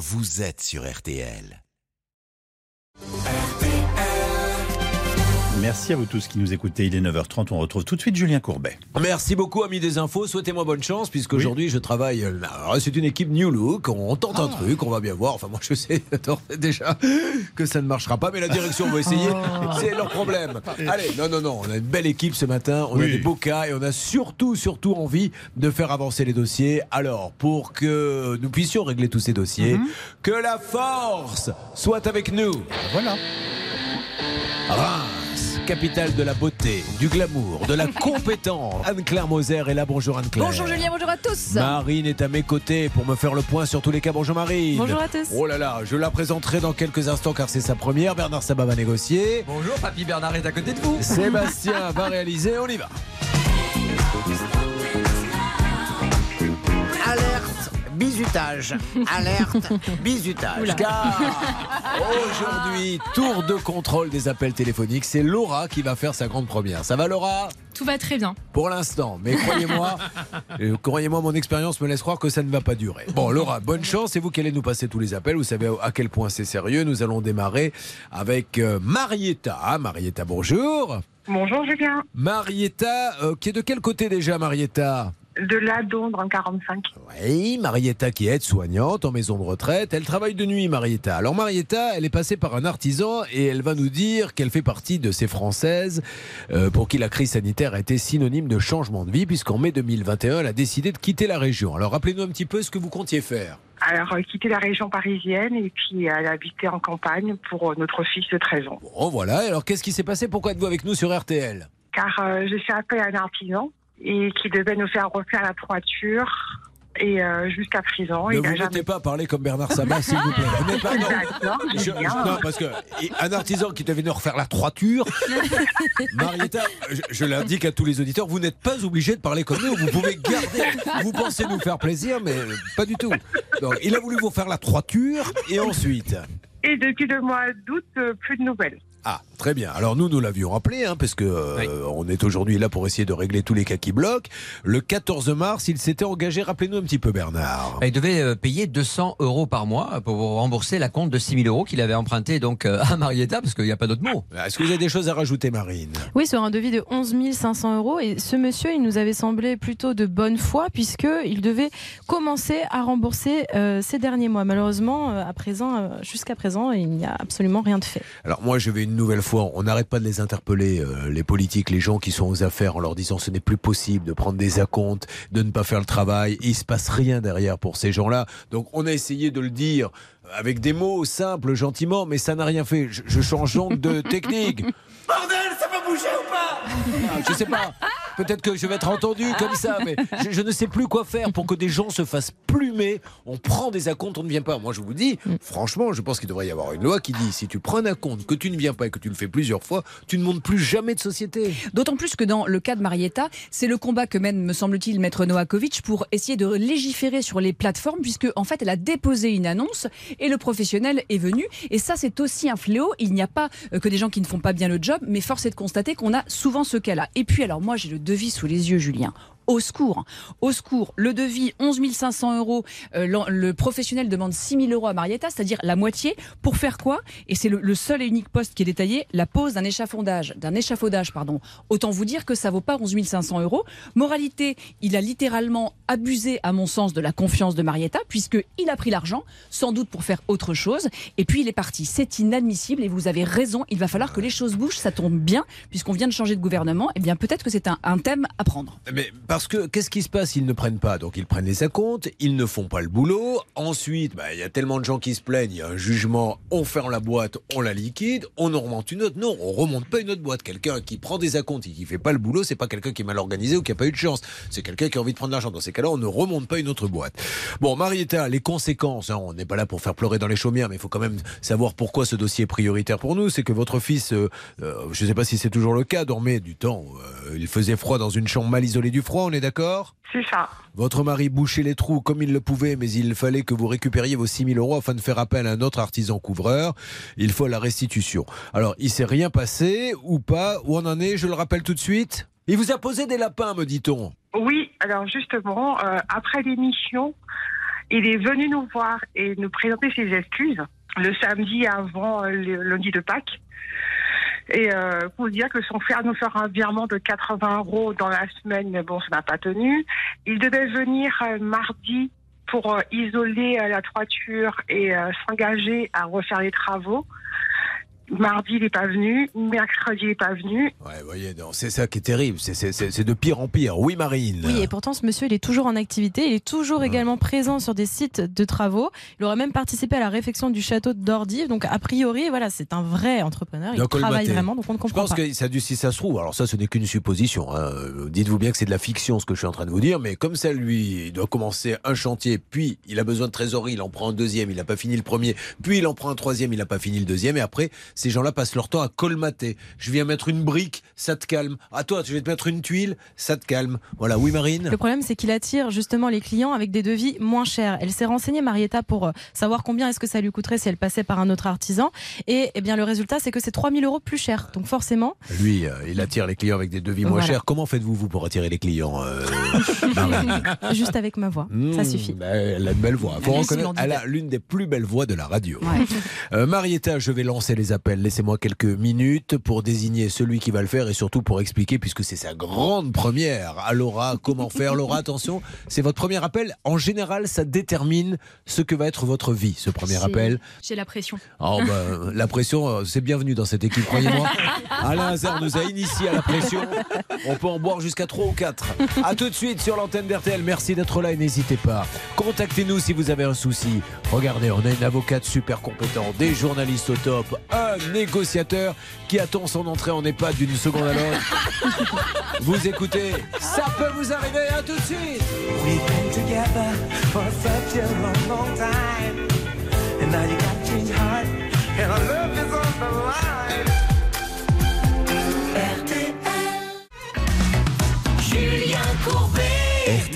vous êtes sur RTL. Merci à vous tous qui nous écoutez. Il est 9h30. On retrouve tout de suite Julien Courbet. Merci beaucoup, amis des infos. Souhaitez-moi bonne chance, puisqu'aujourd'hui, je travaille. euh, C'est une équipe New Look. On tente un truc, on va bien voir. Enfin, moi, je sais déjà que ça ne marchera pas, mais la direction va essayer. C'est leur problème. Allez, non, non, non. On a une belle équipe ce matin. On a des beaux cas et on a surtout, surtout envie de faire avancer les dossiers. Alors, pour que nous puissions régler tous ces dossiers, que la force soit avec nous. Voilà. Capitale de la beauté, du glamour, de la compétence. Anne-Claire Moser est là. Bonjour Anne-Claire. Bonjour Julien, bonjour à tous. Marine est à mes côtés pour me faire le point sur tous les cas. Bonjour Marine. Bonjour à tous. Oh là là, je la présenterai dans quelques instants car c'est sa première. Bernard Sabat va négocier. Bonjour, Papy Bernard est à côté de vous. Sébastien va réaliser. On y va. Alerte, bisutage. Alerte, bisutage. Car aujourd'hui, tour de contrôle des appels téléphoniques. C'est Laura qui va faire sa grande première. Ça va Laura? Tout va très bien. Pour l'instant, mais croyez-moi, euh, croyez-moi, mon expérience me laisse croire que ça ne va pas durer. Bon, Laura, bonne chance. C'est vous qui allez nous passer tous les appels? Vous savez à quel point c'est sérieux. Nous allons démarrer avec euh, Marietta. Marietta, bonjour. Bonjour Julien, Marietta, euh, qui est de quel côté déjà, Marietta? De la Dondre en 45. Oui, Marietta qui est aide-soignante en maison de retraite. Elle travaille de nuit, Marietta. Alors Marietta, elle est passée par un artisan et elle va nous dire qu'elle fait partie de ces Françaises euh, pour qui la crise sanitaire a été synonyme de changement de vie, puisqu'en mai 2021, elle a décidé de quitter la région. Alors rappelez-nous un petit peu ce que vous comptiez faire. Alors, euh, quitter la région parisienne et puis elle habitait en campagne pour euh, notre fils de 13 ans. Bon, voilà. Alors qu'est-ce qui s'est passé? Pourquoi êtes-vous avec nous sur RTL Car euh, j'ai fait appel à un artisan et qui devait nous faire refaire la toiture. Et euh, jusqu'à présent, Ne il vous jamais... pas à parler comme Bernard Sabat, s'il vous plaît. N'êtes pas- non. D'accord, Je- Julien. non, parce que un artisan qui devait nous refaire la toiture, Marietta, je, je l'indique à tous les auditeurs, vous n'êtes pas obligé de parler comme nous. Vous pouvez garder. Vous pensez nous faire plaisir, mais pas du tout. Donc, il a voulu vous faire la toiture et ensuite? Et depuis le mois d'août, euh, plus de nouvelles. Ah, très bien. Alors nous, nous l'avions rappelé, hein, parce que euh, on est aujourd'hui là pour essayer de régler tous les cas qui bloquent. Le 14 mars, il s'était engagé. Rappelez-nous un petit peu, Bernard. Il devait euh, payer 200 euros par mois pour rembourser la compte de 6 000 euros qu'il avait emprunté donc euh, à Marietta, parce qu'il n'y a pas d'autre mot. Est-ce que vous avez des choses à rajouter, Marine? Oui, sur un devis de 11 500 euros. Et ce monsieur, il nous avait semblé plutôt de bonne foi, puisqu'il devait commencer à rembourser euh, ces derniers mois. Malheureusement, euh, à présent, euh, jusqu'à présent, il n'y a absolument rien de fait. Alors moi, je vais une nouvelle fois, on n'arrête pas de les interpeller, euh, les politiques, les gens qui sont aux affaires, en leur disant ce n'est plus possible de prendre des acomptes, de ne pas faire le travail. Il se passe rien derrière pour ces gens-là. Donc on a essayé de le dire avec des mots simples, gentiment, mais ça n'a rien fait. Je, je change donc de technique. Bordel, ça va bouger ou pas Je sais pas. Peut-être que je vais être entendu comme ça, mais je, je ne sais plus quoi faire pour que des gens se fassent plumer. On prend des acomptes, on ne vient pas. Moi, je vous dis, franchement, je pense qu'il devrait y avoir une loi qui dit si tu prends un acompte, que tu ne viens pas et que tu le fais plusieurs fois, tu ne montes plus jamais de société. D'autant plus que dans le cas de Marietta, c'est le combat que mène, me semble-t-il, Maître Novakovic pour essayer de légiférer sur les plateformes, puisque en fait, elle a déposé une annonce et le professionnel est venu. Et ça, c'est aussi un fléau. Il n'y a pas euh, que des gens qui ne font pas bien le job, mais force est de constater qu'on a souvent ce cas-là. Et puis, alors moi, j'ai le devis sous les yeux, Julien. Au secours, au secours. Le devis, 11 500 euros. Euh, le professionnel demande 6 000 euros à Marietta, c'est-à-dire la moitié. Pour faire quoi? Et c'est le, seul et unique poste qui est détaillé, la pose d'un échafaudage, d'un échafaudage, pardon. Autant vous dire que ça vaut pas 11 500 euros. Moralité, il a littéralement abusé, à mon sens, de la confiance de Marietta, puisqu'il a pris l'argent, sans doute pour faire autre chose, et puis il est parti. C'est inadmissible, et vous avez raison, il va falloir que les choses bougent, ça tombe bien, puisqu'on vient de changer de gouvernement, et bien peut-être que c'est un, thème à prendre. Que qu'est-ce qui se passe? Ils ne prennent pas, donc ils prennent les acomptes, ils ne font pas le boulot. Ensuite, bah, il y a tellement de gens qui se plaignent, il y a un jugement, on ferme la boîte, on la liquide, on en remonte une autre. Non, on remonte pas une autre boîte. Quelqu'un qui prend des acomptes et qui fait pas le boulot, c'est pas quelqu'un qui est mal organisé ou qui a pas eu de chance. C'est quelqu'un qui a envie de prendre l'argent. Dans ces cas-là, on ne remonte pas une autre boîte. Bon, Marietta, les conséquences, hein, on n'est pas là pour faire pleurer dans les chaumières, mais il faut quand même savoir pourquoi ce dossier est prioritaire pour nous. C'est que votre fils, euh, euh, je ne sais pas si c'est toujours le cas, dormait du temps. euh, il faisait froid dans une chambre mal isolée du froid, on est d'accord C'est ça. votre mari bouchait les trous comme il le pouvait, mais il fallait que vous récupériez vos 6 000 euros afin de faire appel à un autre artisan couvreur. Il faut la restitution. Alors, il s'est rien passé ou pas Où on en est Je le rappelle tout de suite. Il vous a posé des lapins, me dit-on. Oui, alors justement, euh, après l'émission, Il est venu nous voir et nous présenter ses excuses le samedi avant euh, le lundi de Pâques. Et euh, pour dire que son frère nous fera un virement de 80 euros dans la semaine, mais bon, ça n'a pas tenu. Il devait venir euh, mardi pour euh, isoler euh, la toiture et s'engager à refaire les travaux. Mardi, il n'est pas venu. Mercredi, il n'est pas venu. Ouais, vous voyez, c'est ça qui est terrible. C'est- C'est c'est- c'est de pire en pire. Oui, Marine. Oui, et pourtant, ce monsieur, il est toujours en activité. Il est toujours également présent sur des sites de travaux. Il aurait même participé à la réfection du château d'Ordive. Donc, a priori, voilà, c'est un vrai entrepreneur. Il travaille vraiment, donc on ne Je comprend pense pas. que ça, si ça se trouve, alors ça, ce n'est qu'une supposition. hein. Dites-vous bien que c'est de la fiction ce que je suis en train de vous dire, mais comme ça, lui, il doit commencer un chantier, puis il a besoin de trésorerie, il en prend un deuxième, il n'a pas fini le premier, puis il en prend un troisième, il n'a pas fini le deuxième, et après, ces gens-là passent leur temps à colmater. Je viens mettre une brique, ça te calme. À toi, je vais te mettre une tuile, ça te calme. Voilà, oui, Marine Le problème, c'est qu'il attire justement les clients avec des devis moins chers. Elle s'est renseignée, Marietta, pour euh, savoir combien est-ce que ça lui coûterait si elle passait par un autre artisan. Et eh bien, le résultat, c'est que c'est 3000 euros plus cher. Donc, forcément, Lui, euh, il attire les clients avec des devis moins Voilà. chers. Comment faites-vous, vous, pour attirer les clients euh, juste avec ma voix, ça Mmh, suffit. bah, elle a une belle voix. Faut Elle reconnaître, elle a l'une des plus belles voix de la radio. Ouais. Euh, Marietta, je vais lancer les appels. Laissez-moi quelques minutes pour désigner celui qui va le faire et surtout pour expliquer, puisque c'est sa grande première à Laura, comment faire? Laura, attention, c'est votre premier appel. En général, ça détermine ce que va être votre vie, ce premier appel. J'ai la pression. Oh, bah, la pression, euh, c'est bienvenu dans cette équipe, croyez-moi. Alain Hazard nous a initié à la pression. On peut en boire jusqu'à 3 ou 4. A tout de suite sur l'antenne d'RTL. Merci d'être là et n'hésitez pas. Contactez-nous si vous avez un souci. Regardez, on a une avocate super compétente, des journalistes au top, un négociateur qui attend son entrée en EHPAD d'une seconde à l'autre. Vous écoutez, ça peut vous arriver. À tout de suite. We've been together for such a long, long time. And now you got a change heart. And our love is on the line.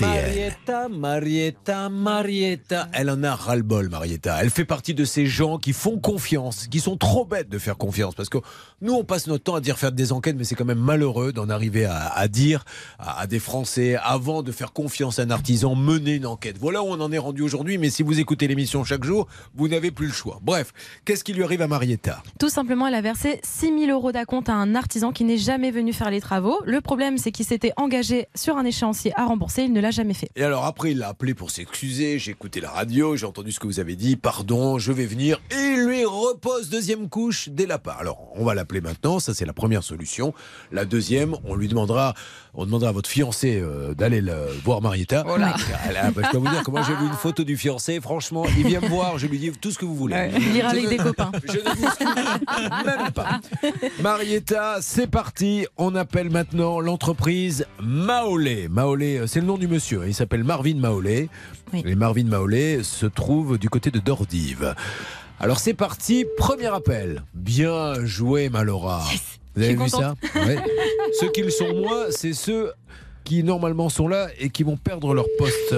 Marietta, Marietta, Marietta. Elle en a ras-le-bol, Marietta. Elle fait partie de ces gens qui font confiance, qui sont trop bêtes de faire confiance. Parce que nous, on passe notre temps à dire faire des enquêtes, mais c'est quand même malheureux d'en arriver à, à dire à, à des Français, avant de faire confiance à un artisan, mener une enquête. Voilà où on en est rendu aujourd'hui, mais si vous écoutez l'émission chaque jour, vous n'avez plus le choix. Bref, qu'est-ce qui lui arrive à Marietta? Tout simplement, elle a versé 6 000 euros d'acompte à un artisan qui n'est jamais venu faire les travaux. Le problème, c'est qu'il s'était engagé sur un échéancier à rembourser. Il ne jamais fait. Et alors après, il l'a appelé pour s'excuser. J'ai écouté la radio, j'ai entendu ce que vous avez dit. Pardon, je vais venir. Et il lui repose deuxième couche des lapins. Alors, on va l'appeler maintenant. Ça, c'est la première solution. La deuxième, on lui demandera, on demandera à votre fiancé euh, d'aller le voir Marietta. Oh là. Ah, là, bah, je peux vous dire que moi, j'ai vu une photo du fiancé. Franchement, il vient me voir. Je lui dis tout ce que vous voulez. Ouais. Il ira Je avec ne- des copains. Je ne même pas. Marietta, c'est parti. On appelle maintenant l'entreprise Maolé. Maolé, euh, c'est le nom du monsieur. Il s'appelle Marvin Maolé. Oui. Et Marvin Maolé se trouve du côté de Dordive. Alors c'est parti, premier appel. Bien joué, Malora. Vous avez vu ça Ouais. Ceux qui le sont moins, c'est ceux qui normalement sont là et qui vont perdre leur poste.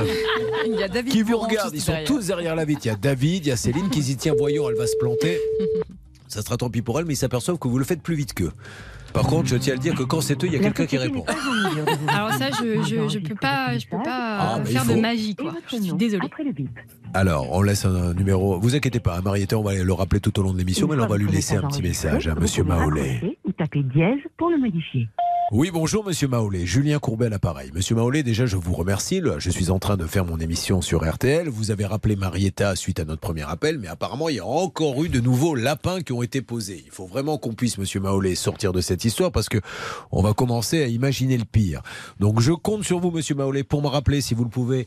Il y a David qui vous regardent, juste ils sont derrière. tous derrière la vitre. Il y a David, il y a Céline qui dit tiens, voyons, elle va se planter. Ça sera tant pis pour elle, mais ils s'aperçoivent que vous le faites plus vite qu'eux. Par contre, je tiens à le dire que quand c'est eux, il y a quelqu'un qui répond. Alors ça, je, je, je peux pas, je peux pas Ah, faire de magie, quoi. Je suis désolée. Alors, on laisse un numéro. Vous inquiétez pas, hein, Marietta, on va le rappeler tout au long de l'émission, mais là, on va lui laisser un petit message à Monsieur Maolé. Ou tapez dièse pour le modifier. Oui, bonjour Monsieur Maolé. Julien Courbet à l'appareil. Monsieur Maolé, déjà, je vous remercie. Je suis en train de faire mon émission sur RTL. Vous avez rappelé Marietta suite à notre premier appel, mais apparemment, il y a encore eu de nouveaux lapins qui ont été posés. Il faut vraiment qu'on puisse, Monsieur Maolé, sortir de cette histoire parce que on va commencer à imaginer le pire. Donc, je compte sur vous, Monsieur Maolé, pour me rappeler, si vous le pouvez.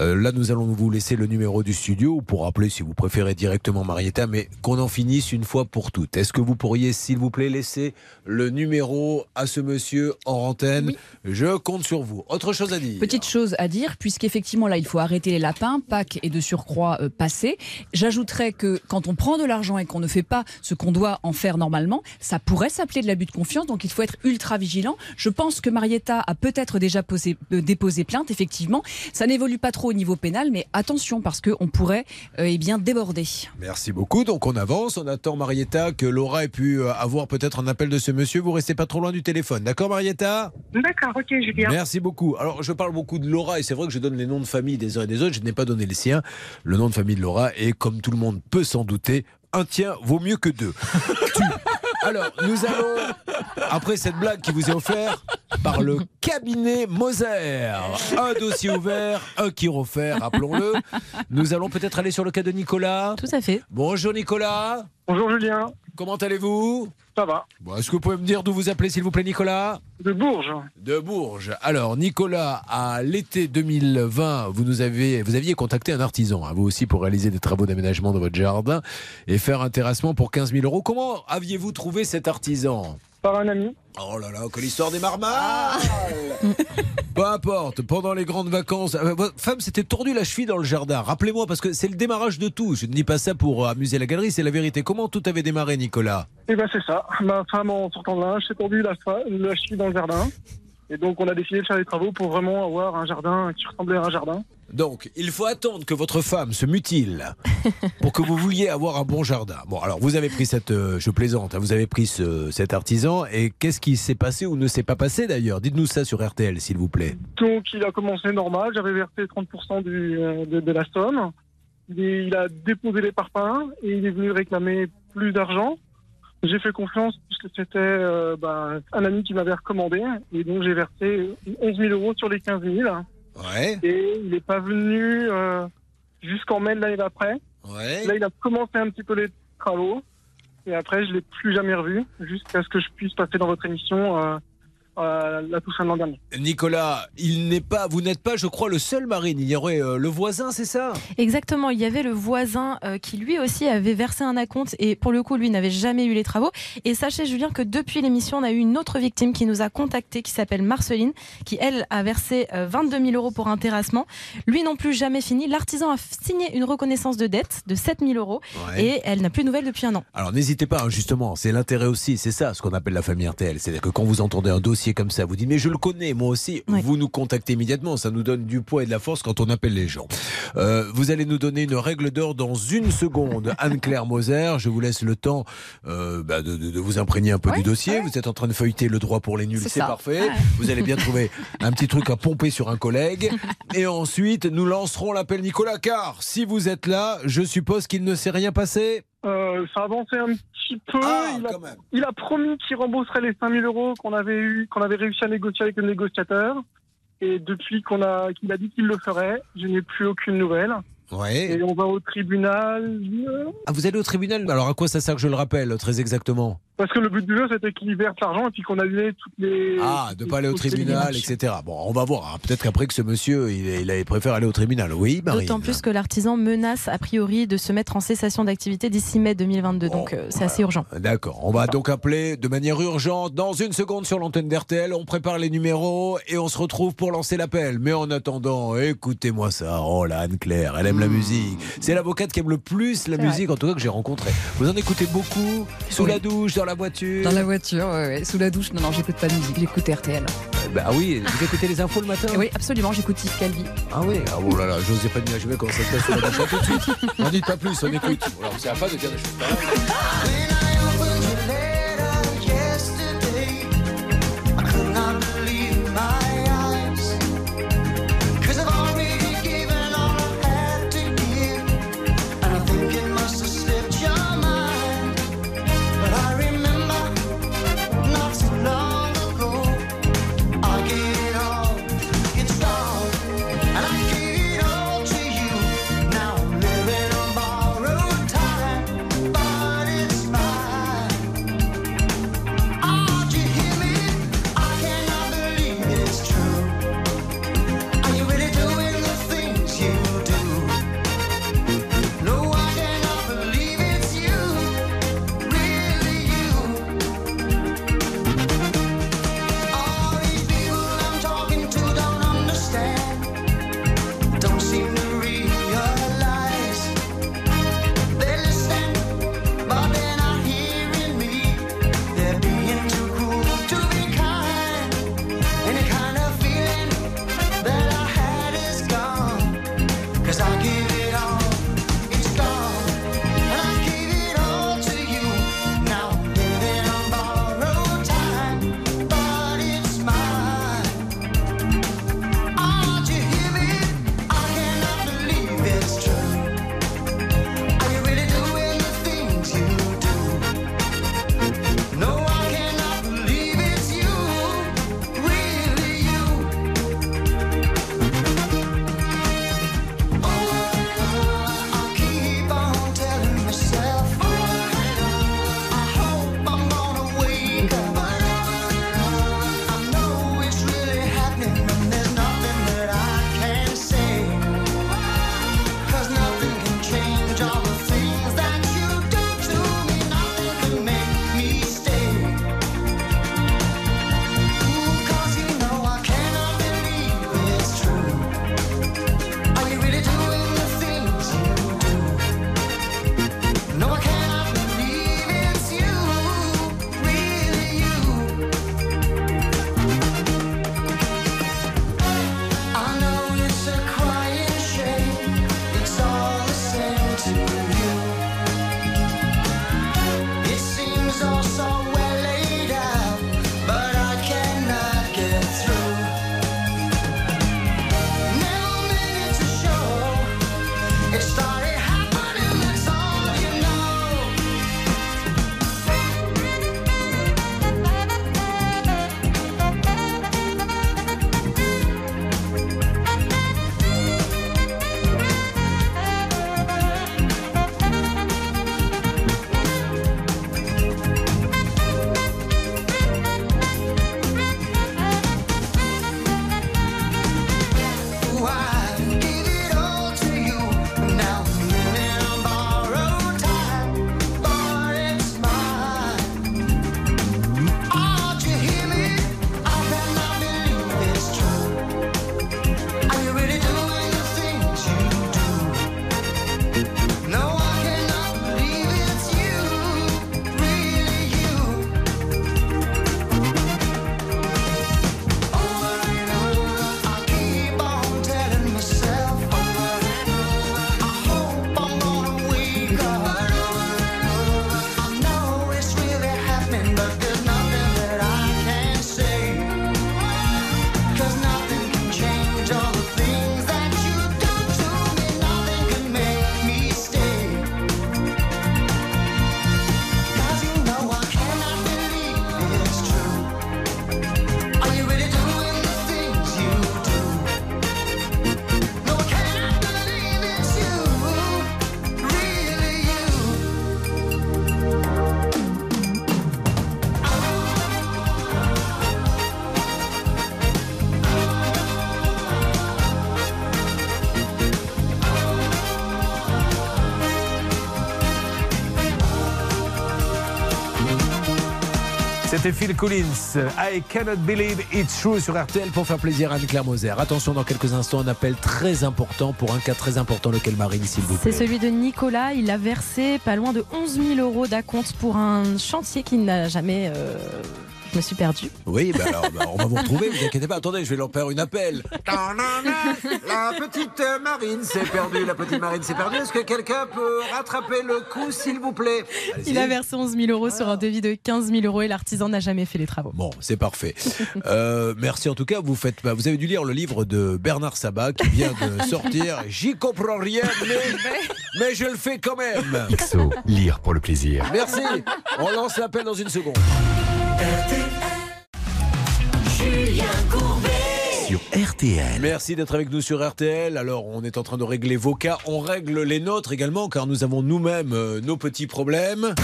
Euh, là, nous allons vous laisser le numéro du studio ou pour rappeler, si vous préférez, directement Marietta, mais qu'on en finisse une fois pour toutes. Est-ce que vous pourriez, s'il vous plaît, laisser le numéro à ce monsieur en antenne Je compte sur vous. Autre chose à dire Petite chose à dire, puisqu'effectivement là il faut arrêter les lapins, Pâques et de surcroît euh, passé. J'ajouterais que quand on prend de l'argent et qu'on ne fait pas ce qu'on doit en faire normalement, ça pourrait s'appeler de l'abus de confiance, donc il faut être ultra vigilant. Je pense que Marietta a peut-être déjà posé- euh, déposé plainte, effectivement. Ça n'évolue pas trop au niveau pénal, mais attention parce qu'on pourrait euh, eh bien déborder. Merci beaucoup. Donc on avance, on attend Marietta que Laura ait pu euh, avoir peut-être un appel de ce monsieur. Vous restez pas trop loin du téléphone, d'accord Marietta D'accord, ok, Julien. Merci beaucoup. Alors, je parle beaucoup de Laura et c'est vrai que je donne les noms de famille des uns et des autres. Je n'ai pas donné les siens. Le nom de famille de Laura est, comme tout le monde peut s'en douter, un tien vaut mieux que deux. Tu. Alors, nous allons, après cette blague qui vous est offerte par le cabinet Moser, un dossier ouvert, un qui refaire, rappelons-le. Nous allons peut-être aller sur le cas de Nicolas. Tout à fait. Bonjour Nicolas. Bonjour Julien. Comment allez-vous? Ça va. Bon, Est-ce que vous pouvez me dire d'où vous appelez, s'il vous plaît, Nicolas? De Bourges. De Bourges. Alors, Nicolas, à l'été 2020, vous nous avez, vous aviez contacté un artisan, hein, vous aussi, pour réaliser des travaux d'aménagement dans votre jardin et faire un terrassement pour 15 000 euros. Comment aviez-vous trouvé cet artisan? Par un ami. Oh là là, que l'histoire démarre mal Peu importe, pendant les grandes vacances, euh, votre femme s'était tordue la cheville dans le jardin. Rappelez-moi, parce que c'est le démarrage de tout. Je ne dis pas ça pour amuser la galerie, c'est la vérité. Comment tout avait démarré, Nicolas? Et ben c'est ça. Ma femme, en sortant de linge, s'est tordue la, la cheville dans le jardin. Et donc, on a décidé de faire des travaux pour vraiment avoir un jardin qui ressemblait à un jardin. Donc, il faut attendre que votre femme se mutile pour que vous vouliez avoir un bon jardin. Bon, alors vous avez pris cette, euh, je plaisante, hein, vous avez pris ce- cet artisan et qu'est-ce qui s'est passé ou ne s'est pas passé d'ailleurs? Dites-nous ça sur RTL, s'il vous plaît. Donc, il a commencé normal. J'avais versé 30% du, euh, de, de la somme. Il, a déposé les parpaings et il est venu réclamer plus d'argent. J'ai fait confiance puisque c'était euh, ben, un ami qui m'avait recommandé. Et donc, j'ai versé 11 000 euros sur les 15 000. Ouais. Et il n'est pas venu euh, jusqu'en mai de l'année d'après. Ouais. Là, il a commencé un petit peu les travaux. Et après, je l'ai plus jamais revu jusqu'à ce que je puisse passer dans votre émission euh, la Toussaint de l'an dernier. Nicolas, il n'est pas, vous n'êtes pas, je crois, le seul marine. Il y aurait euh, le voisin, c'est ça? Exactement, il y avait le voisin euh, qui lui aussi avait versé un acompte et pour le coup lui n'avait jamais eu les travaux. Et sachez Julien que depuis l'émission on a eu une autre victime qui nous a contacté qui s'appelle Marceline qui elle a versé euh, 22 000 euros pour un terrassement. Lui non plus jamais fini. L'artisan a signé une reconnaissance de dette de 7 000 euros Ouais. et elle n'a plus de nouvelles depuis un an. Alors n'hésitez pas, hein, justement, c'est l'intérêt aussi, c'est ça ce qu'on appelle la famille RTL. C'est-à-dire que quand vous entendez un dossier comme ça, vous dites mais je le connais, moi aussi, vous nous contactez immédiatement, ça nous donne du poids et de la force quand on appelle les gens. Euh, vous allez nous donner une règle d'or dans une seconde. Anne-Claire Moser, je vous laisse le temps euh, bah, de, vous imprégner un peu du dossier. Vous êtes en train de feuilleter le droit pour les nuls, C'est parfait. Vous allez bien trouver un petit truc à pomper sur un collègue. Et ensuite, nous lancerons l'appel Nicolas, car si vous êtes là, je suppose qu'il ne s'est rien passé. Euh, ça a avancé un petit peu. Ah, il, a, il a promis qu'il rembourserait les 5000 euros qu'on avait eu, qu'on avait réussi à négocier avec le négociateur. Et depuis qu'on a, qu'il a dit qu'il le ferait, je n'ai plus aucune nouvelle. Ouais. Et on va au tribunal. euh, Ah, vous allez au tribunal? Alors à quoi ça sert que je le rappelle très exactement? Parce que le but du jeu, c'était qu'il verse l'argent et puis qu'on annulait toutes les. Ah, de pas aller au tribunal, etc. Bon, on va voir. hein. Peut-être qu'après que ce monsieur, il, il préféré aller au tribunal. Oui, Marie. D'autant plus que l'artisan menace a priori de se mettre en cessation d'activité d'ici mai 2022. Donc euh, c'est assez urgent. D'accord. On va donc appeler de manière urgente dans une seconde sur l'antenne d'RTL. On prépare les numéros et on se retrouve pour lancer l'appel. Mais en attendant, écoutez-moi ça. Oh là, Anne-Claire, elle aime la musique. C'est l'avocate qui aime le plus la musique, en tout cas que j'ai rencontrée. Vous en écoutez beaucoup Sous la douche, dans la voiture Dans la voiture, ouais, ouais. sous la douche. Non, non, j'écoute pas de musique, j'écoute RTL. Bah oui, vous écoutez les infos le matin? Oui, absolument, j'écoute Yves Calvi. Ah oui Ah oh là là, j'osais pas imaginer comment ça se passe sur la douche. À tout de suite. N'en dites pas plus, on écoute. Alors, c'est à pas de dire des choses C'était Phil Collins. I cannot believe it's true sur RTL pour faire plaisir à Anne-Claire Moser. Attention, dans quelques instants, un appel très important pour un cas très important, lequel Marine, s'il vous C'est plaît. celui de Nicolas. Il a versé pas loin de 11 000 euros d'acompte pour un chantier qu'il n'a jamais. euh, Je me suis perdue. Oui, bah alors, bah, on va vous retrouver, vous inquiétez pas. Attendez, je vais leur faire une appel. La petite Marine s'est perdue, la petite Marine s'est perdue. Est-ce que quelqu'un peut rattraper le coup, s'il vous plaît? Il a versé 11 000 euros sur un devis de 15 000 euros et l'artisan n'a jamais fait les travaux. Bon, c'est parfait. Euh, merci en tout cas. Vous faites, bah, vous avez dû lire le livre de Bernard Sabat qui vient de sortir. J'y comprends rien, mais, mais je le fais quand même. XO, lire pour le plaisir. Merci. On lance l'appel dans une seconde. RTL. Merci d'être avec nous sur RTL. Alors, on est en train de régler vos cas. On règle les nôtres également, car nous avons nous-mêmes euh, nos petits problèmes.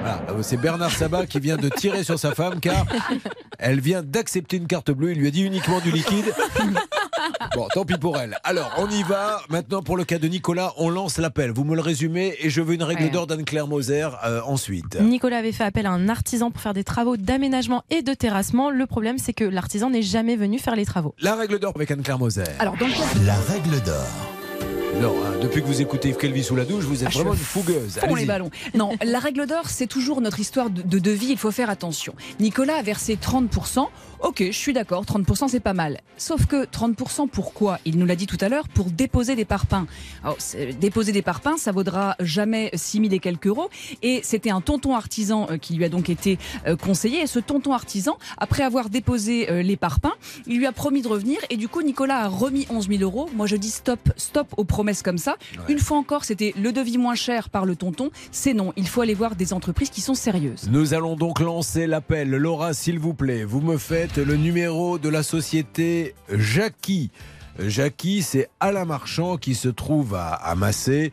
Voilà, euh, c'est Bernard Sabat qui vient de tirer sur sa femme, car elle vient d'accepter une carte bleue. Il lui a dit uniquement du liquide. Bon, tant pis pour elle. Alors, on y va. Maintenant, pour le cas de Nicolas, on lance l'appel. Vous me le résumez et je veux une règle Ouais. d'or d'Anne-Claire Moser euh, ensuite. Nicolas avait fait appel à un artisan pour faire des travaux d'aménagement et de terrassement. Le problème, c'est que l'artisan n'est jamais venu faire les travaux. La règle d'or avec Anne-Claire Moser. Alors, dans le cas La règle d'or. Non, hein, depuis que vous écoutez Yves Calvi sous la douche, vous êtes Ah, vraiment une fougueuse. Font les ballons. Non, la règle d'or, c'est toujours notre histoire de, de devis. Il faut faire attention. Nicolas a versé 30%. Ok, je suis d'accord, 30% c'est pas mal. Sauf que 30% pourquoi? Il nous l'a dit tout à l'heure, pour déposer des parpaings. Alors, déposer des parpaings, ça vaudra jamais 6 000 et quelques euros. Et c'était un tonton artisan euh, qui lui a donc été euh, conseillé. Et ce tonton artisan, après avoir déposé euh, les parpaings, il lui a promis de revenir. Et du coup, Nicolas a remis 11 000 euros. Moi, je dis stop, stop aux promesses comme ça. Une fois encore, c'était le devis moins cher par le tonton. C'est non. Il faut aller voir des entreprises qui sont sérieuses. Nous allons donc lancer l'appel. Laura, s'il vous plaît, vous me faites le numéro de la société Jackie. Jackie, c'est Alain Marchand qui se trouve à, à Massé.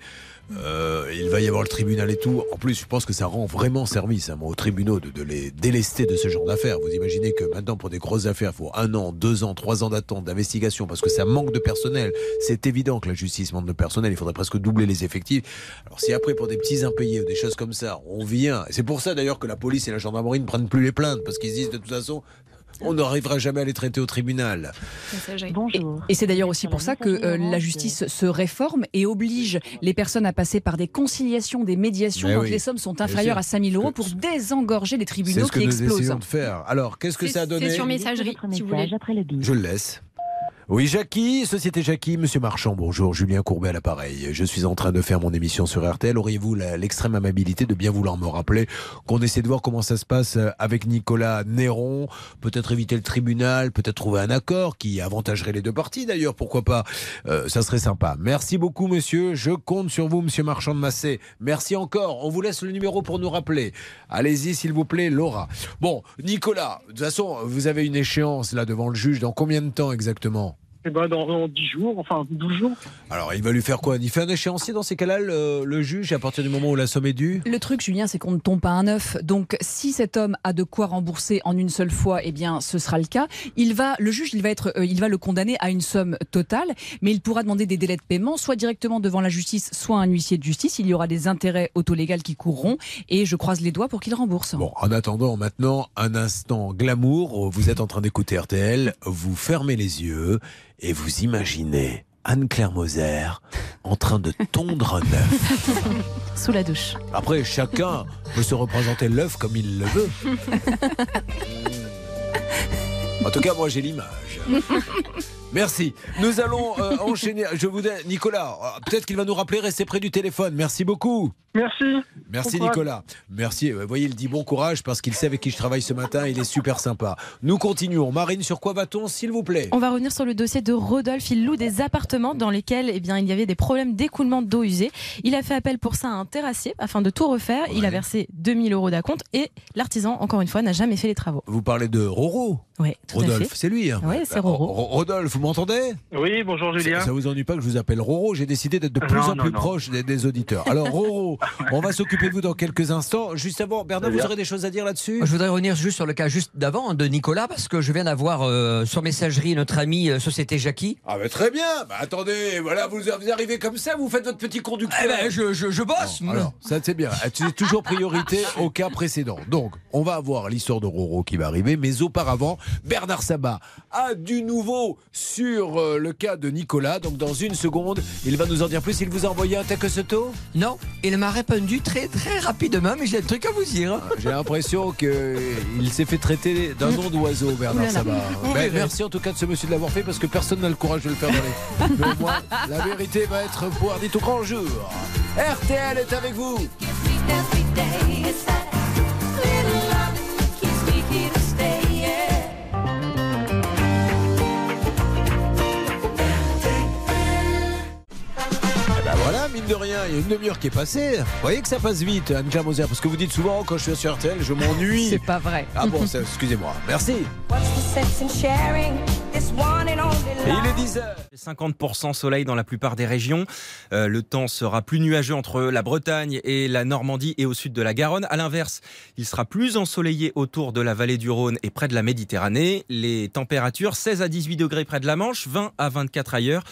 Euh, il va y avoir le tribunal et tout. En plus, je pense que ça rend vraiment service hein, aux tribunaux de, de les délester de ce genre d'affaires. Vous imaginez que maintenant, pour des grosses affaires, il faut un an, deux ans, trois ans d'attente, d'investigation, parce que ça manque de personnel. C'est évident que la justice manque de personnel. Il faudrait presque doubler les effectifs. Alors, si après, pour des petits impayés ou des choses comme ça, on vient. C'est pour ça d'ailleurs que la police et la gendarmerie ne prennent plus les plaintes, parce qu'ils se disent de toute façon. On n'arrivera jamais à les traiter au tribunal. Bonjour. Et c'est d'ailleurs aussi pour ça que euh, la justice se réforme et oblige les personnes à passer par des conciliations, des médiations Mais quand oui. les sommes sont inférieures à 5000 euros pour désengorger les tribunaux ce que qui nous explosent. essayons de faire. Alors, qu'est-ce que ça a donné? C'est sur messagerie, si vous voulez. Je le laisse. Oui, Jackie, Société Jackie, Monsieur Marchand, bonjour, Julien Courbet à l'appareil. Je suis en train de faire mon émission sur RTL. Auriez-vous l'extrême amabilité de bien vouloir me rappeler qu'on essaie de voir comment ça se passe euh, avec Nicolas Néron? Peut-être éviter le tribunal, peut-être trouver un accord qui avantagerait les deux parties d'ailleurs, pourquoi pas Euh, Ça serait sympa. Merci beaucoup, monsieur. Je compte sur vous, Monsieur Marchand de Massé. Merci encore. On vous laisse le numéro pour nous rappeler. Allez-y, s'il vous plaît, Laura. Bon, Nicolas, de toute façon, vous avez une échéance là devant le juge. Dans combien de temps exactement? Eh ben, dans, dans 10 jours, enfin 12 jours. Alors, il va lui faire quoi? Il fait un échéancier dans ces cas-là, le, le juge, à partir du moment où la somme est due? Le truc, Julien, c'est qu'on ne tombe pas un œuf. Donc, si cet homme a de quoi rembourser en une seule fois, eh bien, ce sera le cas. Il va, le juge, il va être, euh, il va le condamner à une somme totale, mais il pourra demander des délais de paiement, soit directement devant la justice, soit un huissier de justice. Il y aura des intérêts autolégaux qui courront, et je croise les doigts pour qu'il rembourse. Bon, en attendant, maintenant, un instant glamour. Vous êtes en train d'écouter RTL, vous fermez les yeux et vous imaginez Anne-Claire Moser en train de tondre un œuf. Sous la douche. Après, chacun peut se représenter l'œuf comme il le veut. En tout cas, moi, j'ai l'image. Merci. Nous allons euh, enchaîner. Je vous dis, Nicolas, euh, peut-être qu'il va nous rappeler, restez près du téléphone. Merci beaucoup. Merci. Merci Bon courage. Nicolas. Merci. Euh, Vous voyez, il dit bon courage parce qu'il sait avec qui je travaille ce matin. Il est super sympa. Nous continuons. Marine, sur quoi va-t-on, s'il vous plaît? On va revenir sur le dossier de Rodolphe. Il loue des appartements dans lesquels eh bien, il y avait des problèmes d'écoulement d'eau usée. Il a fait appel pour ça à un terrassier afin de tout refaire. Il a versé 2000 euros d'acompte et l'artisan, encore une fois, n'a jamais fait les travaux. Vous parlez de Roro? Oui, tout à Rodolphe, c'est lui. hein? Oui, c'est Ro- Roro. Ro- Rodolphe, m'entendez Oui, bonjour Julien. Ça, ça vous ennuie pas que je vous appelle Roro J'ai décidé d'être de plus Non, en non, plus non. proche des, des auditeurs. Alors Roro, On va s'occuper de vous dans quelques instants. Juste avant, Bernard, vous aurez des choses à dire là-dessus Je voudrais revenir juste sur le cas juste d'avant de Nicolas parce que je viens d'avoir euh, sur messagerie notre ami euh, Société Jackie. Ah mais très bien. Bah, attendez, voilà, vous, vous arrivez comme ça, vous faites votre petit conducteur. Eh ben, je, je, je bosse. Alors, ça c'est bien. C'est toujours priorité au cas précédent. Donc, on va avoir l'histoire de Roro qui va arriver, mais auparavant, Bernard Sabat a du nouveau sur euh, le cas de Nicolas. Donc, dans une seconde, il va nous en dire plus. Il vous a envoyé un texto Non, il m'a répondu très très rapidement, mais j'ai un truc à vous dire. hein. J'ai l'impression qu'il s'est fait traiter d'un nom d'oiseau, Bernard. Sabat. Verrez. merci en tout cas de ce monsieur de l'avoir fait parce que personne n'a le courage de le faire dans les. Mais la vérité va être pouvoir dite au grand jour. RTL est avec vous. Voilà, mine de rien, il y a une demi-heure qui est passée. Vous voyez que ça passe vite, Anne-Claire Moser, parce que vous dites souvent quand je suis sur RTL, je m'ennuie. C'est pas vrai. Ah bon, excusez-moi. Merci. Et il est 10h. 50% soleil dans la plupart des régions. Euh, le temps sera plus nuageux entre la Bretagne et la Normandie et au sud de la Garonne. À l'inverse, il sera plus ensoleillé autour de la vallée du Rhône et près de la Méditerranée. Les températures 16 à 18 degrés près de la Manche, 20 à 24 ailleurs.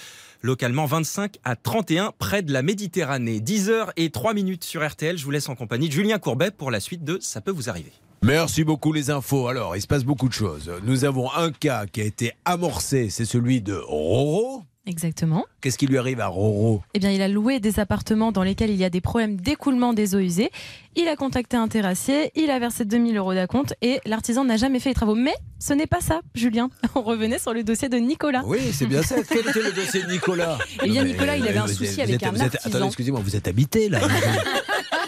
Localement 25 à 31 près de la Méditerranée. 10h et 3 minutes sur RTL. Je vous laisse en compagnie de Julien Courbet pour la suite de Ça peut vous arriver. Merci beaucoup les infos. Alors, il se passe beaucoup de choses. Nous avons un cas qui a été amorcé, c'est celui de Roro. Exactement. Qu'est-ce qui lui arrive à Roro? Eh bien, il a loué des appartements dans lesquels il y a des problèmes d'écoulement des eaux usées. Il a contacté un terrassier, il a versé 2000 euros d'acompte et l'artisan n'a jamais fait les travaux. Mais ce n'est pas ça, Julien. On revenait sur le dossier de Nicolas. Oui, c'est bien ça. Quel était le dossier de Nicolas? Eh bien, Nicolas, il avait un souci avec un artisan. Attendez, excusez-moi, vous êtes habité là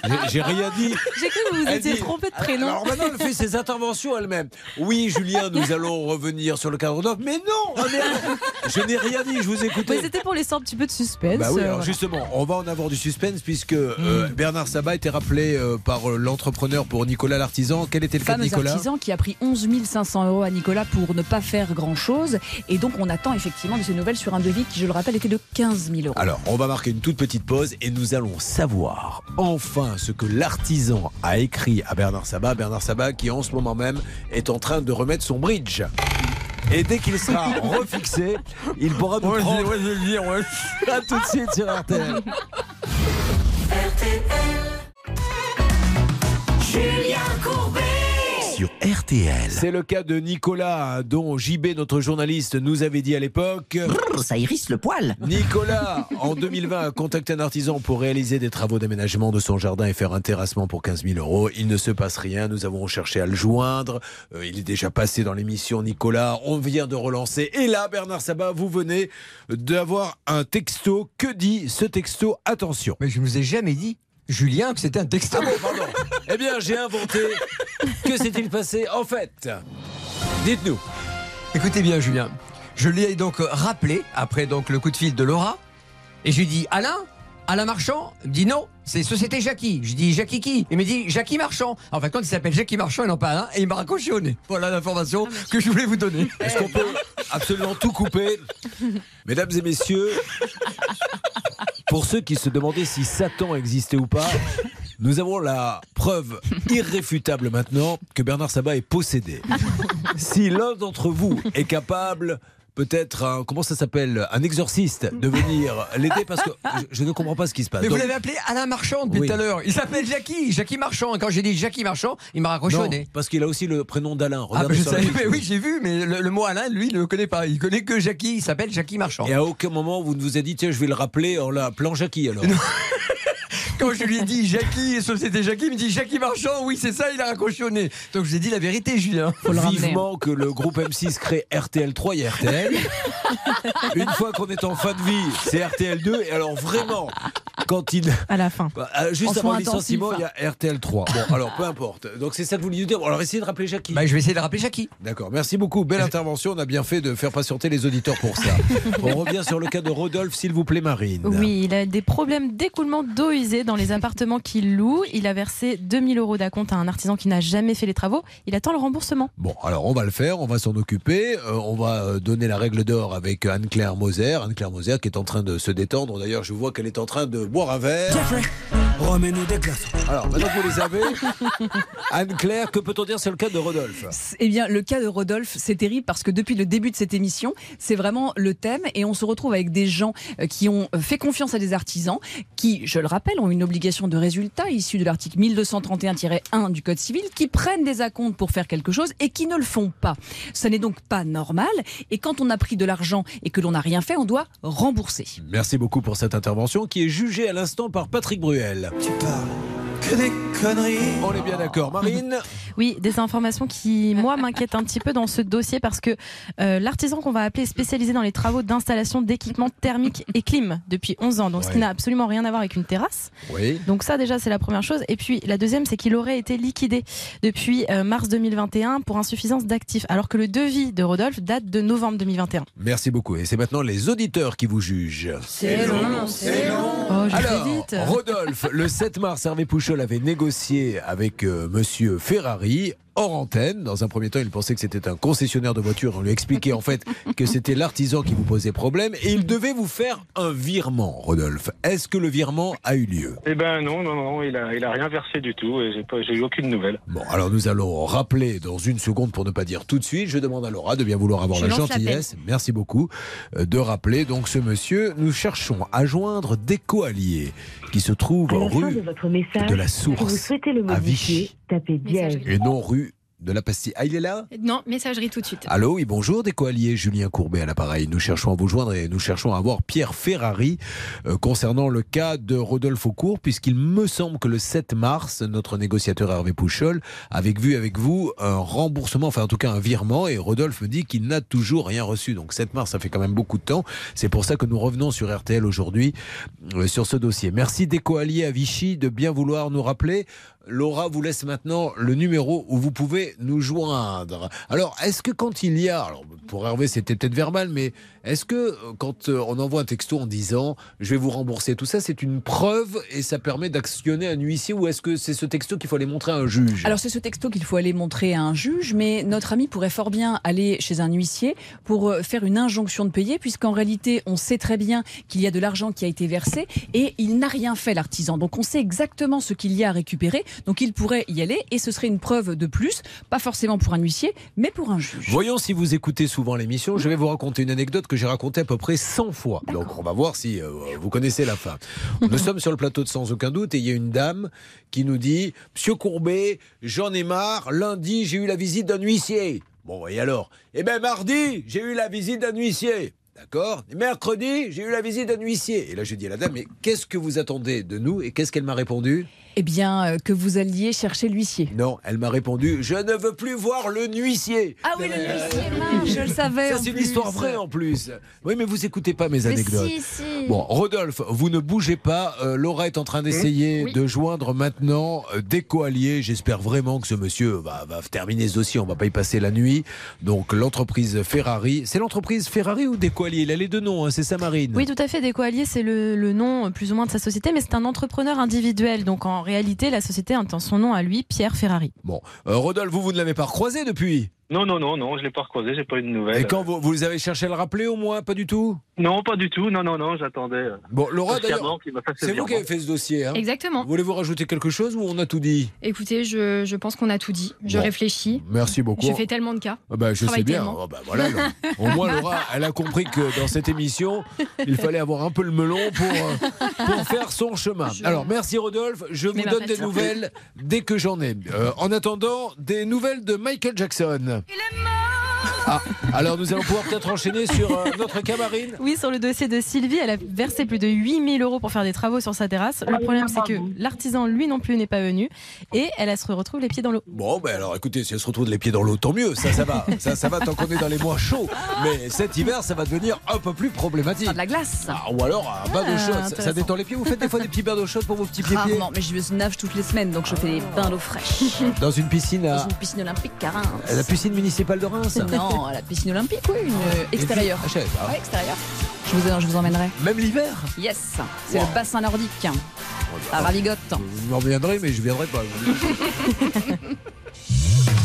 J'ai- J'ai rien dit. J'ai cru que vous vous étiez dit- trompé de prénom. Alors maintenant, elle fait ses interventions elle-même. Oui, Julien, nous allons revenir sur le cadre d'offre. Mais non, ah, je n'ai rien dit, je vous Mais écoutais. c'était pour laisser un petit peu de suspense. Bah oui, euh, alors voilà. justement, on va en avoir du suspense puisque euh, Bernard Sabat était rappelé euh, par euh, l'entrepreneur pour Nicolas l'artisan. Quel était le cas de Nicolas? artisan qui a pris 11 500 euros à Nicolas pour ne pas faire grand-chose. Et donc, on attend effectivement de ces nouvelles sur un devis qui, je le rappelle, était de 15 000 euros. Alors, on va marquer une toute petite pause et nous allons savoir enfin ce que l'artisan a écrit à Bernard Sabat. Bernard Sabat qui en ce moment même est en train de remettre son bridge. Et dès qu'il sera refixé, il pourra nous prendre. À tout de suite sur RTL. Julien RTL. C'est le cas de Nicolas, dont JB, notre journaliste, nous avait dit à l'époque. Ça hérisse le poil. Nicolas, en 2020, a contacté un artisan pour réaliser des travaux d'aménagement de son jardin et faire un terrassement pour 15 000 euros. Il ne se passe rien. Nous avons cherché à le joindre. Euh, il est déjà passé dans l'émission Nicolas. On vient de relancer. Et là, Bernard Sabat, vous venez d'avoir un texto. Que dit ce texto? Attention. Mais je ne vous ai jamais dit, Julien, que c'était un texto. Ah pardon. eh bien, j'ai inventé. Que s'est-il passé En fait, dites-nous. Écoutez bien, Julien. Je lui ai donc rappelé, après donc le coup de fil de Laura, et je lui ai dit Alain Alain Marchand Il me dit non, c'est Société Jackie. Je dis Jackie qui? Il me dit Jackie Marchand. En fait, quand il s'appelle Jackie Marchand et non pas Alain, et il m'a raccroché au nez. Voilà l'information que je voulais vous donner. Est-ce qu'on peut absolument tout couper? Mesdames et messieurs, pour ceux qui se demandaient si Satan existait ou pas, nous avons la preuve irréfutable maintenant que Bernard Sabat est possédé. Si l'un d'entre vous est capable peut-être un, comment ça s'appelle, un exorciste de venir l'aider parce que je, je ne comprends pas ce qui se passe. Mais vous l'avez appelé Alain Marchand depuis Oui. tout à l'heure. Il s'appelle Jackie, Jackie Marchand. Et quand j'ai dit Jackie Marchand, il m'a raccroché au non, parce qu'il a aussi le prénom d'Alain. Ah, je savais, mais oui, j'ai vu, mais le, le mot Alain, lui, il ne le connaît pas. Il connaît que Jackie, il s'appelle Jackie Marchand. Et à aucun moment vous ne vous êtes dit tiens je vais le rappeler en l'appelant Jackie alors. Quand je lui ai dit Jackie, Société Jackie, il me dit Jackie Marchand, oui, c'est ça, il a raccroché au nez. Donc j'ai dit la vérité, Julien. Vivement que le groupe M6 crée RTL3 et RTL. Une fois qu'on est en fin de vie, c'est RTL2. Et alors vraiment, quand il. À la fin. Bah, euh, juste avant le licenciement, il y a RTL3. Bon, alors peu importe. Donc c'est ça que vous vouliez nous dire. Bon, alors essayez de rappeler Jackie. Bah, je vais essayer de rappeler Jackie. D'accord, merci beaucoup. Belle intervention. On a bien fait de faire patienter les auditeurs pour ça. On revient sur le cas de Rodolphe, s'il vous plaît, Marine. Oui, il a des problèmes d'écoulement d'eau usée dans les appartements qu'il loue. Il a versé 2000 euros d'acompte à un artisan qui n'a jamais fait les travaux. Il attend le remboursement. Bon, alors on va le faire, on va s'en occuper. Euh, on va euh, donner la règle d'or avec Anne-Claire Moser. Anne-Claire Moser qui est en train de se détendre. D'ailleurs, je vois qu'elle est en train de boire un verre. Remets-nous des glaçons. Alors, maintenant que vous les avez, Anne-Claire, que peut-on dire sur le cas de Rodolphe? Eh bien, le cas de Rodolphe, c'est terrible parce que depuis le début de cette émission, c'est vraiment le thème et on se retrouve avec des gens euh, qui ont fait confiance à des artisans qui, je le rappelle, ont une obligation de résultat issue de l'article 1231-1 du Code civil, qui prennent des acomptes pour faire quelque chose et qui ne le font pas. Ce n'est donc pas normal et quand on a pris de l'argent et que l'on n'a rien fait, on doit rembourser. Merci beaucoup pour cette intervention qui est jugée à l'instant par Patrick Bruel. Tu parles que des conneries. On est bien d'accord, Marine Oui, des informations qui, moi, m'inquiètent un petit peu dans ce dossier parce que euh, l'artisan qu'on va appeler est spécialisé dans les travaux d'installation d'équipements thermiques et clim depuis 11 ans, donc ce qui n'a absolument rien à voir avec une terrasse. Oui. Donc ça déjà c'est la première chose. Et puis la deuxième c'est qu'il aurait été liquidé depuis euh, mars 2021 pour insuffisance d'actifs, alors que le devis de Rodolphe date de novembre 2021. Merci beaucoup. Et c'est maintenant les auditeurs qui vous jugent. C'est long, c'est long. Oh, Alors. Rodolphe, le 7 mars, Hervé Pouchol avait négocié avec euh, monsieur Ferrari. Hors antenne, dans un premier temps, il pensait que c'était un concessionnaire de voitures. On lui expliquait en fait que c'était l'artisan qui vous posait problème et il devait vous faire un virement, Rodolphe. Est-ce que le virement a eu lieu? Eh ben non, non, non, il a, il a rien versé du tout et j'ai eu aucune nouvelle. Bon, alors nous allons rappeler dans une seconde pour ne pas dire tout de suite. Je demande à Laura de bien vouloir avoir Je la gentillesse. Merci beaucoup euh, de rappeler donc ce monsieur. Nous cherchons à joindre Déco Allier qui se trouve À la fin rue de votre message, de la si vous Source souhaitez le à modifier, Vichy. Tapez dièse. et non rue de la Pastille. Ah, il est là Non, messagerie tout de suite. Allô, oui, bonjour, Allier, Julien Courbet à l'appareil. Nous cherchons à vous joindre et nous cherchons à avoir Pierre Ferrari euh, concernant le cas de Rodolphe Aucourt, puisqu'il me semble que le 7 mars, notre négociateur Hervé Pouchol avait vu avec vous un remboursement, enfin en tout cas un virement, et Rodolphe me dit qu'il n'a toujours rien reçu. Donc 7 mars, ça fait quand même beaucoup de temps. C'est pour ça que nous revenons sur RTL aujourd'hui euh, sur ce dossier. Merci Allier à Vichy de bien vouloir nous rappeler. Laura vous laisse maintenant le numéro où vous pouvez nous joindre. Alors, est-ce que quand il y a, alors pour Hervé c'était peut-être verbal, mais est-ce que euh, quand euh, on envoie un texto en disant je vais vous rembourser tout ça, c'est une preuve et ça permet d'actionner un huissier ou est-ce que c'est ce texto qu'il faut aller montrer à un juge? Alors c'est ce texto qu'il faut aller montrer à un juge, mais notre ami pourrait fort bien aller chez un huissier pour euh, faire une injonction de payer, puisqu'en réalité on sait très bien qu'il y a de l'argent qui a été versé et il n'a rien fait l'artisan. Donc on sait exactement ce qu'il y a à récupérer, donc il pourrait y aller et ce serait une preuve de plus, pas forcément pour un huissier, mais pour un juge. Voyons si vous écoutez souvent l'émission. Je vais vous raconter une anecdote que j'ai racontée à peu près 100 fois. Donc on va voir si euh, vous connaissez la fin. Nous sommes sur le plateau de Sans aucun doute et il y a une dame qui nous dit Monsieur Courbet, j'en ai marre. Lundi, j'ai eu la visite d'un huissier. Bon, et alors? Eh bien, mardi, j'ai eu la visite d'un huissier. D'accord? Et Mercredi, j'ai eu la visite d'un huissier. Et là, j'ai dit à la dame, mais qu'est-ce que vous attendez de nous Et qu'est-ce qu'elle m'a répondu? Eh bien, euh, que vous alliez chercher l'huissier. Non, elle m'a répondu, je ne veux plus voir le huissier. Ah oui, le huissier, mince, je le savais. Ça, c'est une histoire vraie en plus. Oui, mais vous écoutez pas mes Mais anecdotes. si, si. Bon, Rodolphe, vous ne bougez pas. Euh, Laura est en train d'essayer Oui. de joindre maintenant euh, Déco Allier. J'espère vraiment que ce monsieur va, va terminer ce dossier. On va pas y passer la nuit. Donc, l'entreprise Ferrari. C'est l'entreprise Ferrari ou Déco Allier Il a les deux noms, hein, c'est ça, Marine? Oui, tout à fait. Déco Allier, c'est le, le nom euh, plus ou moins de sa société, mais c'est un entrepreneur individuel. Donc en réalité, la société entend son nom à lui, Pierre Ferrari. Bon, Euh, Rodolphe, vous, vous ne l'avez pas recroisé depuis? Non, non, non, non, je l'ai pas recroisé, j'ai pas eu de nouvelles. Et quand vous, vous avez cherché à le rappeler au moins Pas du tout? Non, pas du tout, non, non, non, j'attendais. euh, Bon, Laura, d'ailleurs, c'est vous qui avez fait ce dossier. Hein? Exactement. Voulez-vous rajouter quelque chose ou on a tout dit? Écoutez, je, je pense qu'on a tout dit. Je Bon. réfléchis. Merci beaucoup. Je fais tellement de cas. Ah bah, je sais bien. Ah bah, voilà. Au moins, Laura, elle a compris que dans cette émission, il fallait avoir un peu le melon pour, euh, pour faire son chemin. Alors, merci Rodolphe. Je vous donne des nouvelles dès que j'en ai. Euh, en attendant, des nouvelles de Michael Jackson. Il est mort. Ah, alors nous allons pouvoir peut-être enchaîner sur euh, notre camarine. Oui, sur le dossier de Sylvie, elle a versé plus de 8000 euros pour faire des travaux sur sa terrasse. Le problème, c'est que l'artisan, lui non plus, n'est pas venu. Et elle elle se retrouve les pieds dans l'eau. Bon, ben alors écoutez, si elle se retrouve les pieds dans l'eau, tant mieux. Ça, ça va. Ça, ça va tant qu'on est dans les mois chauds. Mais cet hiver, ça va devenir un peu plus problématique. de la glace. Ah, ou alors un bain d'eau Ah, chaude. Ça- détend les pieds. Vous faites des fois des petits bains d'eau chaude pour vos petits pieds Rarement, mais je me nage toutes les semaines, donc je fais des bains d'eau fraîche. Dans une piscine à. Dans une piscine olympique à Reims. La piscine municipale de Reims Non, à la piscine olympique, oui, une euh, extérieure. Ah, je savais pas. Ouais, extérieure. Je vous, je vous emmènerai. Même l'hiver Yes, c'est Wow. le bassin nordique. À Ravigotte. Vous m'en viendrez, mais je viendrai pas.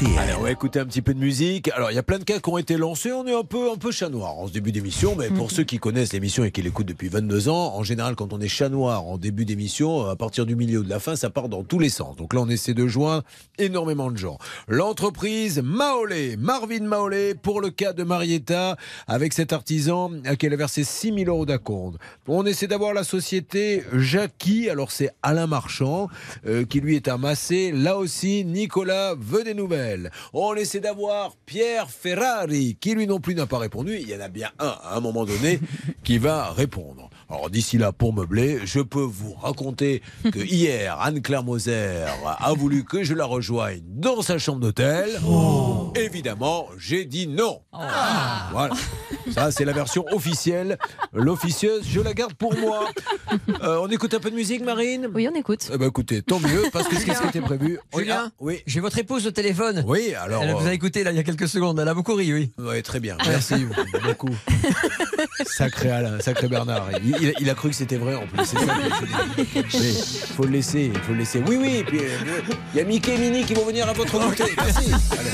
RTL. Allez, on va écouter un petit peu de musique. Alors, il y a plein de cas qui ont été lancés. On est un peu, un peu chat noir en ce début d'émission. Mais pour ceux qui connaissent l'émission et qui l'écoutent depuis 22 ans, en général, quand on est chat noir en début d'émission, à partir du milieu ou de la fin, ça part dans tous les sens. Donc là, on essaie de joindre énormément de gens. L'entreprise Maolé, Marvin Maolé, pour le cas de Marietta, avec cet artisan à qui elle a versé 6 000 euros d'acompte. On essaie d'avoir la société Jackie. Alors, c'est Alain Marchand, euh, qui lui est amassé. Là aussi, Nicolas veut des nouvelles. On essaie d'avoir Pierre Ferrari, qui lui non plus n'a pas répondu. Il y en a bien un, à un moment donné, qui va répondre. Alors d'ici là, pour meubler, je peux vous raconter que hier, Anne-Claire Moser a voulu que je la rejoigne dans sa chambre d'hôtel. Évidemment, j'ai dit non. Voilà. Ça, c'est la version officielle. L'officieuse, je la garde pour moi. Euh, on écoute un peu de musique, Marine? Oui, on écoute. Eh ben, écoutez, tant mieux, parce que c'est ce qui était prévu. Julien, Ah, oui. j'ai votre épouse au téléphone. Oui, alors. Elle vous euh, a écouté là il y a quelques secondes. Elle a beaucoup ri, oui. Oui, très bien. Merci beaucoup. Sacré Alain, sacré Bernard. Il, il- il a cru que c'était vrai en plus. Mais faut le laisser, il faut le laisser. Oui, oui. et puis, euh, il y a Mickey et Minnie qui vont venir à votre goûter. Merci. Allez,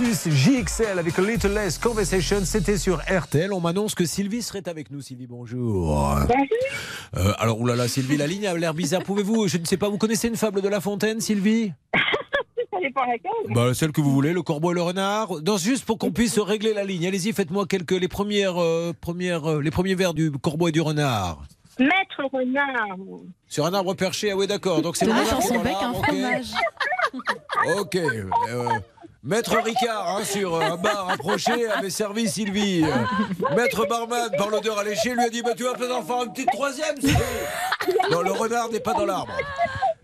versus JXL avec a Little Less Conversation, c'était sur RTL. On m'annonce que Sylvie serait avec nous. Sylvie, bonjour. Euh, alors, oulala, Sylvie, la ligne a l'air bizarre. Pouvez-vous, je ne sais pas, vous connaissez une fable de La Fontaine, Sylvie? Bah, Celle que vous voulez, le corbeau et le renard. Non, juste pour qu'on puisse régler la ligne. Allez-y, faites-moi quelques les premières, euh, premières, euh, les premiers vers du corbeau et du renard. Maître renard. Sur un arbre perché, ah oui, d'accord. Donc c'est le renard dans dans bec un fromage. Ok. euh, Maître Ricard, hein, sur un bar approché, avait servi Sylvie. Euh, Maître Barman, par l'odeur alléchée, lui a dit bah, Tu vas peut-être en faire une petite troisième, Sylvie. Non, le renard n'est pas dans l'arbre.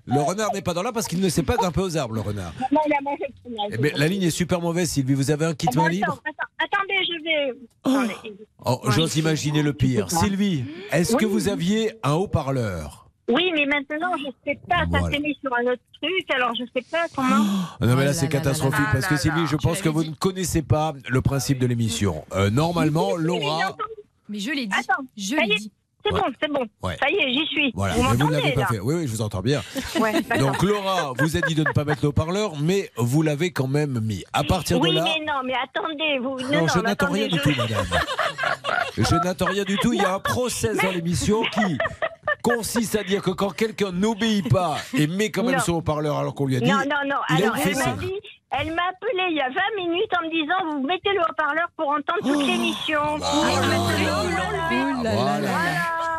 Le renard n'est pas dans l'arbre parce qu'il ne sait pas grimper aux arbres, le renard. Non, il a mangé le fromage. Eh bien, la ligne est super mauvaise, Sylvie. Vous avez un kit Attends, main libre attends, attendez, je vais. Attendez. oh, J'ose imaginer le pire. Sylvie, est-ce que vous aviez un haut-parleur? Oui, mais maintenant, je sais pas. Ça Voilà. s'est mis sur un autre truc, alors je sais pas comment. Ah Non mais là c'est catastrophique là parce que Sylvie, je pense que vous ne connaissez pas le principe de l'émission. Euh, normalement, Laura, Mais je l'ai dit. Attends, Je ça l'ai y est, dit. c'est Ouais. bon, c'est bon. Ouais. Ça y est, j'y suis. voilà, vous mais vous ne m'entendez l'avez pas là fait. Oui, oui, je vous entends bien. Ouais. Donc Laura vous a dit de ne pas mettre le haut-parleur, mais vous l'avez quand même mis. À partir oui, de là, mais non, mais attendez, vous. non, Non, je n'attends rien du tout, madame. Je n'attends rien du tout. Il y a un process dans l'émission qui consiste à dire que quand quelqu'un n'obéit pas et met quand même Non. son haut-parleur alors qu'on lui a dit, Non, non, non. Alors, elle m'a dit. Elle m'a appelé il y a 20 minutes en me disant Vous mettez le haut-parleur pour entendre Oh. toute l'émission. bah, Pour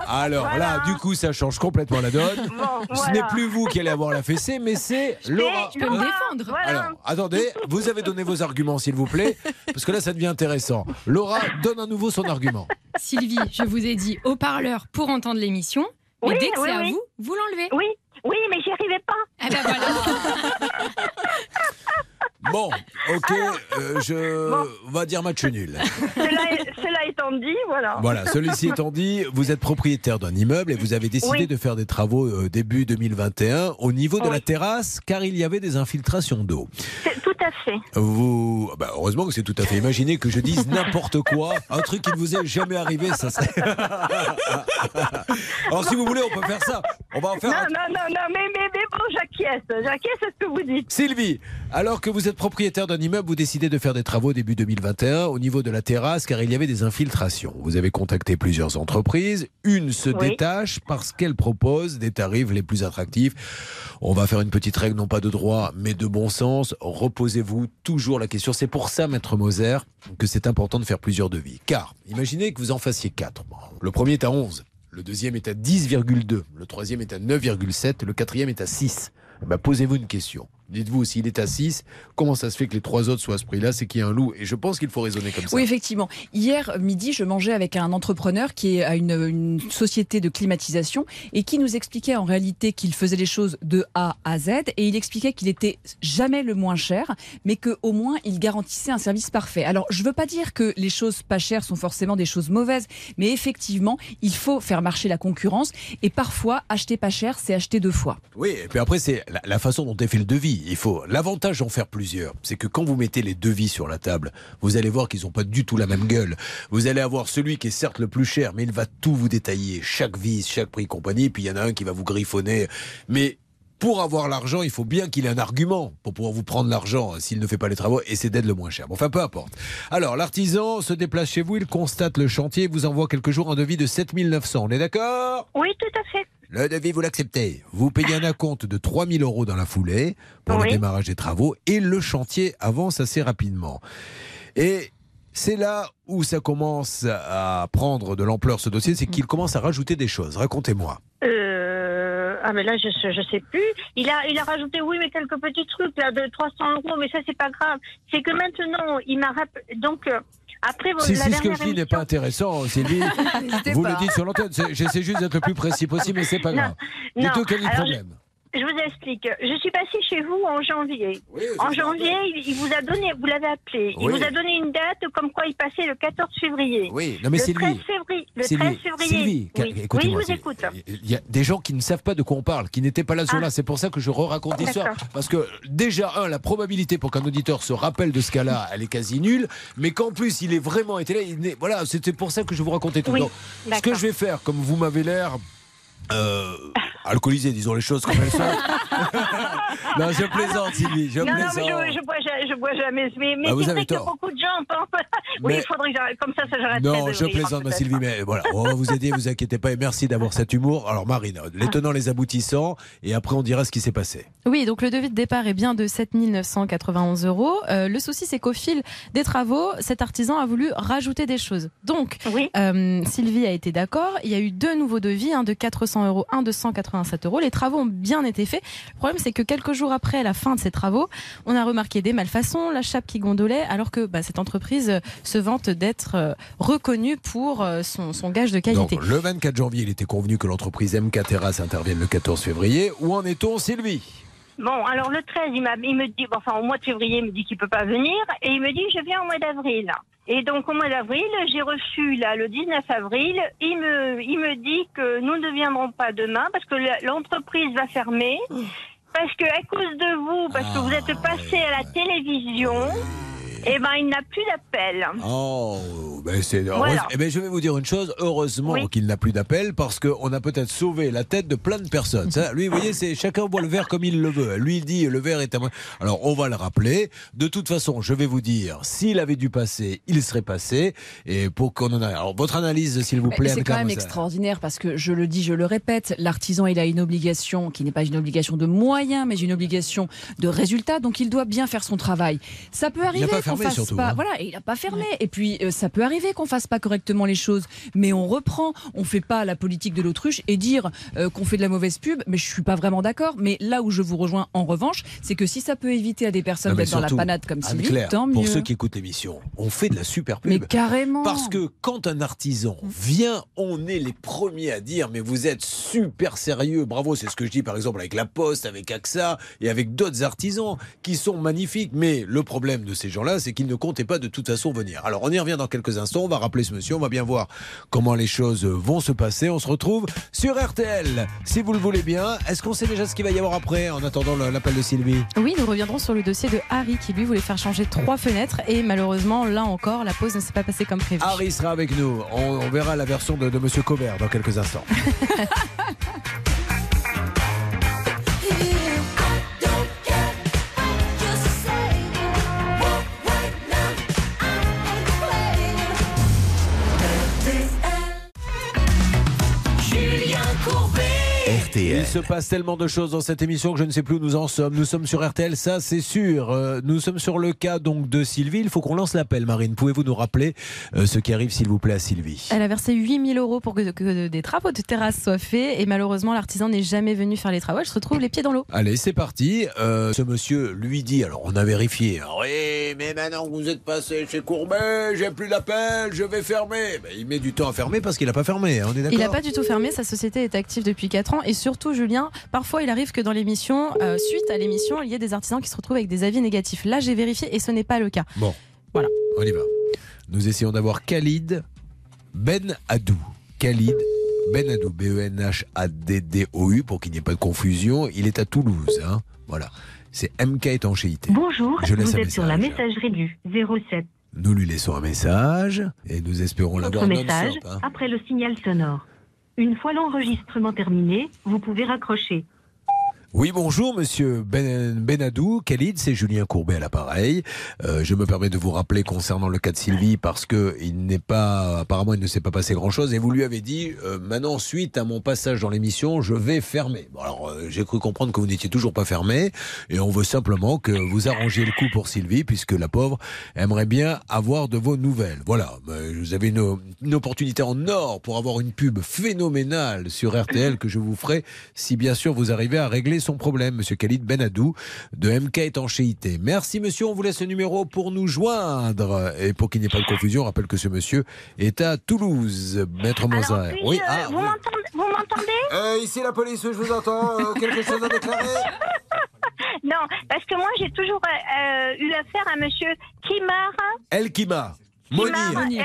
alors. Voilà. Là, du coup, ça change complètement la donne. Bon, Ce voilà. n'est plus vous qui allez avoir la fessée, mais c'est Laura. Je peux me défendre. Alors, attendez, vous avez donné vos arguments, s'il vous plaît, parce que là, ça devient intéressant. Laura, donne à nouveau son argument. Sylvie, je vous ai dit haut-parleur pour entendre l'émission. Mais Oui, dès que oui, c'est à vous, vous l'enlevez. Oui, oui, mais j'y arrivais pas. Ah ben voilà. Bon, ok, euh, je on va dire match nul. cela, cela étant dit, voilà. Voilà, celui-ci étant dit, vous êtes propriétaire d'un immeuble et vous avez décidé Oui. de faire des travaux euh, début 2021 au niveau de la terrasse, car il y avait des infiltrations d'eau. Tout à fait. Vous, bah, heureusement que c'est tout à fait imaginé que je dise n'importe quoi, un truc qui ne vous est jamais arrivé, ça serait. Alors si vous voulez, on peut faire ça. On va en faire. Non, un- non, non, non, mais, mais, mais bon, j'acquiesce. J'acquiesce à ce que vous dites. Sylvie, alors que vous êtes propriétaire d'un immeuble, vous décidez de faire des travaux début 2021 au niveau de la terrasse car il y avait des infiltrations. Vous avez contacté plusieurs entreprises. Une se Oui. détache parce qu'elle propose des tarifs les plus attractifs. On va faire une petite règle, non pas de droit, mais de bon sens. Reposez-vous toujours la question. C'est pour ça, Maître Moser, que c'est important de faire plusieurs devis. Car, imaginez que vous en fassiez quatre. Le premier est à 11. Le deuxième est à 10,2. Le troisième est à 9,7. Le quatrième est à 6. Eh ben, Posez-vous une question. Dites-vous, s'il est à 6, comment ça se fait que les trois autres soient à ce prix-là? C'est qu'il y a un loup. Et je pense qu'il faut raisonner comme ça. Oui, effectivement. Hier midi, je mangeais avec un entrepreneur qui a une, une société de climatisation et qui nous expliquait en réalité qu'il faisait les choses de A à Z et il expliquait qu'il était jamais le moins cher, mais que au moins il garantissait un service parfait. Alors, je veux pas dire que les choses pas chères sont forcément des choses mauvaises, mais effectivement, il faut faire marcher la concurrence et parfois acheter pas cher, c'est acheter deux fois. Oui, et puis après, c'est la, la façon dont est fait le devis. Il faut l'avantage d'en faire plusieurs, c'est que quand vous mettez les devis sur la table, vous allez voir qu'ils n'ont pas du tout la même gueule. Vous allez avoir celui qui est certes le plus cher, mais il va tout vous détailler, chaque vis, chaque prix, compagnie. Puis il y en a un qui va vous griffonner. Mais pour avoir l'argent, il faut bien qu'il ait un argument pour pouvoir vous prendre l'argent euh, s'il ne fait pas les travaux, et c'est d'être le moins cher. Bon, enfin, peu importe. Alors, l'artisan se déplace chez vous, il constate le chantier, vous envoie quelques jours un devis de 7900. On est d'accord? Oui, tout à fait. le devis, vous l'acceptez. Vous payez un acompte de 3000 euros dans la foulée pour le démarrage des travaux et le chantier avance assez rapidement. Et c'est là où ça commence à prendre de l'ampleur ce dossier, c'est qu'il commence à rajouter des choses. Racontez-moi. Euh, ah mais là je sais- je sais plus. Il a il a rajouté oui mais quelques petits trucs là de 300 euros mais ça c'est pas grave. C'est que maintenant il m'a rappelé donc euh, après Si, si ce que je dis n'est pas intéressant, Sylvie, vous pas. le dites sur l'antenne. J'essaie juste d'être le plus précis possible, mais c'est pas Non, grave. non. Dites-nous quel est le problème. Je vous explique. Je suis passée chez vous en janvier. en janvier, il, il vous a donné, vous l'avez appelé. Il Oui. vous a donné une date comme quoi il passait le 14 février. Oui, non mais le Sylvie. 13 février. Le Sylvie, 13 février. Sylvie, oui. Oui, je c'est- vous écoute. Il y a des gens qui ne savent pas de quoi on parle, qui n'étaient pas là sur là. C'est pour ça que je re-raconte l'histoire. Parce que déjà, un, la probabilité pour qu'un auditeur se rappelle de ce cas-là, elle est quasi nulle. Mais qu'en plus, il est vraiment été là. il voilà, c'était pour ça que je vous racontais tout. Oui, Donc, ce que je vais faire, comme vous m'avez l'air. Euh, alcoolisé, disons les choses comme elles sont. non, je plaisante, Sylvie, je non, non, mais je, je, bois, je bois jamais. Mais, mais Ah, vous avez que tort. beaucoup de gens pensent. oui, Mais- il faudrait que j'arrête. Comme ça, ça j'arrête Non, je plaisante, ma Sylvie, mais voilà, on va vous aider, vous inquiétez pas, et merci d'avoir cet humour. Alors, Marine, les tenants, les aboutissants, et après, on dira ce qui s'est passé. Oui, donc le devis de départ est bien de 7 991 euros. Euh, le souci, c'est qu'au fil des travaux, cet artisan a voulu rajouter des choses. Donc, euh, Sylvie a été d'accord. Il y a eu deux nouveaux devis, un de 400 euros, un de 187 euros. Les travaux ont bien été faits. Le problème, c'est que quelques jours après la fin de ces travaux, on a remarqué des malfaçons, la chape qui gondolait, alors que bah, cette entreprise euh, se vante d'être euh, reconnue pour euh, son, son gage de qualité. Donc, le 24 janvier, il était convenu que l'entreprise MK Terrasse intervienne le 14 février. Où en est-on, Sylvie? Bon, alors le 13, il, m'a, il me dit, enfin au mois de février, il me dit qu'il peut pas venir et il me dit je viens au mois d'avril. Et donc au mois d'avril, j'ai reçu là le 19 avril, il me, il me dit que nous ne viendrons pas demain parce que l'entreprise va fermer. Parce que à cause de vous, parce que vous êtes passé à la télévision, et ben il n'a plus d'appel. Oh, ben c'est Voilà. Eh ben, je vais vous dire une chose. Heureusement qu'il n'a plus d'appel parce qu'on a peut-être sauvé la tête de plein de personnes. Ça, lui, vous voyez, c'est chacun voit le verre comme il le veut. Lui, il dit le verre est à moi. Alors, on va le rappeler. De toute façon, je vais vous dire, s'il avait dû passer, il serait passé. Et pour qu'on en a. Alors, votre analyse, s'il vous plaît. C'est quand même extraordinaire parce que je le dis, je le répète, l'artisan il a une obligation qui n'est pas une obligation de moyens, mais une obligation de résultat. Donc il doit bien faire son travail. Ça peut Il a arriver pas qu'on fermé, fasse surtout, pas. hein. Voilà, et il a pas fermé. Et puis euh, ça peut arriver qu'on fasse pas correctement les choses, mais on reprend. On fait pas la politique de l'autruche et dire euh, qu'on fait de la mauvaise pub. Mais je suis pas vraiment d'accord. Mais là où je vous rejoins en revanche, c'est que si ça peut éviter à des personnes d'être dans la panade comme Sylvie, tant mieux. Pour ceux qui écoutent l'émission, on fait de la super pub. Mais carrément. Parce que quand un artisan vient, on est les premiers à dire mais vous êtes super sérieux, bravo, c'est ce que je dis par exemple avec La Poste, avec AXA et avec d'autres artisans qui sont magnifiques. Mais le problème de ces gens-là, c'est qu'ils ne comptaient pas de toute façon venir. Alors on y revient dans quelques instants, on va rappeler ce monsieur, on va bien voir comment les choses vont se passer. On se retrouve sur RTL, si vous le voulez bien. Est-ce qu'on sait déjà ce qu'il va y avoir après en attendant l'appel de Sylvie? Oui, nous reviendrons sur le dossier de Harry qui lui voulait faire changer trois fenêtres et malheureusement, là encore, la pause ne s'est pas passée comme prévu. Harry sera avec nous. On, on verra la version de, de Monsieur Cobert dans quelques instants. Il se passe tellement de choses dans cette émission que je ne sais plus où nous en sommes. Nous sommes sur RTL, ça c'est sûr. Euh, nous sommes sur le cas donc de Sylvie. Il faut qu'on lance l'appel, Marine. Pouvez-vous nous rappeler euh, ce qui arrive, s'il vous plaît, à Sylvie? Elle a versé 8000 euros pour que, que des travaux de terrasse soient faits et malheureusement l'artisan n'est jamais venu faire les travaux. Elle se retrouve les pieds dans l'eau. Allez, c'est parti. Euh, ce monsieur lui dit, alors on a vérifié. oui, mais maintenant que vous êtes passé chez Courbet, j'ai plus d'appel, je vais fermer. Ben, il met du temps à fermer parce qu'il n'a pas fermé. hein, on est d'accord Il n'a pas du tout fermé, sa société est active depuis 4 ans et surtout Julien, parfois il arrive que dans l'émission, euh, suite à l'émission, il y ait des artisans qui se retrouvent avec des avis négatifs. Là j'ai vérifié et ce n'est pas le cas. Bon. Voilà. On y va. Nous essayons d'avoir Khalid Ben Adou. Khalid Ben Adou, B-E-N-H-A-D-D-O-U, pour qu'il n'y ait pas de confusion. Il est à Toulouse. hein. Voilà. C'est MK étanchéité. Bonjour, Je laisse vous un êtes sur la message. messagerie du 07. Nous lui laissons un message et nous espérons l'avoir Votre message hein. après le signal sonore. Une fois l'enregistrement terminé, vous pouvez raccrocher. Oui, bonjour, monsieur ben, Benadou. Khalid, c'est Julien Courbet à l'appareil. Euh, je me permets de vous rappeler concernant le cas de Sylvie parce que il n'est pas, apparemment, il ne s'est pas passé grand chose et vous lui avez dit, euh, maintenant, suite à mon passage dans l'émission, je vais fermer. Bon, alors, euh, j'ai cru comprendre que vous n'étiez toujours pas fermé et on veut simplement que vous arrangiez le coup pour Sylvie puisque la pauvre aimerait bien avoir de vos nouvelles. Voilà. Vous avez une, une opportunité en or pour avoir une pub phénoménale sur RTL que je vous ferai si bien sûr vous arrivez à régler son problème, monsieur Khalid Benadou de MK Étanchéité. Merci monsieur, on vous laisse le numéro pour nous joindre. Et pour qu'il n'y ait pas de confusion, on rappelle que ce monsieur est à Toulouse, maître. Puis, Oui, euh, ah, vous m'entendez Vous m'entendez? Euh, ici la police, je vous entends. Euh, quelque chose à déclarer? Non, parce que moi j'ai toujours euh, eu affaire à Monsieur Kimar. El Kima. Monir. Kimar, El-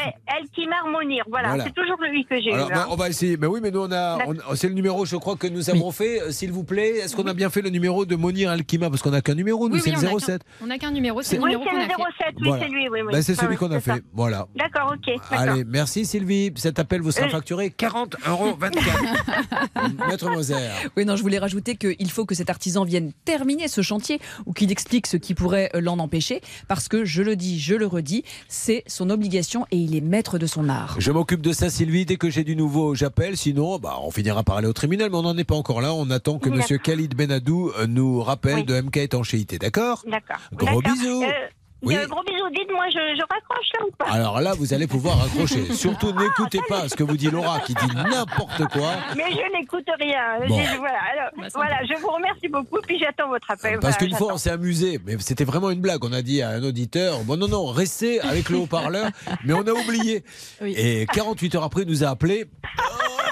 El Kimar Monir. Voilà, Voilà. c'est toujours lui que j'ai eu. Alors, hein. ben, on va essayer. Mais oui, mais nous, on a. on- C'est le numéro, je crois, que nous avons fait. Euh, S'il vous plaît, est-ce qu'on a bien fait le numéro de Monir Alkima? Parce qu'on n'a qu'un numéro, nous, Oui, c'est oui, le on a 07. qu'un- On n'a qu'un numéro, c'est C'est- le Oui, numéro c'est qu'on le a fait. 07, oui, Voilà. c'est lui, oui, oui. Ben, c'est celui Ouais, qu'on a c'est ça. fait. Voilà. D'accord, ok. d'accord. Allez, merci Sylvie. Cet appel vous sera Euh. facturé 40 euros 24. Maître Moser. Oui, non, je voulais rajouter qu'il faut que cet artisan vienne terminer ce chantier ou qu'il explique ce qui pourrait euh, l'en empêcher, parce que je le dis, je le redis, c'est son obligation et il est maître de son art. Je m'occupe de ça, Sylvie. Dès que j'ai du nouveau, j'appelle. Sinon, bah, on finira par aller au tribunal, mais on n'en est pas encore là. On attend que. Monsieur Khalid Benadou euh, nous rappelle Oui. de MK étanchéité. D'accord D'accord. Gros bisous. Euh, Oui. euh, gros bisous. Dites-moi, je, je raccroche là ou pas? Alors là, vous allez pouvoir raccrocher. Surtout, n'écoutez pas ce que vous dit Laura, qui dit n'importe quoi. Mais je n'écoute rien. Bon. Voilà, alors, voilà, je vous remercie beaucoup, puis j'attends votre appel. Parce Voilà, qu'une fois, on s'est amusé, mais c'était vraiment une blague. On a dit à un auditeur, bon non, non, restez avec le haut-parleur, mais on a oublié. Et 48 heures après, il nous a appelé. Oh,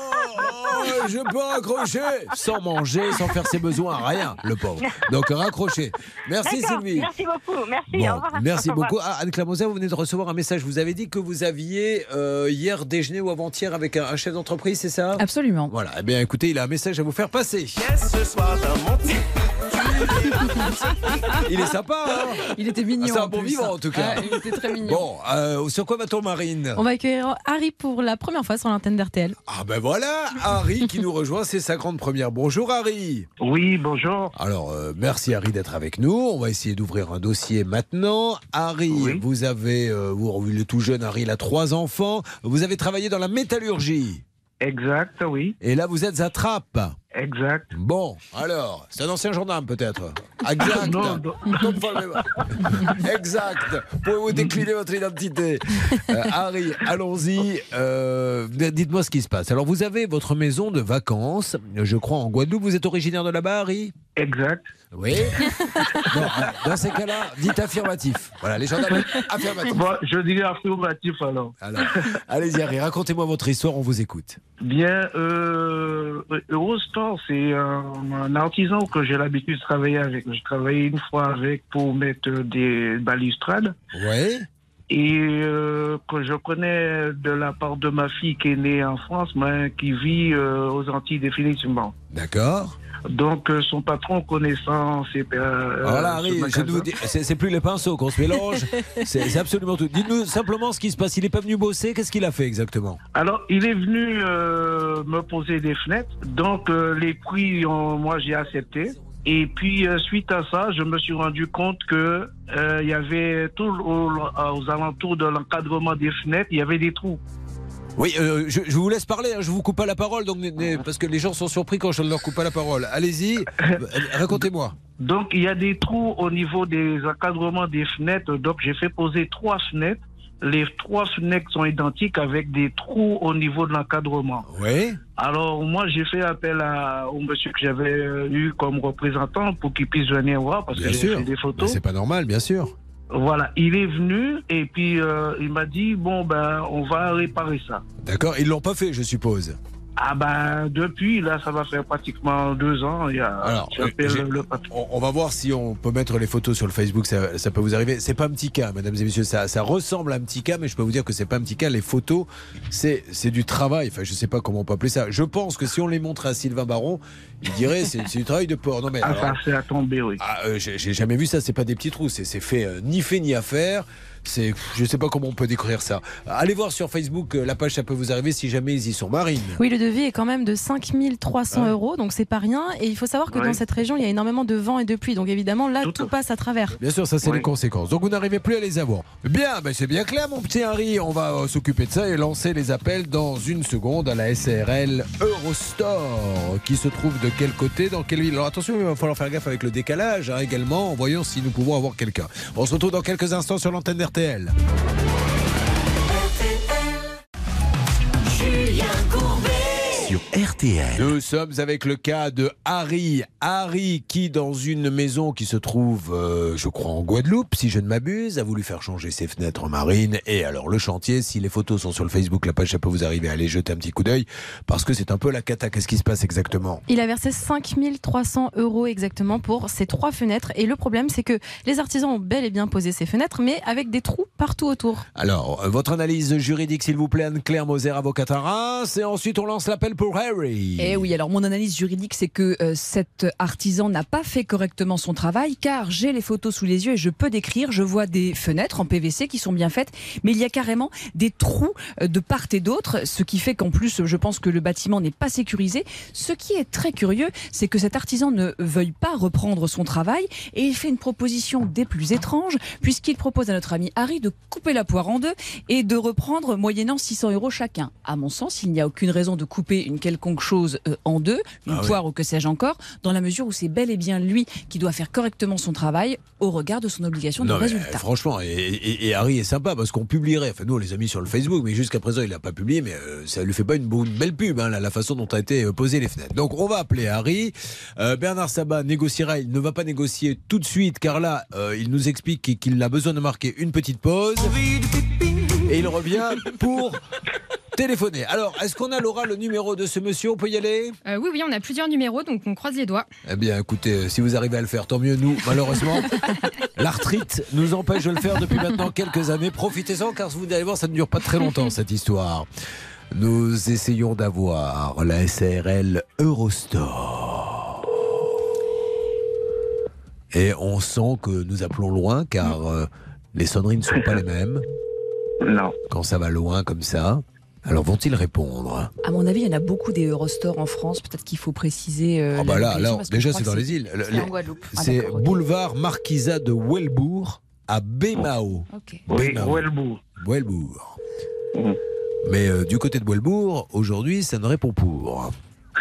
je peux raccrocher sans manger, sans faire ses besoins, rien, le pauvre. Donc raccrocher. Merci Sylvie. Merci beaucoup. Merci. Bon, au revoir. merci Au revoir. beaucoup. Ah, Anne Clamosa, vous venez de recevoir un message. Vous avez dit que vous aviez euh, hier déjeuné ou avant-hier avec un, un chef d'entreprise, c'est ça? Absolument. Voilà. Eh bien, écoutez, il a un message à vous faire passer. ce soir dans mon Il est sympa, hein Il était mignon. Ah, c'est un bon plus. vivant, en tout cas. Ouais, il était très mignon. Bon, euh, sur quoi va-t-on, Marine On va accueillir Harry pour la première fois sur l'antenne d'RTL. Ah ben voilà, Harry qui nous rejoint, c'est sa grande première. Bonjour Harry. Oui, bonjour. Alors, euh, merci Harry d'être avec nous. On va essayer d'ouvrir un dossier maintenant. Harry, vous avez, euh, vous, le tout jeune Harry, il a trois enfants. Vous avez travaillé dans la métallurgie. Exact, oui. Et là, vous êtes à Trappes. Exact. Bon, alors, c'est un ancien gendarme peut-être Exact. Non, non. exact. Pouvez-vous décliner votre identité? Euh, Harry, allons-y. Euh, Dites-moi ce qui se passe. Alors, vous avez votre maison de vacances, je crois, en Guadeloupe. Vous êtes originaire de là-bas, Harry? Exact. Oui. Bon, euh, dans ces cas-là, dites affirmatif. Voilà, les gendarmes, affirmatif. Bon, je dirais affirmatif alors. Alors, allez-y, Harry, racontez-moi votre histoire, on vous écoute. Bien, euh, Eurostar, c'est un, un artisan que j'ai l'habitude de travailler avec. Je travaillais une fois avec pour mettre des balustrades. Oui. Et euh, que je connais de la part de ma fille qui est née en France, mais qui vit euh, aux Antilles définitivement. D'accord. Donc euh, son patron connaissant ces euh, Voilà, c'est plus les pinceaux qu'on se mélange, c'est absolument tout. Dites-nous simplement ce qui se passe. Il n'est pas venu bosser, qu'est-ce qu'il a fait exactement? Alors, il est venu euh, me poser des fenêtres. Donc, euh, les prix, ont- moi, j'ai accepté. Et puis, euh, suite à ça, je me suis rendu compte que euh, il y avait tout au- aux alentours de l'encadrement des fenêtres, il y avait des trous. Oui, euh, je, je vous laisse parler, hein, je vous coupe pas la parole, donc, parce que les gens sont surpris quand je ne leur coupe pas la parole. Allez-y, euh, racontez-moi. Donc, il y a des trous au niveau des encadrements des fenêtres. Donc, j'ai fait poser trois fenêtres. Les trois fenêtres sont identiques avec des trous au niveau de l'encadrement. Oui. Alors, moi, j'ai fait appel à, au monsieur que j'avais euh, eu comme représentant pour qu'il puisse venir voir parce Bien que j'ai fait des photos. C'est pas normal, bien sûr. Voilà, il est venu et puis euh, il m'a dit bon ben on va réparer ça. D'accord, ils l'ont pas fait, je suppose. Ah ben depuis là ça va faire pratiquement deux ans. Il y a, Alors, euh, le. On, on va voir si on peut mettre les photos sur le Facebook, ça, ça peut vous arriver. C'est pas un petit cas, mesdames et messieurs, ça, ça ressemble à un petit cas, mais je peux vous dire que c'est pas un petit cas. Les photos, c'est c'est du travail. Enfin, je sais pas comment on peut appeler ça. Je pense que si on les montre à Sylvain Baron, il dirait c'est c'est du travail de porc. Non mais Ah, alors- ça c'est à tomber oui. Ah, euh, j'ai j'ai jamais vu ça, c'est pas des petits trous, c'est c'est fait euh, ni fait ni à faire. C'est, je sais pas comment on peut décrire ça. Allez voir sur Facebook, euh, la page ça peut vous arriver si jamais ils y sont. Marine. Oui, le devis est quand même de 5300 Ouais. euros, donc c'est pas rien. Et il faut savoir que Ouais. dans cette région, il y a énormément de vent et de pluie. Donc évidemment, là, tout, passe à travers. Bien sûr, ça c'est les conséquences. Donc vous n'arrivez plus à les avoir. Bien, ben c'est bien clair, mon petit Harry. On va euh, s'occuper de ça et lancer les appels dans une seconde à la SRL Eurostore, qui se trouve de quel côté, dans quelle ville? Alors attention, il va falloir faire gaffe avec le décalage hein, également, en voyant si nous pouvons avoir quelqu'un. On se retrouve dans quelques instants sur l'antenne d'RTL. Sur RTL. Nous sommes avec le cas de Harry. Harry qui, dans une maison qui se trouve, euh, je crois, en Guadeloupe, si je ne m'abuse, a voulu faire changer ses fenêtres marines. Et alors, le chantier, si les photos sont sur le Facebook, la page, ça peut vous arriver à aller jeter un petit coup d'œil, parce que c'est un peu la cata. Qu'est-ce qui se passe exactement? Il a versé 5300 euros exactement pour ces trois fenêtres. Et le problème, c'est que les artisans ont bel et bien posé ces fenêtres, mais avec des trous partout autour. Alors, euh, votre analyse juridique, s'il vous plaît, Anne-Claire Moser, avocate à Reims. Et ensuite, on lance l'appel Harry. Eh oui, alors mon analyse juridique, c'est que euh, cet artisan n'a pas fait correctement son travail, car j'ai les photos sous les yeux et je peux décrire. Je vois des fenêtres en PVC qui sont bien faites, mais il y a carrément des trous euh, de part et d'autre, ce qui fait qu'en plus, je pense que le bâtiment n'est pas sécurisé. Ce qui est très curieux, c'est que cet artisan ne veuille pas reprendre son travail et il fait une proposition des plus étranges, puisqu'il propose à notre ami Harry de couper la poire en deux et de reprendre moyennant 600 euros chacun. À mon sens, il n'y a aucune raison de couper une quelconque chose euh, en deux, une Ah oui. poire ou que sais-je encore, dans la mesure où c'est bel et bien lui qui doit faire correctement son travail au regard de son obligation de Non, résultat. euh, franchement, et, et- et Harry est sympa parce qu'on publierait. Enfin, nous, on les a mis sur le Facebook, mais jusqu'à présent, il n'a pas publié. Mais euh, ça lui fait pas une, beau- une belle pub, hein, la, la façon dont a été euh, posées les fenêtres. Donc, on va appeler Harry. Euh, Bernard Sabat négociera. Il ne va pas négocier tout de suite, car là, euh, il nous explique qu'il- qu'il a besoin de marquer une petite pause. Et il revient pour téléphoner. Alors, est-ce qu'on a, Laura, le numéro de ce monsieur? On peut y aller? Euh, oui, oui, on a plusieurs numéros, donc on croise les doigts. Eh bien, écoutez, euh, si vous arrivez à le faire, tant mieux. Nous, malheureusement, l'arthrite nous empêche de le faire depuis maintenant quelques années. Profitez-en, car vous allez voir, ça ne dure pas très longtemps, cette histoire. Nous essayons d'avoir la SARL Eurostore. Et on sent que nous appelons loin, car euh, les sonneries ne sont pas les mêmes. Non. Quand ça va loin comme ça, alors vont-ils répondre? À mon avis, il y en a beaucoup des Eurostores en France. Peut-être qu'il faut préciser. euh, Ah bah là, déjà c'est dans les îles. Le- C'est les- en Guadeloupe. Ah, C'est boulevard Marquisat de Welbourg à Bémao. Oui, Bémao. Welbourg. Welbourg. Mais euh, du côté de Welbourg, aujourd'hui, ça ne répond pour.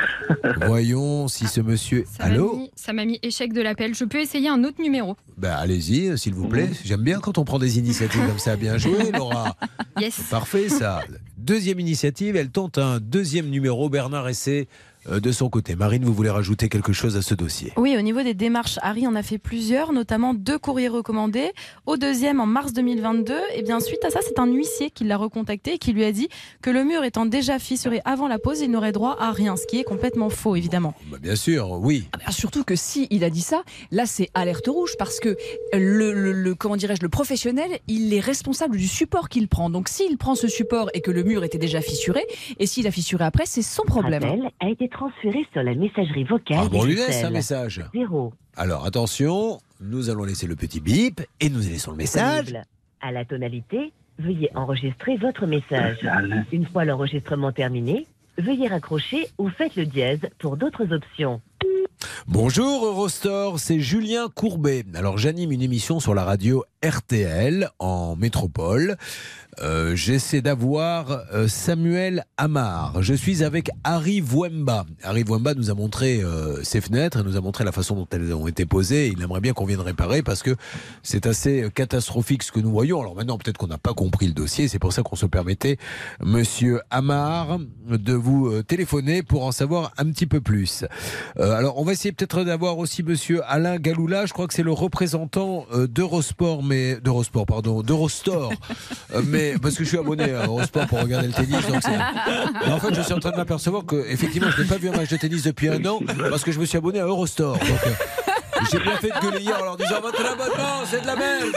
Voyons si ce monsieur. Ça m'a Allô mis- Ça m'a mis échec de l'appel. Je peux essayer un autre numéro. Ben, Allez-y, euh, s'il vous plaît. J'aime bien quand on prend des initiatives comme ça. Bien joué, Laura. Yes. Parfait, ça. Deuxième initiative, elle tente un deuxième numéro. Bernard Essay euh, de son côté. Marine, vous voulez rajouter quelque chose à ce dossier? Oui, au niveau des démarches, Harry en a fait plusieurs, notamment deux courriers recommandés. Au deuxième, en mars 2022, et bien suite à ça, c'est un huissier qui l'a recontacté et qui lui a dit que le mur étant déjà fissuré avant la pause, il n'aurait droit à rien, ce qui est complètement faux, évidemment. Bah, Bien sûr, oui. Ah, Surtout que si il a dit ça, là c'est alerte rouge parce que le, le- le- comment dirais-je le professionnel, il est responsable du support qu'il prend. Donc s'il prend ce support et que le mur était déjà fissuré, et s'il a fissuré après, c'est son problème. Appel a été transféré sur la messagerie vocale. Ah, bon, on lui laisse un message. Zéro. Alors attention, nous allons laisser le petit bip et nous laissons le message. À la tonalité, veuillez enregistrer votre message. Une fois l'enregistrement terminé, veuillez raccrocher ou faites le dièse pour d'autres options. Bonjour Eurostore, c'est Julien Courbet. Alors j'anime une émission sur la radio RTL en métropole. Euh, J'essaie d'avoir euh, Samuel Amar. Je suis avec Harry Wemba. Harry Wemba nous a montré euh, ses fenêtres nous a montré la façon dont elles ont été posées. Il aimerait bien qu'on vienne réparer parce que c'est assez euh, catastrophique ce que nous voyons. Alors maintenant, peut-être qu'on n'a pas compris le dossier. C'est pour ça qu'on se permettait, Monsieur Amar, de vous téléphoner pour en savoir un petit peu plus. Alors, on va essayer peut-être d'avoir aussi Monsieur Alain Galoula. Je crois que c'est le représentant d'Eurosport, mais d'Eurosport, pardon, d'Eurostore. Euh, mais parce que je suis abonné à Eurosport pour regarder le tennis. donc c'est- mais en fait, je suis en train de m'apercevoir que effectivement, je n'ai pas vu un match de tennis depuis un an parce que je me suis abonné à Eurostore. Donc, j'ai bien fait de gueuler hier en leur disant votre abonnement, c'est de la merde.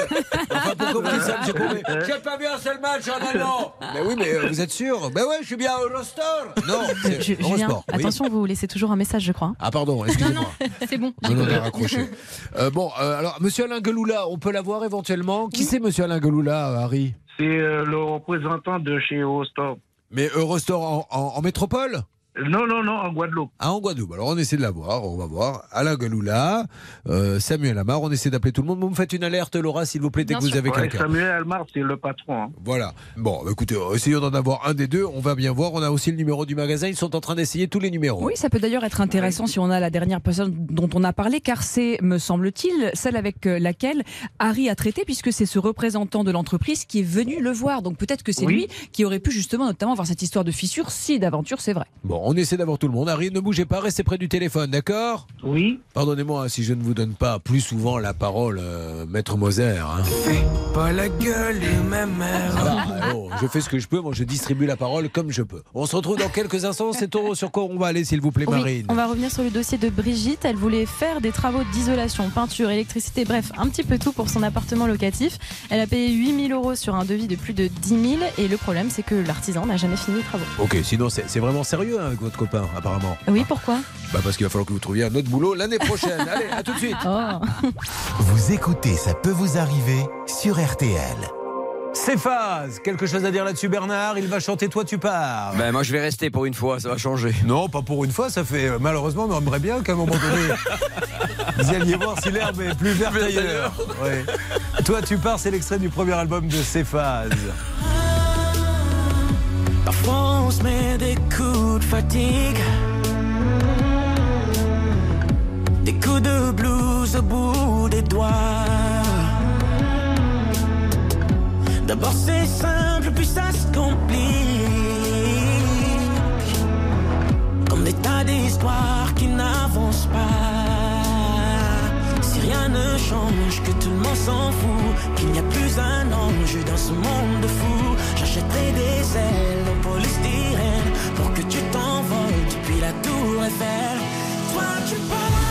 Enfin, pour compris ça. J'ai pas vu un seul match en an. Mais oui, mais euh, vous êtes sûr? Ben ouais, je suis bien à Eurostore. Non, c'est Ju- Julien, oui. attention, vous laissez toujours un message, je crois. Ah pardon, excusez-moi. C'est bon. Non, non, on a raccroché. Euh, bon, euh, alors, monsieur Alain Geloula, on peut l'avoir éventuellement? Qui c'est, monsieur Alain Geloula, Harry? C'est euh, le représentant de chez Eurostore. Mais Eurostore en, en- en métropole? Non, non, non, en Guadeloupe. Ah, en Guadeloupe. Alors, on essaie de l'avoir, on va voir. Alain Geloula, euh, Samuel Amar, on essaie d'appeler tout le monde. Vous me faites une alerte, Laura, s'il vous plaît, dès Bien que vous avez Ouais, quelqu'un. Samuel Almar, c'est le patron. hein. Voilà. Bon, bah, écoutez, euh, essayons d'en avoir un des deux. On va bien voir. On a aussi le numéro du magasin. Ils sont en train d'essayer tous les numéros. Oui, ça peut d'ailleurs être intéressant si on a la dernière personne dont on a parlé, car c'est, me semble-t-il, celle avec euh, laquelle Harry a traité, puisque c'est ce représentant de l'entreprise qui est venu le voir. Donc peut-être que c'est Oui. lui qui aurait pu justement, notamment, voir cette histoire de fissure, si d'aventure c'est vrai. Bon, on essaie d'avoir tout le monde. Harry, ne bougez pas, restez près du téléphone, d'accord? Oui. Pardonnez-moi si je ne vous donne pas plus souvent la parole, euh, Maître Moser. hein. Pas la gueule ma mère. Ah je fais ce que je peux, moi je distribue la parole comme je peux. On se retrouve dans quelques instants. C'est au- sur quoi on va aller, s'il vous plaît, Oui, Marine? on va revenir sur le dossier de Brigitte. Elle voulait faire des travaux d'isolation, peinture, électricité, bref, un petit peu tout pour son appartement locatif. Elle a payé 8000 euros sur un devis de plus de 10 000 et le problème c'est que l'artisan n'a jamais fini les travaux. Ok, sinon c'est c'est vraiment sérieux hein, avec votre copain, apparemment. Oui, pourquoi Bah parce qu'il va falloir que vous trouviez un autre boulot l'année prochaine. Allez, à tout de suite. Vous écoutez Ça peut vous arriver sur RTL. C'est phase. Quelque chose à dire là-dessus, Bernard? Il va chanter Toi tu pars. Ben, moi, je vais rester pour une fois, ça va changer. Non, pas pour une fois, ça fait. euh, Malheureusement, on aimerait bien qu'à un moment donné, vous alliez voir si l'herbe est plus verte ailleurs. Ouais. Toi tu pars, c'est l'extrait du premier album de Cephase. Parfois on se met des coups Des coups de blues au bout des doigts. D'abord c'est simple, puis ça se complique. Comme des tas d'histoires qui n'avancent pas. Rien ne change, que tout le monde s'en fout, qu'il n'y a plus un ange dans ce monde de fous, j'achèterai des ailes en polystyrène pour que tu t'envoles depuis la tour Eiffel. Toi tu pars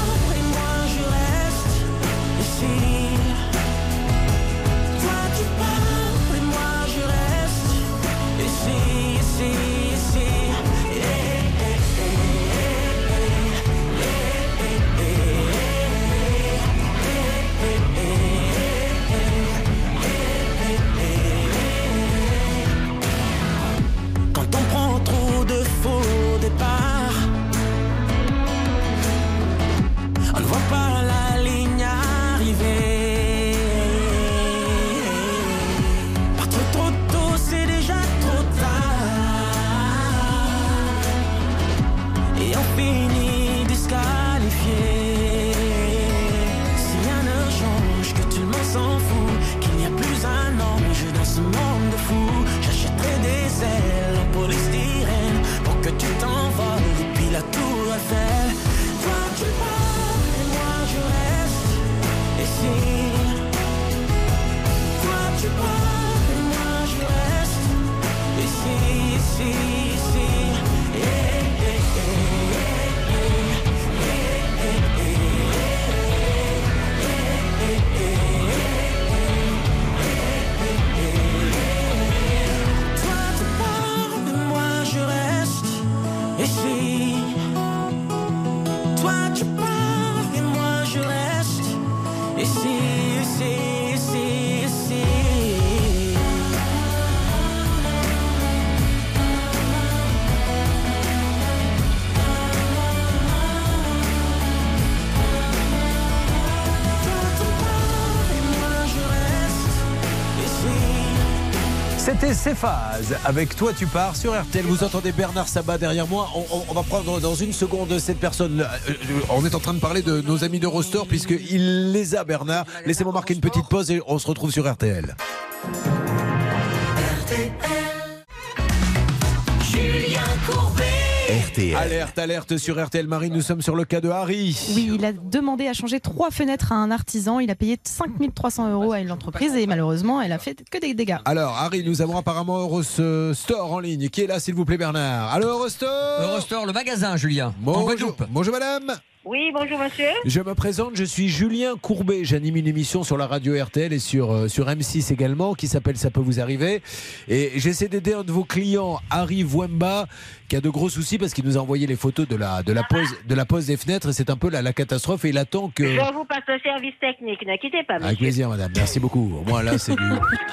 ici. C'était Cephase. Avec Toi tu pars sur RTL. Vous entendez Bernard Sabat derrière moi. On, va prendre dans une seconde cette personne. Euh, On est en train de parler de nos amis d'Eurostore puisqu'il les a, Bernard. Laissez-moi marquer une petite pause et on se retrouve sur RTL. RTL. Alerte, alerte sur RTL Marine. Nous sommes sur le cas de Harry. Oui, il a demandé à changer trois fenêtres à un artisan. Il a payé 5300 euros à une entreprise et malheureusement, elle a fait que des dégâts. Alors, Harry, nous avons apparemment Eurostore en ligne. Qui est là, s'il vous plaît, Bernard? Allô, Eurostore? Eurostore, le magasin, Julien. En Bonjour, madame. Oui, bonjour monsieur. Je me présente, je suis Julien Courbet. J'anime une émission sur la radio RTL et sur, euh, sur M6 également qui s'appelle Ça peut vous arriver. Et j'essaie d'aider un de vos clients, Harry Wemba, qui a de gros soucis parce qu'il nous a envoyé les photos de la, de la, pose, de la pose des fenêtres et c'est un peu la, la catastrophe et il attend que. Je vous passe le service technique, ne quittez pas, monsieur. Avec plaisir, madame. Merci beaucoup. Au moins là, c'est du.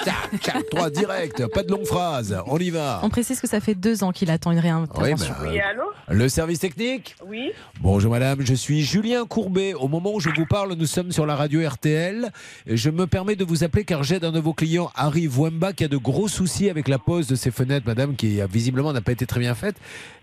Tac, tac, trois direct. Pas de longue phrase. On y va. On précise que ça fait deux ans qu'il attend une réintervention. Oui, bah, allô Le service technique Oui. Bonjour madame, je suis Julien Courbet. Au moment où je vous parle, nous sommes sur la radio RTL. Je me permets de vous appeler car j'aide un de vos clients, Harry Wemba, qui a de gros soucis avec la pose de ses fenêtres, madame, qui euh, visiblement n'a pas été très bien faite.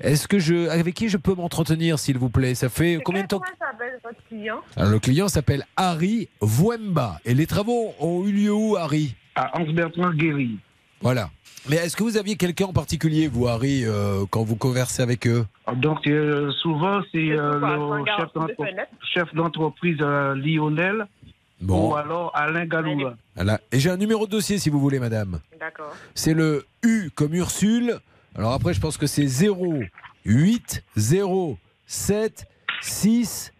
Est-ce que je, avec qui je peux m'entretenir, s'il vous plaît? Ça fait combien de temps que- Comment s'appelle votre client Alors, Le client s'appelle Harry Wemba. Et les travaux ont eu lieu où, Harry? À Hans Bertrand Guéry. Voilà. Mais est-ce que vous aviez quelqu'un en particulier, vous, Harry, euh, quand vous conversez avec eux? Donc, euh, souvent, c'est euh, le chef d'entreprise euh, Lionel Bon. ou alors Alain Galouva. Voilà. Et j'ai un numéro de dossier, si vous voulez, madame. D'accord. C'est le U comme Ursule. Alors après, je pense que c'est 0, 8, 0, 7, 6,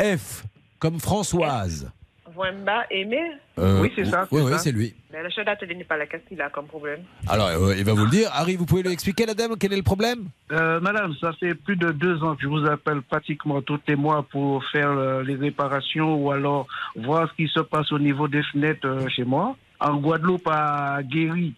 F, comme Françoise. Wemba Aimé Euh, Oui, c'est ça, Oui, c'est oui, c'est lui. Mais le chef d'atelier n'est pas là. Qu'est-ce qu'il a comme problème? Alors, euh, il va vous le dire. Harry, vous pouvez lui expliquer, la dame, quel est le problème? Euh, madame, ça fait plus de deux ans que je vous appelle pratiquement tous les mois pour faire euh, les réparations ou alors voir ce qui se passe au niveau des fenêtres euh, chez moi. En Guadeloupe, à Guéry,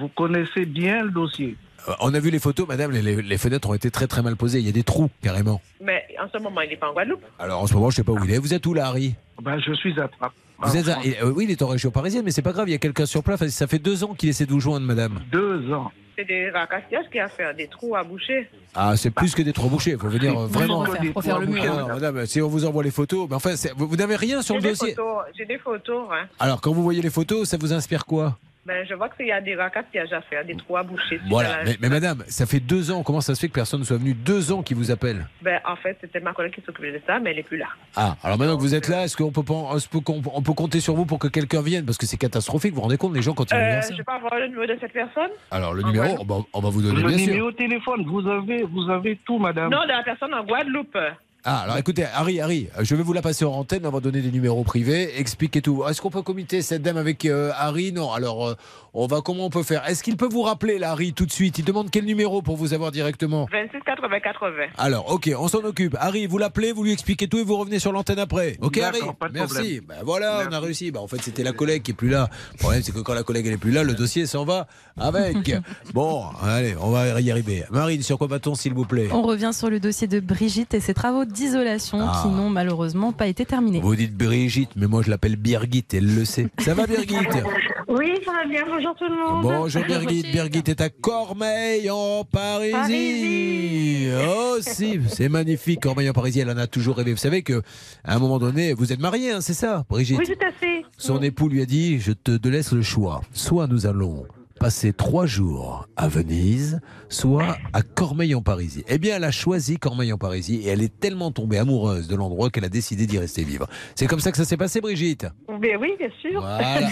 vous connaissez bien le dossier. Euh, On a vu les photos, madame, les, les- les fenêtres ont été très très mal posées. Il y a des trous, carrément. Mais en ce moment, il n'est pas en Guadeloupe. Alors en ce moment, je sais pas où il est. Vous êtes où là, Harry Ben, je suis à Trappes. vous êtes à- et, euh, Oui, il est en région parisienne, mais c'est pas grave, il y a quelqu'un sur place. Ça fait deux ans qu'il essaie de vous joindre, madame. Deux ans. C'est des racastillages qui a fait des trous à boucher. Ah, c'est plus que des trous bouchés. Il faut venir euh, vraiment. Pour faire- pour faire le mur. Ah, madame, si on vous envoie les photos, mais enfin, vous, vous n'avez rien sur le dossier. J'ai des photos. Hein. Alors, quand vous voyez les photos, ça vous inspire quoi? Ben, je vois qu'il y a des racastillages à faire, des trous à boucher. suite Voilà. Mais, mais madame, ça fait deux ans. Comment ça se fait que personne ne soit venu? Deux ans qui vous appelle Ben, en fait, c'était ma collègue qui s'occupait de ça, mais elle n'est plus là. Ah, alors maintenant que vous êtes là, est-ce qu'on peut, on peut compter sur vous pour que quelqu'un vienne? Parce que c'est catastrophique. Vous vous rendez compte, les gens, quand ils Euh, je ne vais pas avoir le numéro de cette personne Alors, le en numéro, on va, on va vous donner, Le bien sûr. numéro de téléphone, vous avez, vous avez tout, madame. Non, de la personne en Guadeloupe. Ah, alors écoutez, Harry, Harry, je vais vous la passer en antenne, on va donner des numéros privés, expliquez tout. Est-ce qu'on peut comiter cette dame avec euh, Harry? Non, alors euh, on va, comment on peut faire Est-ce qu'il peut vous rappeler, là, Harry, tout de suite? Il demande quel numéro pour vous avoir directement 26 80 80. alors, ok, on s'en occupe. Harry, vous l'appelez, vous lui expliquez tout et vous revenez sur l'antenne après. Ok, Harry? D'accord, pas de Merci. Ben voilà, on a réussi. Ben, en fait, c'était la collègue qui est plus là. Le problème, c'est que quand la collègue elle est plus là, le dossier s'en va avec. bon, allez, on va y arriver. Marine, sur quoi va-t-on, s'il vous plaît? On revient sur le dossier de Brigitte et ses travaux d'isolation Ah. qui n'ont malheureusement pas été terminés. Vous dites Brigitte, mais moi je l'appelle Birgit, elle le sait. Ça va, Birgit? Oui, ça va bien. Bonjour tout le monde. Bonjour Birgit. Birgit est à Cormeil en Parisie. Parisie. Oh si, c'est magnifique. Cormeil en Parisie, elle en a toujours rêvé. Vous savez que à un moment donné, vous êtes mariée, hein, c'est ça, Brigitte? Oui, tout à fait. Son époux lui a dit Je te laisse le choix. Soit nous allons passer trois jours à Venise, soit à Cormeil en Parisie. Eh bien, elle a choisi Cormeil en Parisie et elle est tellement tombée amoureuse de l'endroit qu'elle a décidé d'y rester vivre. C'est comme ça que ça s'est passé, Brigitte? Ben oui, bien sûr. Voilà.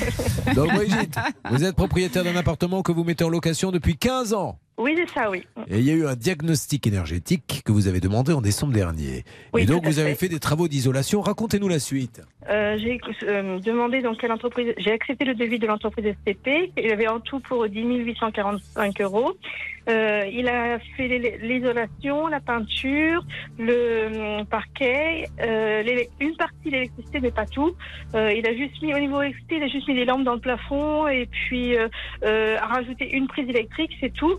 Donc, Brigitte, vous êtes propriétaire d'un appartement que vous mettez en location depuis 15 ans. Oui, c'est ça, oui. Et il y a eu un diagnostic énergétique que vous avez demandé en décembre dernier. Oui, et donc, à vous avez fait. des travaux d'isolation. Racontez-nous la suite. Euh, j'ai euh, demandé dans quelle entreprise. J'ai accepté le devis de l'entreprise STP. Il avait en tout pour 10 845 euros. Euh, il a fait l'isolation, la peinture, le parquet, une partie de l'électricité, mais pas tout. Il a juste mis au niveau électricité, il a juste mis des lampes dans le plafond et puis a rajouté une prise électrique, c'est tout.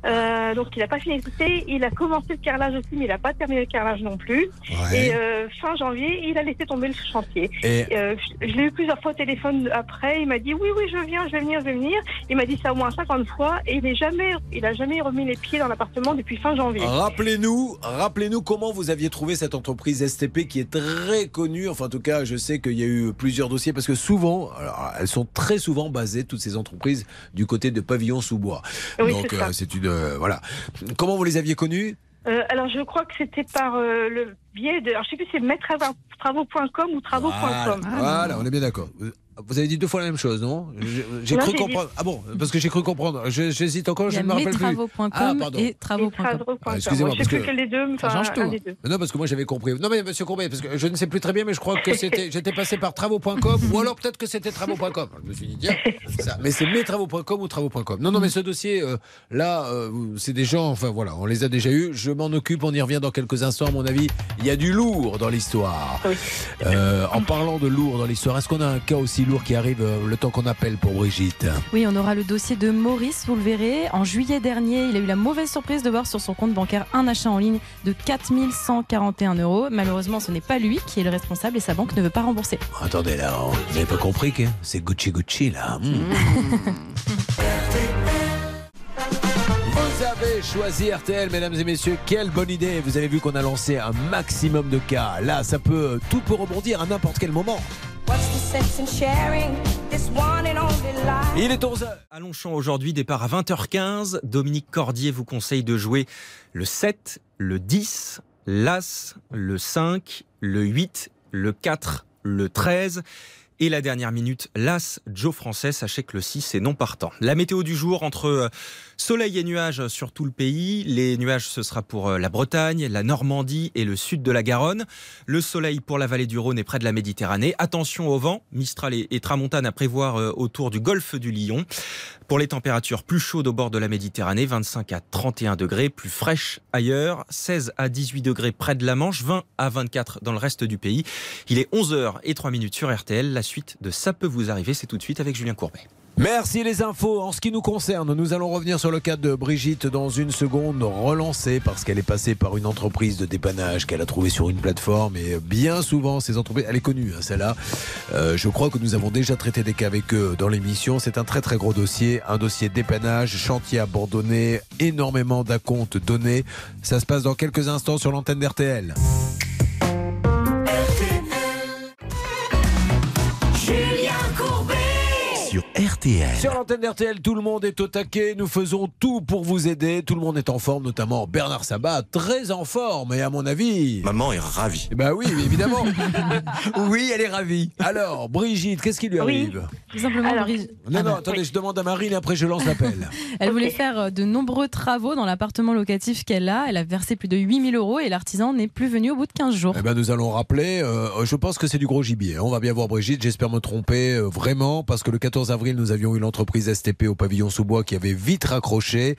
Euh, donc il n'a pas fini l'électricité. Il a commencé le carrelage aussi, mais il n'a pas terminé le carrelage non plus. Ouais. Et euh, fin janvier, il a laissé tomber le chantier. Et- Euh, je je l'ai eu plusieurs fois au téléphone après. Il m'a dit oui, oui, je viens, je vais venir, je vais venir. Il m'a dit ça au moins 50 fois et il n'est jamais, il a jamais remis les pieds dans l'appartement depuis fin janvier. Rappelez-nous, rappelez-nous comment vous aviez trouvé cette entreprise STP qui est très connue. Enfin, en tout cas, je sais qu'il y a eu plusieurs dossiers parce que souvent, alors, elles sont très souvent basées toutes ces entreprises du côté de Pavillon sous bois. Oui, Donc, c'est euh, c'est une euh, voilà. Comment vous les aviez connues Euh, alors je crois que c'était par euh, le biais de, alors je sais plus si c'est maîtretravaux.com ou travaux.com. Voilà, voilà, on est bien d'accord. Vous- avez dit deux fois la même chose, non? J'ai cru dit- comprendre. Ah bon, parce que j'ai cru comprendre. J'hésite encore, je ne me rappelle plus. mestravaux.com Ah, pardon. et travaux.com. Ah, excusez-moi, je sais que- lequel des deux, enfin, change tout, un des deux. Non, parce que moi j'avais compris. Non, mais monsieur Courbet, parce que je ne sais plus très bien, mais je crois que c'était, j'étais passé par travaux.com ou alors peut-être que c'était travaux.com. Je me suis dit, tiens, ça, mais c'est mes travaux.com ou travaux.com. Non, non, mais ce dossier, euh, là, euh, c'est des gens, enfin voilà, on les a déjà eus. Je m'en occupe, on y revient dans quelques instants, à mon avis. Il y a du lourd dans l'histoire. Euh, en parlant de lourd dans l'histoire, est-ce qu'on a un cas aussi lourd qui arrive euh, le temps qu'on appelle pour Brigitte Oui, on aura le dossier de Maurice, vous le verrez. En juillet dernier, il a eu la mauvaise surprise de voir sur son compte bancaire un achat en ligne de 4141 euros. Malheureusement, ce n'est pas lui qui est le responsable et sa banque ne veut pas rembourser. Attendez là, vous n'avez pas compris que c'est Gucci Gucci là. Hmm. Avez choisi RTL, mesdames et messieurs. Quelle bonne idée. Vous avez vu qu'on a lancé un maximum de cas. Là, ça peut, tout peut rebondir à n'importe quel moment. What's the sense in sharing this Il est 11h. À Longchamp aujourd'hui, départ à 20h15. Dominique Cordier vous conseille de jouer le 7, le 10, l'As, le 5, le 8, le 4, le 13. Et la dernière minute, l'As Joe Français, sachez que le 6 est non partant. La météo du jour entre euh, soleil et nuages sur tout le pays. Les nuages, ce sera pour euh, la Bretagne, la Normandie et le sud de la Garonne. Le soleil pour la vallée du Rhône et près de la Méditerranée. Attention au vent, Mistral et, Tramontane à prévoir euh, autour du golfe du Lion. Pour les températures plus chaudes au bord de la Méditerranée, 25 à 31 degrés, plus fraîches ailleurs, 16 à 18 degrés près de la Manche, 20 à 24 dans le reste du pays. Il est 11h et 3 minutes sur RTL. La suite de Ça peut vous arriver, c'est tout de suite avec Julien Courbet. Merci les infos. En ce qui nous concerne, nous allons revenir sur le cas de Brigitte dans une seconde, relancée parce qu'elle est passée par une entreprise de dépannage qu'elle a trouvée sur une plateforme. Et bien souvent, ces entreprises, elle est connue, hein, celle-là. Euh, je crois que nous avons déjà traité des cas avec eux dans l'émission. C'est un très très gros dossier, un dossier dépannage, chantier abandonné, énormément d'acomptes donnés. Ça se passe dans quelques instants sur l'antenne d'RTL. RTL. Sur l'antenne d'RTL, tout le monde est au taquet. Nous faisons tout pour vous aider. Tout le monde est en forme, notamment Bernard Sabat, très en forme. Et à mon avis. Maman est ravie. Eh Ben oui, évidemment. oui, elle est ravie. Alors, Brigitte, qu'est-ce qui lui arrive? Tout simplement, Brigitte- Non, non, attendez, je demande à Marine et après je lance l'appel. Elle voulait faire euh, de nombreux travaux dans l'appartement locatif qu'elle a. Elle a versé plus de 8000 euros et l'artisan n'est plus venu au bout de 15 jours. Eh ben, nous allons rappeler, euh, je pense que c'est du gros gibier. On va bien voir Brigitte, j'espère me tromper euh, vraiment, parce que le 14 avril, nous avions eu l'entreprise STP au pavillon sous-bois qui avait vite raccroché.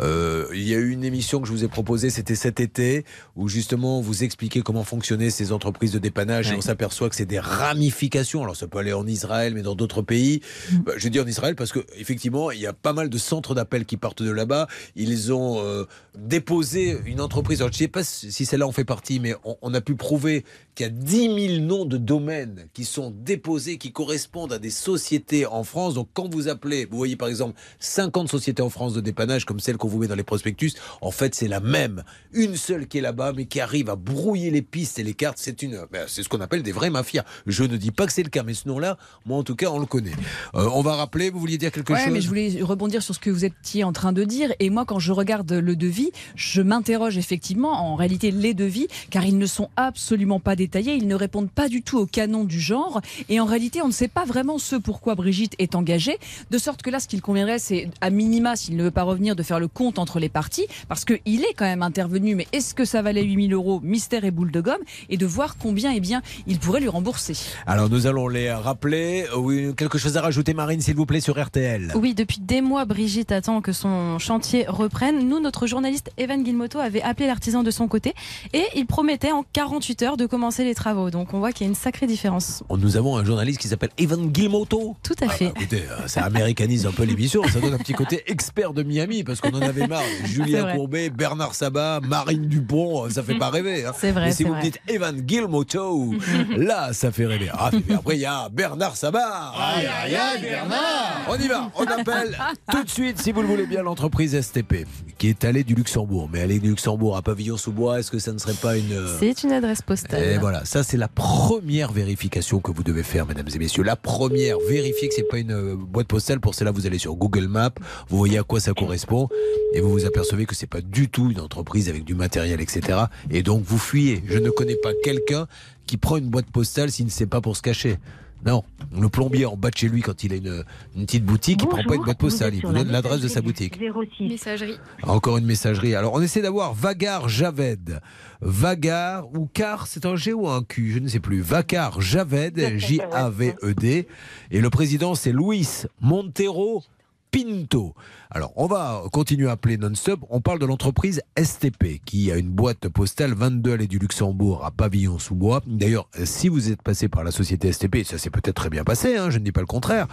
Euh, il y a eu une émission que je vous ai proposée, c'était cet été, où justement vous expliquez comment fonctionnaient ces entreprises de dépannage et on s'aperçoit que c'est des ramifications. Alors ça peut aller en Israël, mais dans d'autres pays. Bah, je dis en Israël parce que effectivement, il y a pas mal de centres d'appel qui partent de là-bas. Ils ont euh, déposé une entreprise. Alors, je ne sais pas si celle-là en fait partie, mais on, on a pu prouver qu'il y a 10 000 noms de domaines qui sont déposés, qui correspondent à des sociétés en France. Donc, quand vous appelez, vous voyez par exemple 50 sociétés en France de dépannage, comme celle qu'on vous met dans les prospectus, en fait, c'est la même. Une seule qui est là-bas, mais qui arrive à brouiller les pistes et les cartes. C'est une, ben, c'est ce qu'on appelle des vraies mafias. Je ne dis pas que c'est le cas, mais ce nom-là, moi en tout cas, on le connaît. Euh, on va rappeler, vous vouliez dire quelque Ouais, chose mais je voulais rebondir sur ce que vous étiez en train de dire. Et moi, quand je regarde le devis, je m'interroge effectivement, en réalité, les devis, car ils ne sont absolument pas détaillés, ils ne répondent pas du tout au canon du genre. Et en réalité, on ne sait pas vraiment ce pourquoi Brigitte est engagée. De sorte que là, ce qu'il conviendrait, c'est à minima, s'il ne veut pas revenir, de faire le compte entre les parties, parce qu'il est quand même intervenu. Mais est-ce que ça valait 8000 euros, mystère et boule de gomme, et de voir combien, eh bien, il pourrait lui rembourser. Alors, nous allons les rappeler. Oui, quelque chose à rajouter, Marine, s'il vous plaît, sur RTL. Oui, depuis des mois, Brigitte attend que son chantier reprenne. Nous, notre journaliste Evan Guilmoto avait appelé l'artisan de son côté et il promettait en 48 heures de commencer les travaux. Donc on voit qu'il y a une sacrée différence. Nous avons un journaliste qui s'appelle Evan Gilmoto. Tout à fait. Écoutez, euh, ça américanise un peu l'émission, ça donne un petit côté expert de Miami parce qu'on en avait marre. Julien. Courbet, Bernard Sabat, Marine Dupont, ça fait pas rêver. hein. C'est vrai, Mais si vous vrai. me dites Evan Gilmoto, là, ça fait rêver. Ah, après, il y a Bernard Sabat. Aïe, aïe, aïe, Bernard On y va, on appelle tout de suite, si vous le voulez bien, l'entreprise STP, qui est allée du Luxembourg. Mais aller du Luxembourg à Pavillon-sous-Bois, est-ce que ça ne serait pas une... euh, C'est une adresse postale. Voilà, ça c'est la première vérification que vous devez faire, mesdames et messieurs. La première, vérifiez que c'est pas une euh, boîte postale. Pour cela, vous allez sur Google Maps, vous voyez à quoi ça correspond, et vous vous apercevez que c'est pas du tout une entreprise avec du matériel, etc. Et donc vous fuyez. Je ne connais pas quelqu'un qui prend une boîte postale s'il ne sait pas pour se cacher. Non, le plombier en bas de chez lui, quand il a une, une petite boutique, il prend pas une boîte postale, il vous donne l'adresse de sa boutique. Messagerie. Encore une messagerie. Alors, on essaie d'avoir Vagar Javed. Vagar ou Car, c'est un G ou un Q, je ne sais plus. Vagar Javed, J-A-V-E-D. Et le président, c'est Luis Montero Pinto. Alors, on va continuer à appeler non-stop. On parle de l'entreprise STP, qui a une boîte postale 22 allée du Luxembourg à Pavillon-sous-Bois. D'ailleurs, si vous êtes passé par la société STP, ça s'est peut-être très bien passé, hein, je ne dis pas le contraire,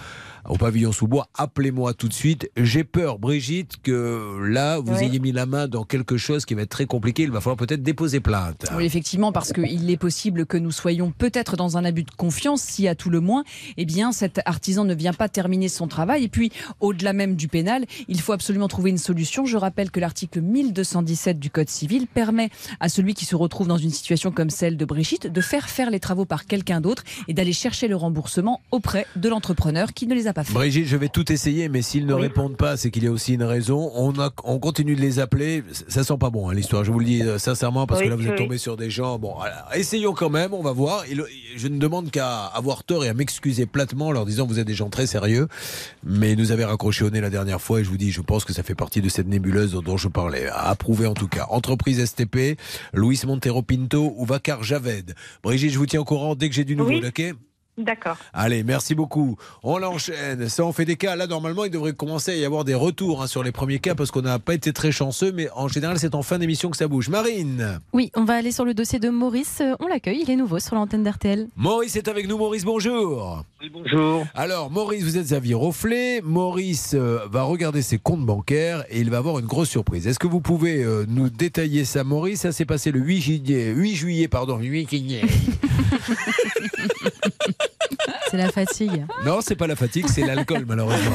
au Pavillon-sous-Bois, appelez-moi tout de suite. J'ai peur, Brigitte, que là, vous Oui. ayez mis la main dans quelque chose qui va être très compliqué. Il va falloir peut-être déposer plainte. Oui, effectivement, parce qu'il est possible que nous soyons peut-être dans un abus de confiance si, à tout le moins, eh bien, cet artisan ne vient pas terminer son travail. Et puis, au-delà au-delà même du pénal, il faut absolument trouver une solution. Je rappelle que l'article 1217 du Code civil permet à celui qui se retrouve dans une situation comme celle de Brigitte de faire faire les travaux par quelqu'un d'autre et d'aller chercher le remboursement auprès de l'entrepreneur qui ne les a pas fait. Brigitte, je vais tout essayer, mais s'ils ne répondent pas, c'est qu'il y a aussi une raison. On, a, on continue de les appeler. Ça sent pas bon, hein, l'histoire. Je vous le dis euh, sincèrement, parce Oui, que là, vous êtes oui. tombé sur des gens. Bon, alors, essayons quand même, on va voir. Et le- je ne demande qu'à avoir tort et à m'excuser platement en leur disant vous êtes des gens très sérieux. Mais nous avez raccroché au nez la dernière fois et je vous dis, je pense que ça fait partie de cette nébuleuse dont, dont je parlais. À approuver en tout cas. Entreprise STP, Luis Montero Pinto ou Vacar Javed. Brigitte, je vous tiens au courant dès que j'ai du nouveau, Oui. ok? D'accord. Allez, merci beaucoup. On l'enchaîne. Ça, on fait des cas. Là, normalement, il devrait commencer à y avoir des retours hein, sur les premiers cas parce qu'on n'a pas été très chanceux, mais en général, c'est en fin d'émission que ça bouge. Marine Oui, on va aller sur le dossier de Maurice. Euh, On l'accueille, il est nouveau sur l'antenne d'RTL. Maurice est avec nous. Maurice, bonjour. Oui, bonjour. Alors, Maurice, vous êtes à Viroflay. Maurice euh, va regarder ses comptes bancaires et il va avoir une grosse surprise. Est-ce que vous pouvez euh, nous détailler ça, Maurice? Ça s'est passé le 8 juillet. 8 juillet, pardon. 8 juillet. C'est la fatigue. Non, c'est pas la fatigue, c'est l'alcool, malheureusement.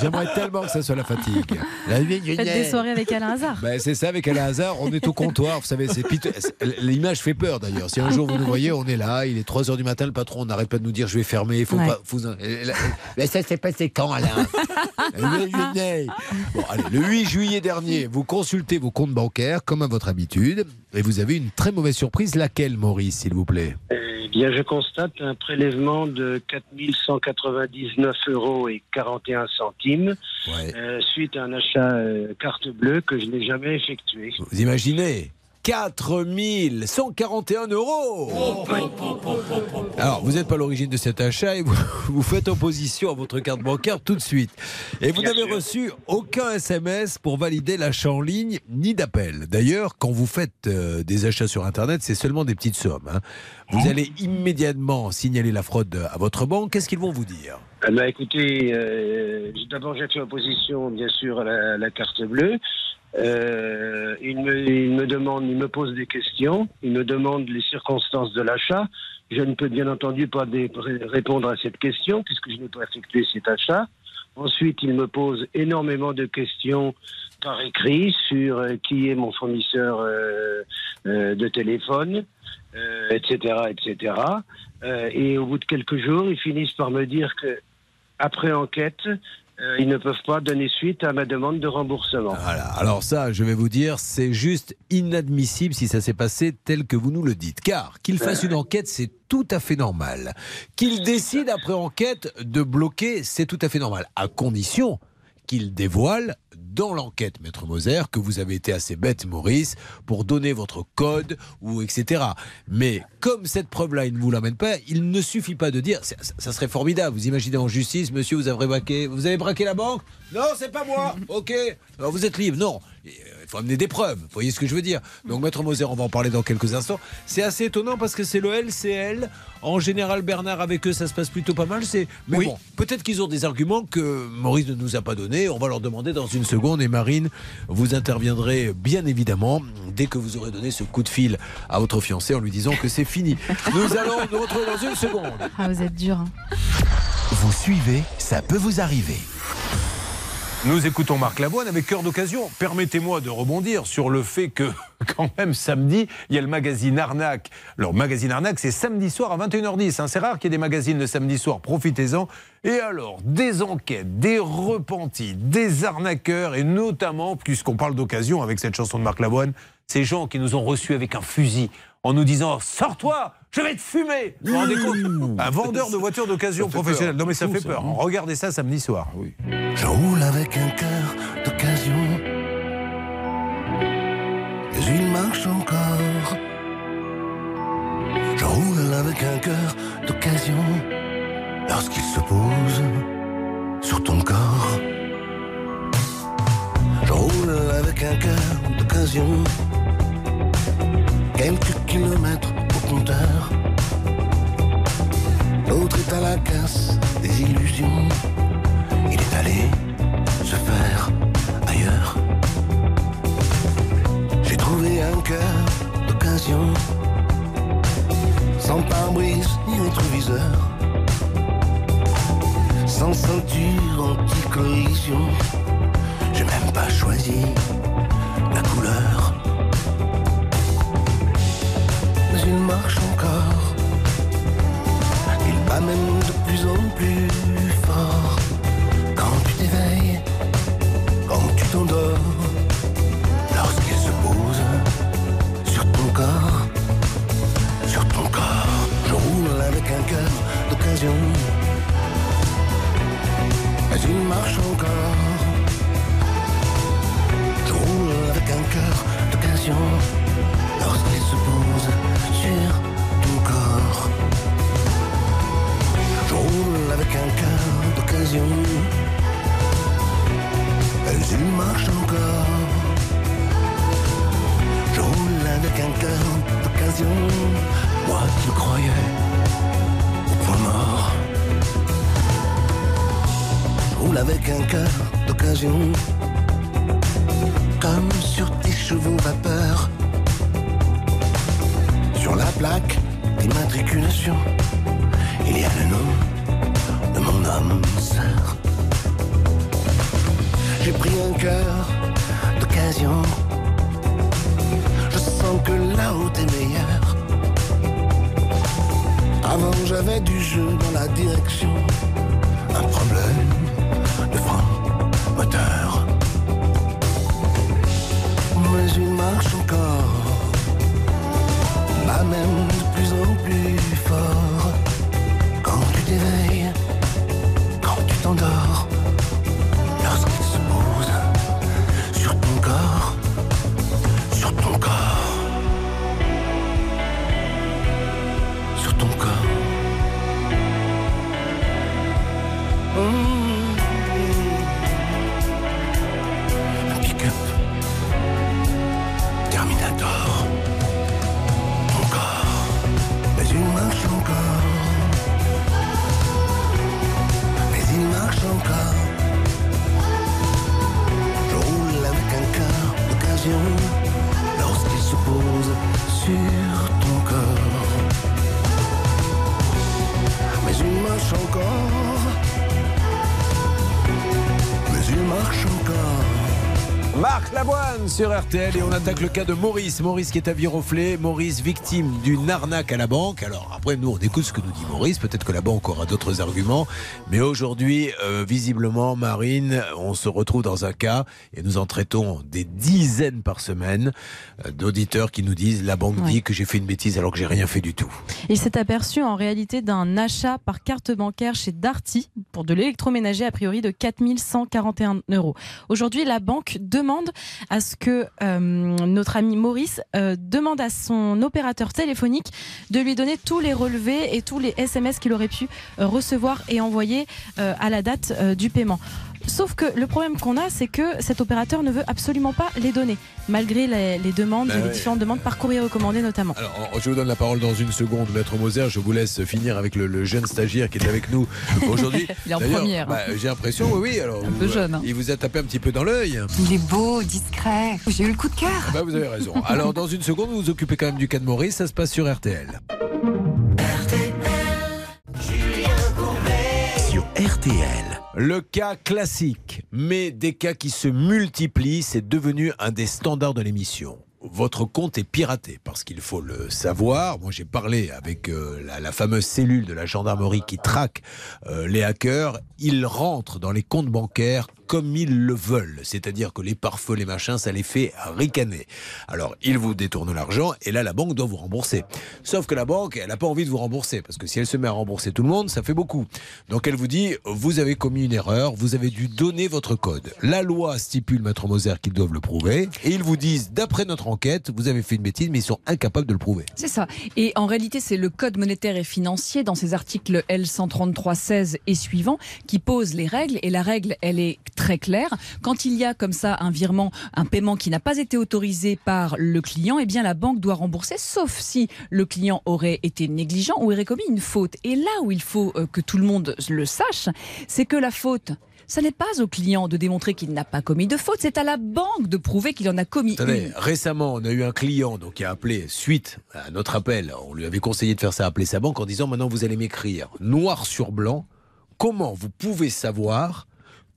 J'aimerais tellement que ça soit la fatigue. La 8 Faites des soirées avec Alain Hazard. Ben, c'est ça, avec Alain Hazard, on est au comptoir. Vous savez, c'est piteux. L'image fait peur d'ailleurs. Si un jour vous nous voyez, on est là, il est 3h du matin, le patron n'arrête pas de nous dire je vais fermer, il faut Ouais. pas. faut- Mais ça s'est passé quand, Alain? Le. Bon, allez, le 8 juillet dernier, vous consultez vos comptes bancaires comme à votre habitude et vous avez une très mauvaise surprise. Laquelle, Maurice, s'il vous plaît? Eh bien, je constate un prélèvement de 4199 euros et 41 centimes euh, suite à un achat euh, carte bleue que je n'ai jamais effectué. Vous imaginez? 4141 euros Alors, vous n'êtes pas l'origine de cet achat et vous, vous faites opposition à votre carte bancaire tout de suite. Et vous n'avez reçu aucun SMS pour valider l'achat en ligne ni d'appel. D'ailleurs, quand vous faites euh, des achats sur Internet, c'est seulement des petites sommes. hein. Vous allez immédiatement signaler la fraude à votre banque. Qu'est-ce qu'ils vont vous dire? Eh ben, écoutez, euh, d'abord j'ai fait opposition, bien sûr, à la, la carte bleue. Euh, il, me, demande, il me pose des questions, il me demande les circonstances de l'achat. Je ne peux bien entendu pas répondre à cette question puisque je n'ai pas effectué cet achat. Ensuite, il me pose énormément de questions par écrit sur euh, qui est mon fournisseur euh, de téléphone, etc., etc. Et au bout de quelques jours, ils finissent par me dire que après enquête, euh, ils ne peuvent pas donner suite à ma demande de remboursement. Voilà. Alors ça, je vais vous dire, c'est juste inadmissible si ça s'est passé tel que vous nous le dites. Car qu'il fasse une enquête, c'est tout à fait normal. Qu'il décide après enquête de bloquer, c'est tout à fait normal. À condition qu'il dévoile dans l'enquête, Maître Moser, que vous avez été assez bête, Maurice, pour donner votre code ou etc. Mais comme cette preuve-là, il ne vous l'amène pas, il ne suffit pas de dire, ça, serait formidable. Vous imaginez en justice, monsieur, vous avez braqué, vous avez braqué la banque? Non, c'est pas moi. Ok, alors vous êtes libre. Non, il faut amener des preuves. Vous voyez ce que je veux dire Donc, Maître Moser, on va en parler dans quelques instants. C'est assez étonnant parce que c'est le LCL. En général, Bernard, avec eux, ça se passe plutôt pas mal. C'est, mais bon, peut-être qu'ils ont des arguments que Maurice ne nous a pas donnés. On va leur demander dans une seconde. Et Marine, vous interviendrez bien évidemment dès que vous aurez donné ce coup de fil à votre fiancé en lui disant que c'est fini. Nous allons nous retrouver dans une seconde. Ah, vous êtes dur. hein. Vous suivez, ça peut vous arriver. Nous écoutons Marc Lavoine avec cœur d'occasion. Permettez-moi de rebondir sur le fait que, quand même, samedi, il y a le magazine Arnaque. Alors, magazine Arnaque, c'est samedi soir à 21h10. hein. C'est rare qu'il y ait des magazines le samedi soir. Profitez-en. Et alors, des enquêtes, des repentis, des arnaqueurs, et notamment, puisqu'on parle d'occasion avec cette chanson de Marc Lavoine, ces gens qui nous ont reçus avec un fusil en nous disant Sors-toi, je vais te fumer Vous vous rendez compte Un vendeur de voitures d'occasion professionnelle. Non, mais ça fait peur. hein. Regardez ça samedi soir. Oui. Je roule avec un cœur d'occasion. Mais il marche encore. Je roule avec un cœur d'occasion. Lorsqu'il se pose sur ton corps. Je roule avec un cœur d'occasion. Quelques kilomètres au compteur. L'autre est à la casse des illusions. Il est allé se faire ailleurs. J'ai trouvé un cœur d'occasion, sans pare-brise ni rétroviseur. sans ceinture anti-collision. J'ai même pas choisi la couleur. Il marche encore. Il même de plus en plus fort. Quand tu t'éveilles, quand tu t'endors, lorsqu'il se pose sur ton corps, sur ton corps, je roule avec un cœur d'occasion. Mais il marche encore. Je roule avec un cœur d'occasion lorsqu'il se pose Je roule avec un cœur d'occasion. Mais il marche encore. Je roule avec un cœur d'occasion. Moi qui croyais au point mort. Je roule avec un cœur d'occasion. Comme sur tes chevaux vapeur. Sur la plaque d'immatriculation, il y a le nom de mon âme sœur. J'ai pris un cœur d'occasion. Je sens que la haute est meilleure. Avant j'avais du jeu dans la direction. Un problème de frein moteur. Mais il marche encore. Même de plus en plus fort. Quand tu t'éveilles, sur RTL et on attaque le cas de Maurice. Maurice qui est à Viroflay. Maurice victime d'une arnaque à la banque. Alors après, nous on écoute ce que nous dit Maurice. Peut-être que la banque aura d'autres arguments. Mais aujourd'hui, euh, visiblement, Marine, on se retrouve dans un cas et nous en traitons des dizaines par semaine euh, d'auditeurs qui nous disent la banque Ouais. dit que j'ai fait une bêtise alors que j'ai rien fait du tout. Il s'est aperçu en réalité d'un achat par carte bancaire chez Darty pour de l'électroménager a priori de 4141 euros. Aujourd'hui, la banque demande à ce que euh, notre ami Maurice demande à son opérateur téléphonique de lui donner tous les relevés et tous les SMS qu'il aurait pu euh, recevoir et envoyer euh, à la date euh, du paiement. Sauf que le problème qu'on a, c'est que cet opérateur ne veut absolument pas les donner, malgré les, les demandes, Ben les ouais. différentes demandes par courrier recommandé notamment. Alors, je vous donne la parole dans une seconde, Maître Moser. Je vous laisse finir avec le, le jeune stagiaire qui est avec nous aujourd'hui. Il est en D'ailleurs, première. bah, J'ai l'impression, oui, oui. Alors, Un peu jeune, hein. Il vous a tapé un petit peu dans l'œil. Il est beau, discret. J'ai eu le coup de cœur. Ah bah, vous avez raison. Alors, dans une seconde, vous vous occupez quand même du cas de Maurice. Ça se passe sur RTL. Le cas classique, mais des cas qui se multiplient, c'est devenu un des standards de l'émission. Votre compte est piraté parce qu'il faut le savoir. Moi, j'ai parlé avec euh, la, la fameuse cellule de la gendarmerie qui traque euh, les hackers. Ils rentrent dans les comptes bancaires comme ils le veulent. C'est-à-dire que les pare-feux, les machins, ça les fait ricaner. Alors, ils vous détournent l'argent et là, la banque doit vous rembourser. Sauf que la banque, elle n'a pas envie de vous rembourser parce que si elle se met à rembourser tout le monde, ça fait beaucoup. Donc, elle vous dit, vous avez commis une erreur, vous avez dû donner votre code. La loi stipule, Maître Moser, qu'ils doivent le prouver et ils vous disent, d'après notre enquête, vous avez fait une bêtise, mais ils sont incapables de le prouver. C'est ça. Et en réalité, c'est le Code monétaire et financier dans ses articles L133-16 et suivants qui pose les règles. Et la règle, elle est très claire. Quand il y a comme ça un virement, un paiement qui n'a pas été autorisé par le client, eh bien la banque doit rembourser, sauf si le client aurait été négligent ou aurait commis une faute. Et là où il faut euh, que tout le monde le sache, c'est que la faute, ça n'est pas au client de démontrer qu'il n'a pas commis de faute, c'est à la banque de prouver qu'il en a commis Attendez, récemment, on a eu un client donc, qui a appelé suite à notre appel. On lui avait conseillé de faire ça, appeler sa banque en disant maintenant vous allez m'écrire noir sur blanc comment vous pouvez savoir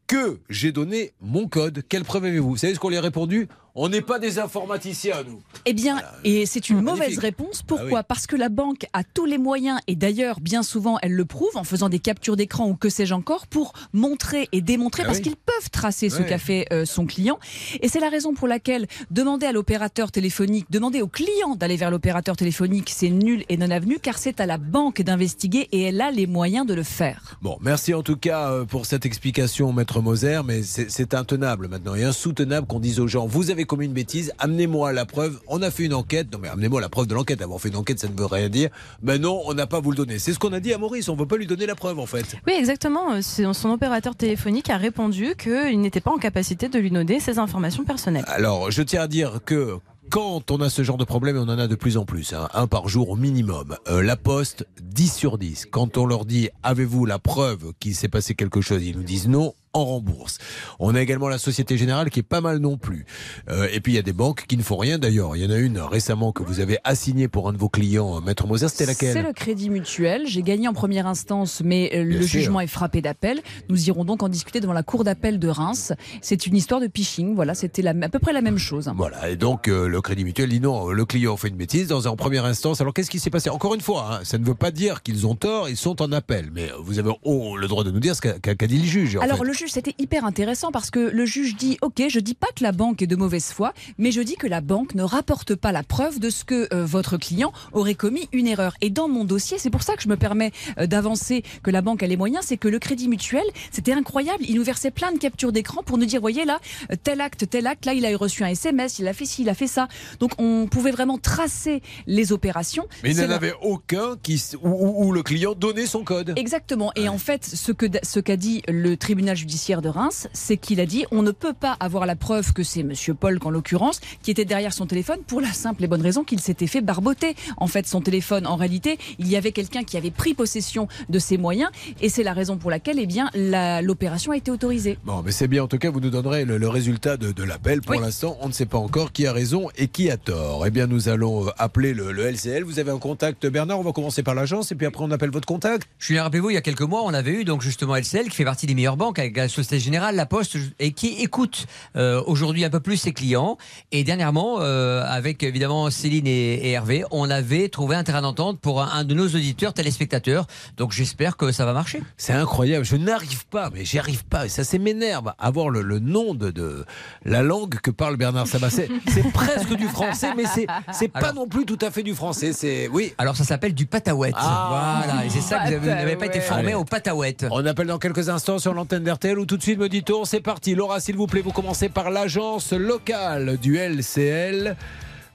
que j'ai donné mon code. Quelle preuve avez-vous? Vous savez ce qu'on lui a répondu? On n'est pas des informaticiens, nous. Eh bien, et c'est une mauvaise Magnifique. réponse. Ah Pourquoi? Oui. Parce que la banque a tous les moyens, et d'ailleurs, bien souvent, elle le prouve en faisant des captures d'écran ou que sais-je encore, pour montrer et démontrer, Ah parce oui. qu'ils peuvent tracer ce qu'a fait euh, son client. Et c'est la raison pour laquelle demander à l'opérateur téléphonique, demander au client d'aller vers l'opérateur téléphonique, c'est nul et non avenu, car c'est à la banque d'investiguer et elle a les moyens de le faire. Bon, merci en tout cas euh, pour cette explication, Maître Moser, mais c'est intenable maintenant et insoutenable qu'on dise aux gens vous avez commis une bêtise, amenez-moi la preuve. On a fait une enquête. Non, mais amenez-moi la preuve de l'enquête. Avoir fait une enquête, ça ne veut rien dire. Ben non, on n'a pas vous le donner. C'est ce qu'on a dit à Maurice. On ne veut pas lui donner la preuve en fait. Oui, exactement. Euh, Son opérateur téléphonique a répondu qu'il n'était pas en capacité de lui donner ses informations personnelles. Alors, je tiens à dire que quand on a ce genre de problème, et on en a de plus en plus, hein, un par jour au minimum, euh, la Poste, 10 sur 10, quand on leur dit avez-vous la preuve qu'il s'est passé quelque chose, ils nous disent non, on rembourse. On a également la Société Générale qui est pas mal non plus. Euh, et puis il y a des banques qui ne font rien d'ailleurs. Il y en a une récemment que vous avez assignée pour un de vos clients, euh, Maître Moser, c'était laquelle C'est le crédit mutuel. J'ai gagné en première instance, mais euh, Bien le sûr. jugement est frappé d'appel. Nous irons donc en discuter devant la cour d'appel de Reims. C'est une histoire de phishing. Voilà, c'était à peu près la même chose. Voilà, et donc euh, le Crédit Mutuel dit non, le client fait une bêtise dans en première instance. Alors qu'est-ce qui s'est passé? Encore une fois, hein, ça ne veut pas dire qu'ils ont tort, ils sont en appel. Mais vous avez oh, le droit de nous dire ce qu'a qu'a dit le juge. en Alors fait. le juge, c'était hyper intéressant parce que le juge dit, ok, je dis pas que la banque est de mauvaise foi, mais je dis que la banque ne rapporte pas la preuve de ce que euh, votre client aurait commis une erreur. Et dans mon dossier, c'est pour ça que je me permets euh, d'avancer que la banque a les moyens, c'est que le Crédit Mutuel, c'était incroyable, il nous versait plein de captures d'écran pour nous dire, voyez là, euh, tel acte, tel acte, là il a reçu un SMS, il a fait ci, il a fait ça. Donc on pouvait vraiment tracer les opérations. Mais il C'est n'y en la- avait aucun qui, où, où- où le client donnait son code. Exactement. Et en fait, ce que ce qu'a dit le tribunal judiciaire de Reims, c'est qu'il a dit on ne peut pas avoir la preuve que c'est Monsieur Paul, en l'occurrence, qui était derrière son téléphone pour la simple et bonne raison qu'il s'était fait barboter. En fait, son téléphone, en réalité, il y avait quelqu'un qui avait pris possession de ses moyens, et c'est la raison pour laquelle, eh bien, la- l'opération a été autorisée. Bon, mais c'est bien. En tout cas, vous nous donnerez le, le résultat de, de l'appel. Pour l'instant, on ne sait pas encore qui a raison et qui a tort. Eh bien, nous allons euh, appeler le, le LCL. Vous avez un contact, Bernard? On va commencer par l'agence et puis après, on appelle votre contact. Julien, rappelez-vous, il y a quelques mois, on avait eu donc justement LCL qui fait partie des meilleures banques avec la Société Générale, la Poste, et qui écoute euh, aujourd'hui un peu plus ses clients. Et dernièrement, euh, avec évidemment Céline et, et Hervé, on avait trouvé un terrain d'entente pour un, un de nos auditeurs téléspectateurs. Donc j'espère que ça va marcher. C'est incroyable. Je n'arrive pas, mais j'y arrive pas. Et ça, c'est m'énerve. Avoir le, le nom de, de la langue que parle Bernard Sabat. C'est presque du français, mais c'est pas non plus tout à fait du français. C'est oui. Alors ça s'appelle du patawet. voilà, et c'est ça que vous avez- vous n'avez pas été formé Allez. au patawet. On appelle dans quelques instants sur l'antenne d'RTL ou tout de suite me dit-on. C'est parti. Laura, s'il vous plaît, vous commencez par l'agence locale du LCL.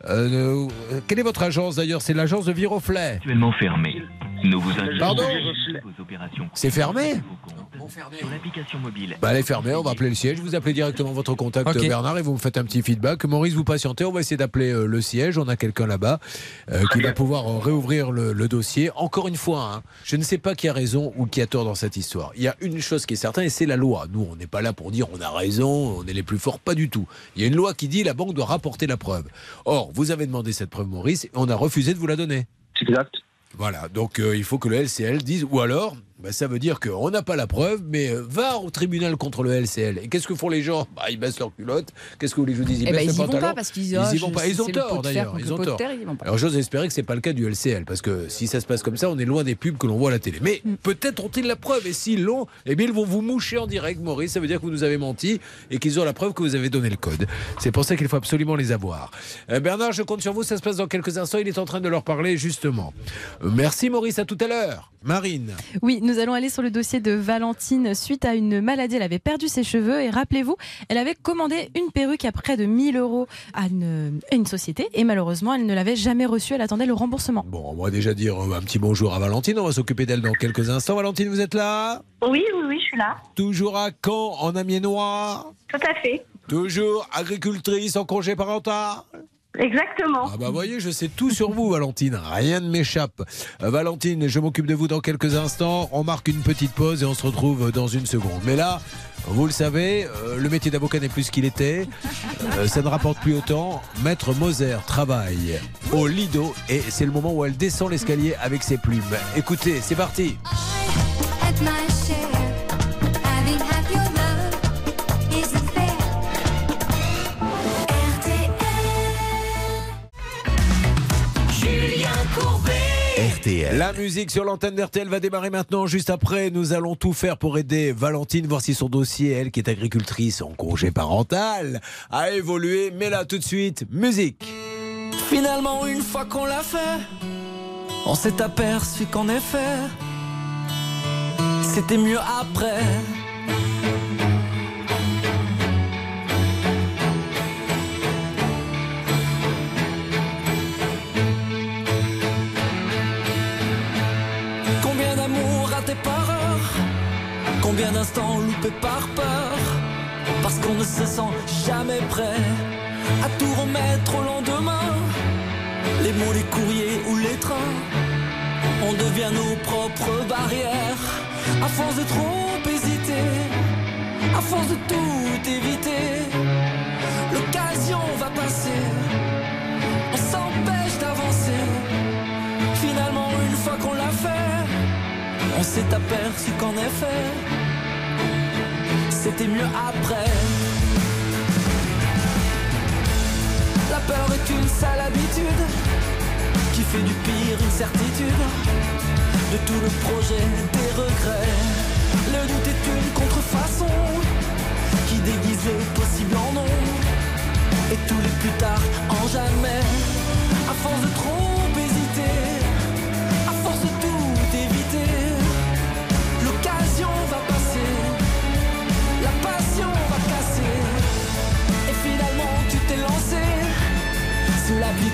Euh, euh, quelle est votre agence d'ailleurs? C'est l'agence de Viroflay. Actuellement fermé. Nous vous Pardon? vos opérations. C'est fermé? Bah, elle est fermée, on va appeler le siège. Vous appelez directement votre contact. Bernard et vous me faites un petit feedback. Maurice, vous patientez, on va essayer d'appeler euh, le siège. On a quelqu'un là-bas euh, qui va pouvoir euh, réouvrir le, le dossier. Encore une fois, hein, je ne sais pas qui a raison ou qui a tort dans cette histoire. Il y a une chose qui est certaine et c'est la loi. Nous, on n'est pas là pour dire on a raison, on est les plus forts, pas du tout. Il y a une loi qui dit la banque doit rapporter la preuve. Or, vous avez demandé cette preuve, Maurice, et on a refusé de vous la donner. Exact. Voilà, donc euh, il faut que le LCL dise, ou alors, bah, ça veut dire qu'on n'a pas la preuve, mais euh, va au tribunal contre le LCL. Et qu'est-ce que font les gens? Bah, Ils baissent leur culotte. Qu'est-ce que vous voulez que je vous dise? Ils Eh baissent ils y vont pas parce qu'ils- Ils y vont pas. Ils ont tort d'ailleurs. Ils ont tort. terre, ils y vont pas. Alors j'ose espérer que c'est pas le cas du LCL, parce que si ça se passe comme ça, on est loin des pubs que l'on voit à la télé. Mais Mm. peut-être ont-ils la preuve, et s'ils l'ont, eh bien ils vont vous moucher en direct, Maurice. Ça veut dire que vous nous avez menti et qu'ils ont la preuve que vous avez donné le code. C'est pour ça qu'il faut absolument les avoir. Euh, Bernard, je compte sur vous. Ça se passe dans quelques instants. Il est en train de leur parler justement. Euh, merci Maurice. À tout à l'heure. Marine. Oui, nous allons aller sur le dossier de Valentine suite à une maladie. Elle avait perdu ses cheveux et rappelez-vous, elle avait commandé une perruque à près de 1000 euros à une, à une société et malheureusement, elle ne l'avait jamais reçue. Elle attendait le remboursement. Bon, on va déjà dire un petit bonjour à Valentine. On va s'occuper d'elle dans quelques instants. Valentine, vous êtes là? Oui, oui, oui, je suis là. Toujours à Caen, en Amiénois? Tout à fait. Toujours agricultrice en congé parental? Exactement. Ah bah voyez, je sais tout sur vous, Valentine. Rien ne m'échappe. Euh, Valentine, je m'occupe de vous dans quelques instants. On marque une petite pause et on se retrouve dans une seconde. Mais là, vous le savez, euh, le métier d'avocat n'est plus ce qu'il était. Euh, ça ne rapporte plus autant. Maître Moser travaille au Lido et c'est le moment où elle descend l'escalier avec ses plumes. Écoutez, c'est parti. RTL. La musique sur l'antenne d'RTL va démarrer maintenant. Juste après, nous allons tout faire pour aider Valentine, voir si son dossier, elle qui est agricultrice en congé parental, a évolué. Mais là, tout de suite, musique. Finalement, une fois qu'on l'a fait, on s'est aperçu qu'en effet, c'était mieux après. Combien d'instants loupés par peur Parce qu'on ne se sent jamais prêt à tout remettre au lendemain. Les mots, les courriers ou les trains, on devient nos propres barrières. À force de trop hésiter, à force de tout éviter, l'occasion va passer. On s'est aperçu qu'en effet, c'était mieux après. La peur est une sale habitude qui fait du pire une certitude. De tout le projet, des regrets. Le doute est une contrefaçon qui déguise les possibles en non. Et tous les plus tard en jamais. À force de trop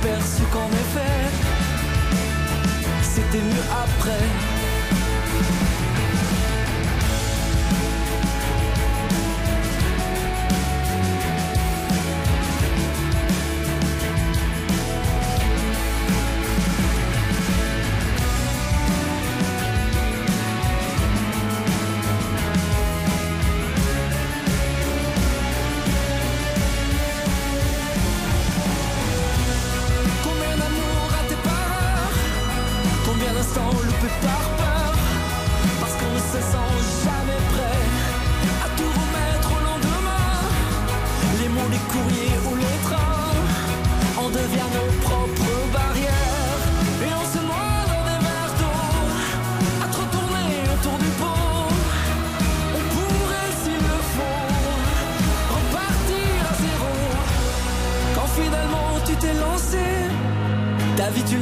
aperçu qu'en effet, c'était mieux après.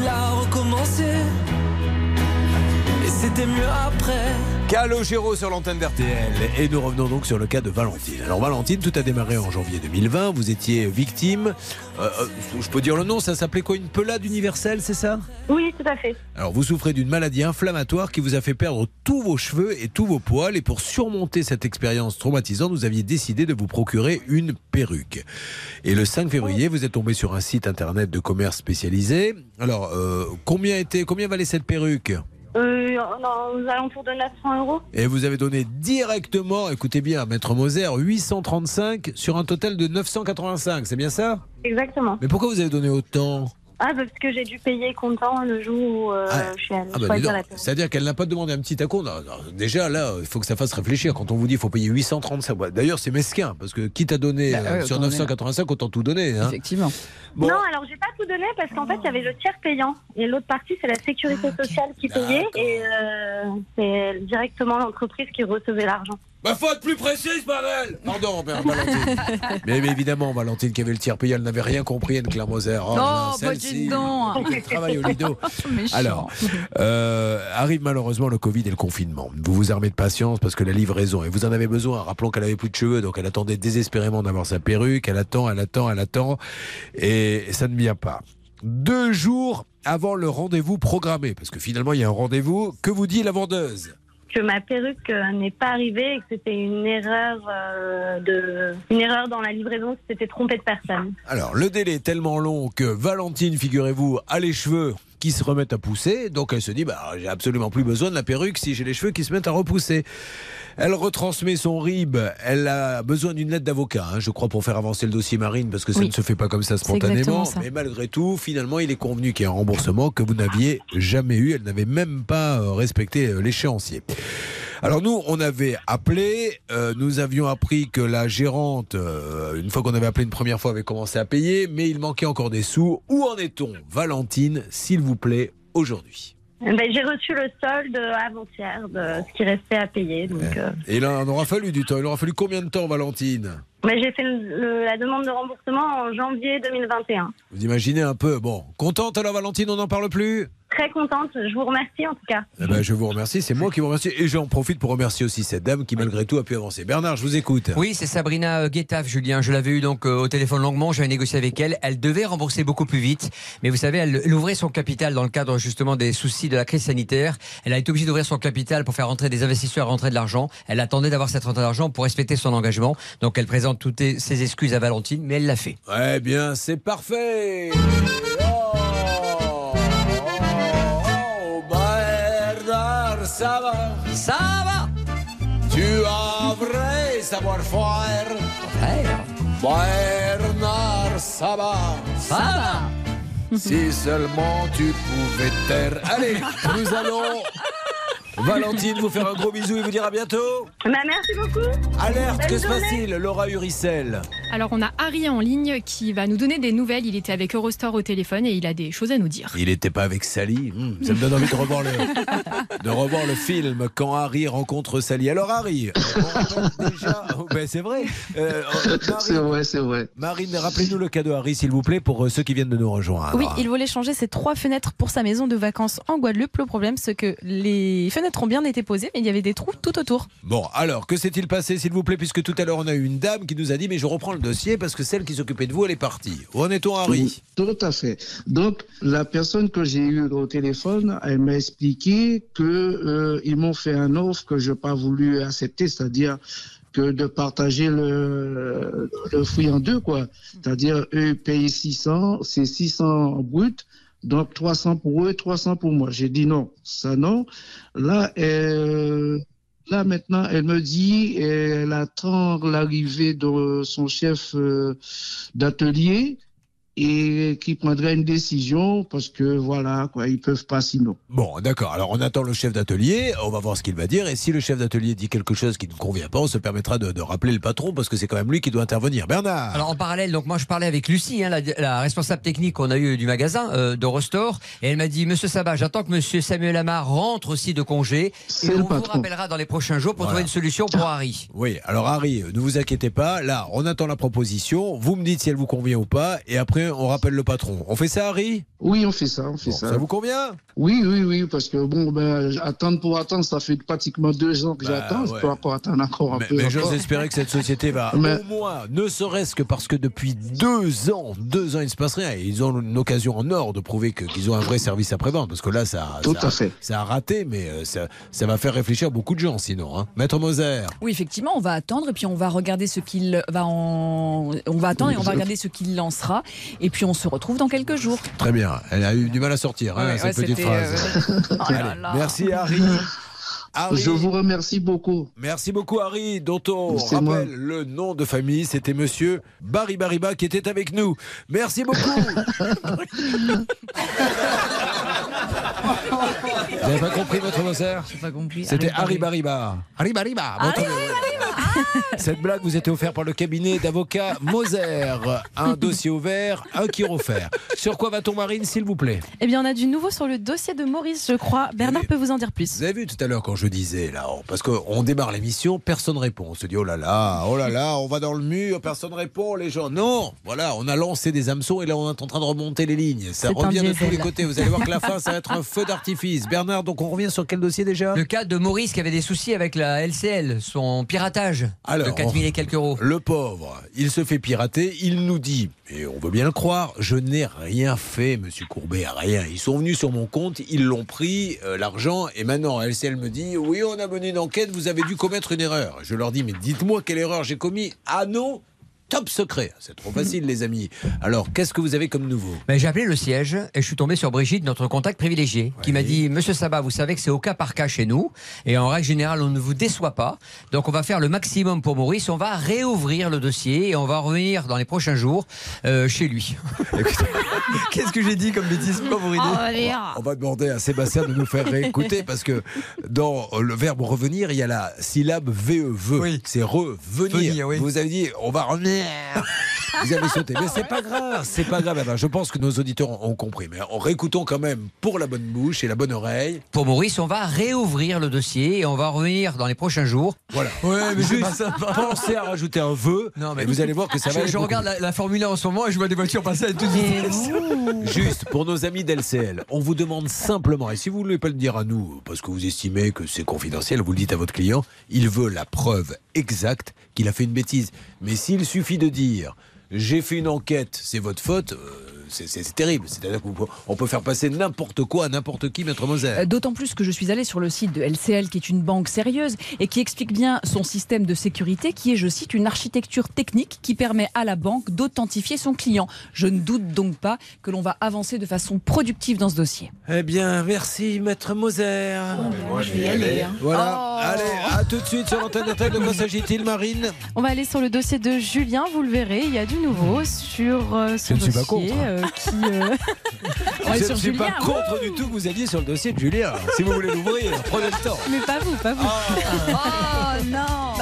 Tu l'as recommencé. Et c'était mieux après. Calogero sur l'antenne d'RTL. Et nous revenons donc sur le cas de Valentine. Alors Valentine, tout a démarré en janvier 2020. Vous étiez victime. euh, euh, je peux dire le nom, ça s'appelait quoi Une pelade universelle, c'est ça? Oui, tout à fait. Alors vous souffrez d'une maladie inflammatoire qui vous a fait perdre tous vos cheveux et tous vos poils. Et pour surmonter cette expérience traumatisante, vous aviez décidé de vous procurer une perruque. Et le 5 février, vous êtes tombé sur un site internet de commerce spécialisé. Alors, euh, combien, était, combien valait cette perruque? Euh, non, aux alentours de 900 euros. Et vous avez donné directement, écoutez bien, Maître Moser, 835 sur un total de 985, c'est bien ça? Exactement. Mais pourquoi vous avez donné autant? Ah, parce que j'ai dû payer comptant le jour où euh, je suis allée Ah bah. C'est-à-dire qu'elle n'a pas demandé un petit acompte. Non, non, Déjà, là, il faut que ça fasse réfléchir. Quand on vous dit qu'il faut payer 835, ouais, d'ailleurs, c'est mesquin, parce que quitte à donner Bah, euh, ouais, sur autant donner. 985, autant tout donner. hein. Effectivement. Bon. Non, alors j'ai pas tout donné parce qu'en fait il y avait le tiers payant et l'autre partie c'est la sécurité sociale qui payait et euh, c'est directement l'entreprise qui recevait l'argent. Bah, faut être plus précise, bordel Pardon, merde, Valentine. mais, mais évidemment, Valentine qui avait le tiers payant, elle n'avait rien compris, Anne-Claire Moser. Oh, Oh, bah, celle-ci, dis donc. elle travaille au Lido. Alors, euh, arrive malheureusement le Covid et le confinement. Vous vous armez de patience parce que la livraison, et vous en avez besoin. Rappelons qu'elle avait plus de cheveux, donc elle attendait désespérément d'avoir sa perruque. Elle attend, elle attend, elle attend, et ça ne vient pas. Deux jours avant le rendez-vous programmé, parce que finalement il y a un rendez-vous, que vous dit la vendeuse? Que ma perruque euh, n'est pas arrivée et que c'était une erreur euh, une erreur dans la livraison, que c'était trompé de personne. Alors, le délai est tellement long que Valentine, figurez-vous, a les cheveux qui se remettent à pousser. Donc elle se dit, bah, j'ai absolument plus besoin de la perruque si j'ai les cheveux qui se mettent à repousser. Elle retransmet son RIB. Elle a besoin d'une lettre d'avocat, hein, je crois, pour faire avancer le dossier Marine, parce que ça Oui. ne se fait pas comme ça spontanément. ça. Mais malgré tout, finalement, il est convenu qu'il y ait un remboursement que vous n'aviez jamais eu. Elle n'avait même pas euh, respecté euh, l'échéancier. Alors nous, on avait appelé, euh, nous avions appris que la gérante, euh, une fois qu'on avait appelé une première fois, avait commencé à payer, mais il manquait encore des sous. Où en est-on, Valentine, s'il vous plaît, aujourd'hui Ben, j'ai reçu le solde avant-hier de ce qui restait à payer. Donc, euh, Et là, il aura fallu du temps. Il aura fallu combien de temps, Valentine? Mais j'ai fait le- la demande de remboursement en janvier 2021. Vous imaginez un peu. Bon, contente alors, Valentine, on n'en parle plus Très contente, je vous remercie en tout cas. Eh ben, je vous remercie, c'est moi qui vous remercie. Et j'en profite pour remercier aussi cette dame qui, malgré tout, a pu avancer. Bernard, je vous écoute. Oui, c'est Sabrina euh, Guettaf, Julien. Je l'avais eu donc euh, au téléphone longuement. J'avais négocié avec elle. Elle devait rembourser beaucoup plus vite. Mais vous savez, elle, elle ouvrait son capital dans le cadre justement des soucis de la crise sanitaire. Elle a été obligée d'ouvrir son capital pour faire rentrer des investisseurs, rentrer de l'argent. Elle attendait d'avoir cette rentrée d'argent pour respecter son engagement. Donc elle présente toutes ses excuses à Valentine, mais elle l'a fait. Ouais, bien, c'est parfait. Oh, Bernard, ça va? Ça va Tu as vrai savoir-faire Bernard, ça va? Ça va Si seulement tu pouvais taire. Allez, nous allons... Valentine, vous faire un gros bisou et vous dire à bientôt. Bah, merci beaucoup. Alerte, que se passe-t-il Laura Uricel. Alors, on a Harry en ligne qui va nous donner des nouvelles. Il était avec Eurostore au téléphone et il a des choses à nous dire. Il n'était pas avec Sally. Hmm, ça me donne envie de revoir le, de revoir le film quand Harry rencontre Sally. Alors Harry, on déjà. oh, ben, c'est vrai. Euh, euh, C'est vrai, c'est vrai. Marine, rappelez-nous le cas de Harry, s'il vous plaît, pour euh, ceux qui viennent de nous rejoindre. Oui, il voulait changer ses trois fenêtres pour sa maison de vacances en Guadeloupe. Le problème, c'est que les fenêtres ont bien été posées, mais il y avait des trous tout autour. Bon, alors, que s'est-il passé, s'il vous plaît, puisque tout à l'heure on a eu une dame qui nous a dit, mais je reprends le dossier parce que celle qui s'occupait de vous, elle est partie. Où en est-on, Harry Tout à fait. Donc, la personne que j'ai eue au téléphone, elle m'a expliqué que euh, ils m'ont fait un offre que je n'ai pas voulu accepter, c'est-à-dire que de partager le, le fruit en deux, quoi. C'est-à-dire, eux payent 600, c'est 600 brut, donc 300 pour eux et 300 pour moi. J'ai dit non, ça non. Là, Là maintenant, elle me dit, elle attend l'arrivée de son chef euh, d'atelier et qui prendrait une décision parce que voilà, quoi, ils peuvent pas sinon. Bon, d'accord. Alors, on attend le chef d'atelier. On va voir ce qu'il va dire. Et si le chef d'atelier dit quelque chose qui ne convient pas, on se permettra de, de rappeler le patron parce que c'est quand même lui qui doit intervenir. Bernard. Alors en parallèle, donc moi je parlais avec Lucie, hein, la, la responsable technique qu'on a eu du magasin euh, de Restore, et elle m'a dit Monsieur Sabat, j'attends que Monsieur Samuel Amar rentre aussi de congé, et le on vous patron. rappellera dans les prochains jours pour Voilà. trouver une solution pour Harry. Oui, alors Harry, ne vous inquiétez pas. Là, on attend la proposition. Vous me dites si elle vous convient ou pas. Et après, on rappelle le patron. On fait ça, Harry? Oui, on fait ça, on fait Bon, ça. ça vous convient? Oui, oui, oui, parce que bon, ben, attendre pour attendre, ça fait pratiquement deux ans que Bah, j'attends. ouais. Je peux encore attendre encore un Mais, peu. mais j'ose espérer que cette société va Mais- au moins, ne serait-ce que parce que depuis deux ans, deux ans, il ne se passe rien. Et ils ont une occasion en or de prouver que- qu'ils ont un vrai service après-vente. Parce que là, ça, Tout ça, à fait. ça a raté, mais euh, ça, ça va faire réfléchir beaucoup de gens sinon. Hein. Maître Moser. Oui, effectivement, on va attendre et puis on va regarder ce qu'il va en. On va attendre et on va regarder ce qu'il lancera. Et puis on se retrouve dans quelques jours. Très bien. Elle a eu du mal à sortir, hein, Ouais, cette petite phrase. euh, oh là Allez, là. Merci, Harry. Harry. Je vous remercie beaucoup. Merci beaucoup Harry, dont on moi. rappelle le nom de famille, c'était monsieur Barry Bariba qui était avec nous. Merci beaucoup. Vous n'avez pas compris votre Moser J'ai pas compris. C'était Harry Harry Bariba. Harry Bariba. Bon, attendez, Cette blague vous était offerte par le cabinet d'avocats Moser. Un dossier ouvert, un qui refaire. Sur quoi va-t-on Marine, s'il vous plaît? Eh bien, on a du nouveau sur le dossier de Maurice, je crois. Bernard peut vous en dire plus. Vous avez vu tout à l'heure quand je disais là, parce qu'on démarre l'émission, personne répond. On se dit oh là là, oh là là, on va dans le mur, personne répond, les gens. Non, voilà, on a lancé des hameçons et là on est en train de remonter les lignes. Ça revient de tous les côtés. Vous allez voir que la fin, ça va être un feu d'artifice. Bernard, donc on revient sur quel dossier déjà Le cas de Maurice qui avait des soucis avec la LCL, son piratage Alors, de 4000 et quelques euros. Le pauvre, il se fait pirater, il nous dit, et on veut bien le croire, je n'ai rien fait, monsieur Courbet, rien. Ils sont venus sur mon compte, ils l'ont pris, euh, l'argent, et maintenant LCL me dit, oui, on a mené une enquête, vous avez dû commettre une erreur. Je leur dis, mais dites-moi quelle erreur j'ai commis. Ah non Top secret, c'est trop facile les amis. Alors, qu'est-ce que vous avez comme nouveau? Ben, j'ai appelé le siège et je suis tombé sur Brigitte, notre contact privilégié, qui m'a dit Monsieur Sabat, vous savez que c'est au cas par cas chez nous et en règle générale, on ne vous déçoit pas. Donc, on va faire le maximum pour Maurice. On va réouvrir le dossier et on va revenir dans les prochains jours euh, chez lui. Qu'est-ce que j'ai dit comme bêtise pas vous riez On va demander à Sébastien de nous faire réécouter parce que dans le verbe revenir, il y a la syllabe VE, ve. C'est revenir. Venir, oui. Vous avez dit on va revenir. Vous avez sauté. Mais c'est pas grave, c'est pas grave. Je pense que nos auditeurs ont compris. Mais en réécoutons quand même pour la bonne bouche et la bonne oreille. Pour Maurice, on va réouvrir le dossier et on va revenir dans les prochains jours. Voilà. Ouais, mais Juste pas sympa. pensez à rajouter un vœu. Non, et vous allez voir que ça je, va je beaucoup regarde la, la Formule 1 en ce moment et je vois des voitures passer à toute vitesse. Juste pour nos amis d'LCL, on vous demande simplement, et si vous ne voulez pas le dire à nous, parce que vous estimez que c'est confidentiel, vous le dites à votre client, il veut la preuve exacte qu'il a fait une bêtise. Mais s'il suffit de dire, j'ai fait une enquête, c'est votre faute, euh, c'est- c'est c'est terrible. C'est-à-dire qu'on peut, on peut faire passer n'importe quoi à n'importe qui, Maître Moser. Euh, D'autant plus que je suis allée sur le site de LCL, qui est une banque sérieuse et qui explique bien son système de sécurité, qui est, je cite, une architecture technique qui permet à la banque d'authentifier son client. Je ne doute donc pas que l'on va avancer de façon productive dans ce dossier. Eh bien, merci, Maître Moser. moi, je vais y aller, hein. Voilà. Oh. Allez, à tout de suite sur l'antenne. De quoi s'agit-il, Marine? On va aller sur le dossier de Julien, vous le verrez, il y a du nouveau sur euh, son Je ne suis pas dossier. Euh, qui, euh, On est Je sur ne suis pas Julien, contre du tout que vous alliez sur le dossier de Julien. Si vous voulez l'ouvrir, prenez le temps. Mais pas vous, pas vous. Oh non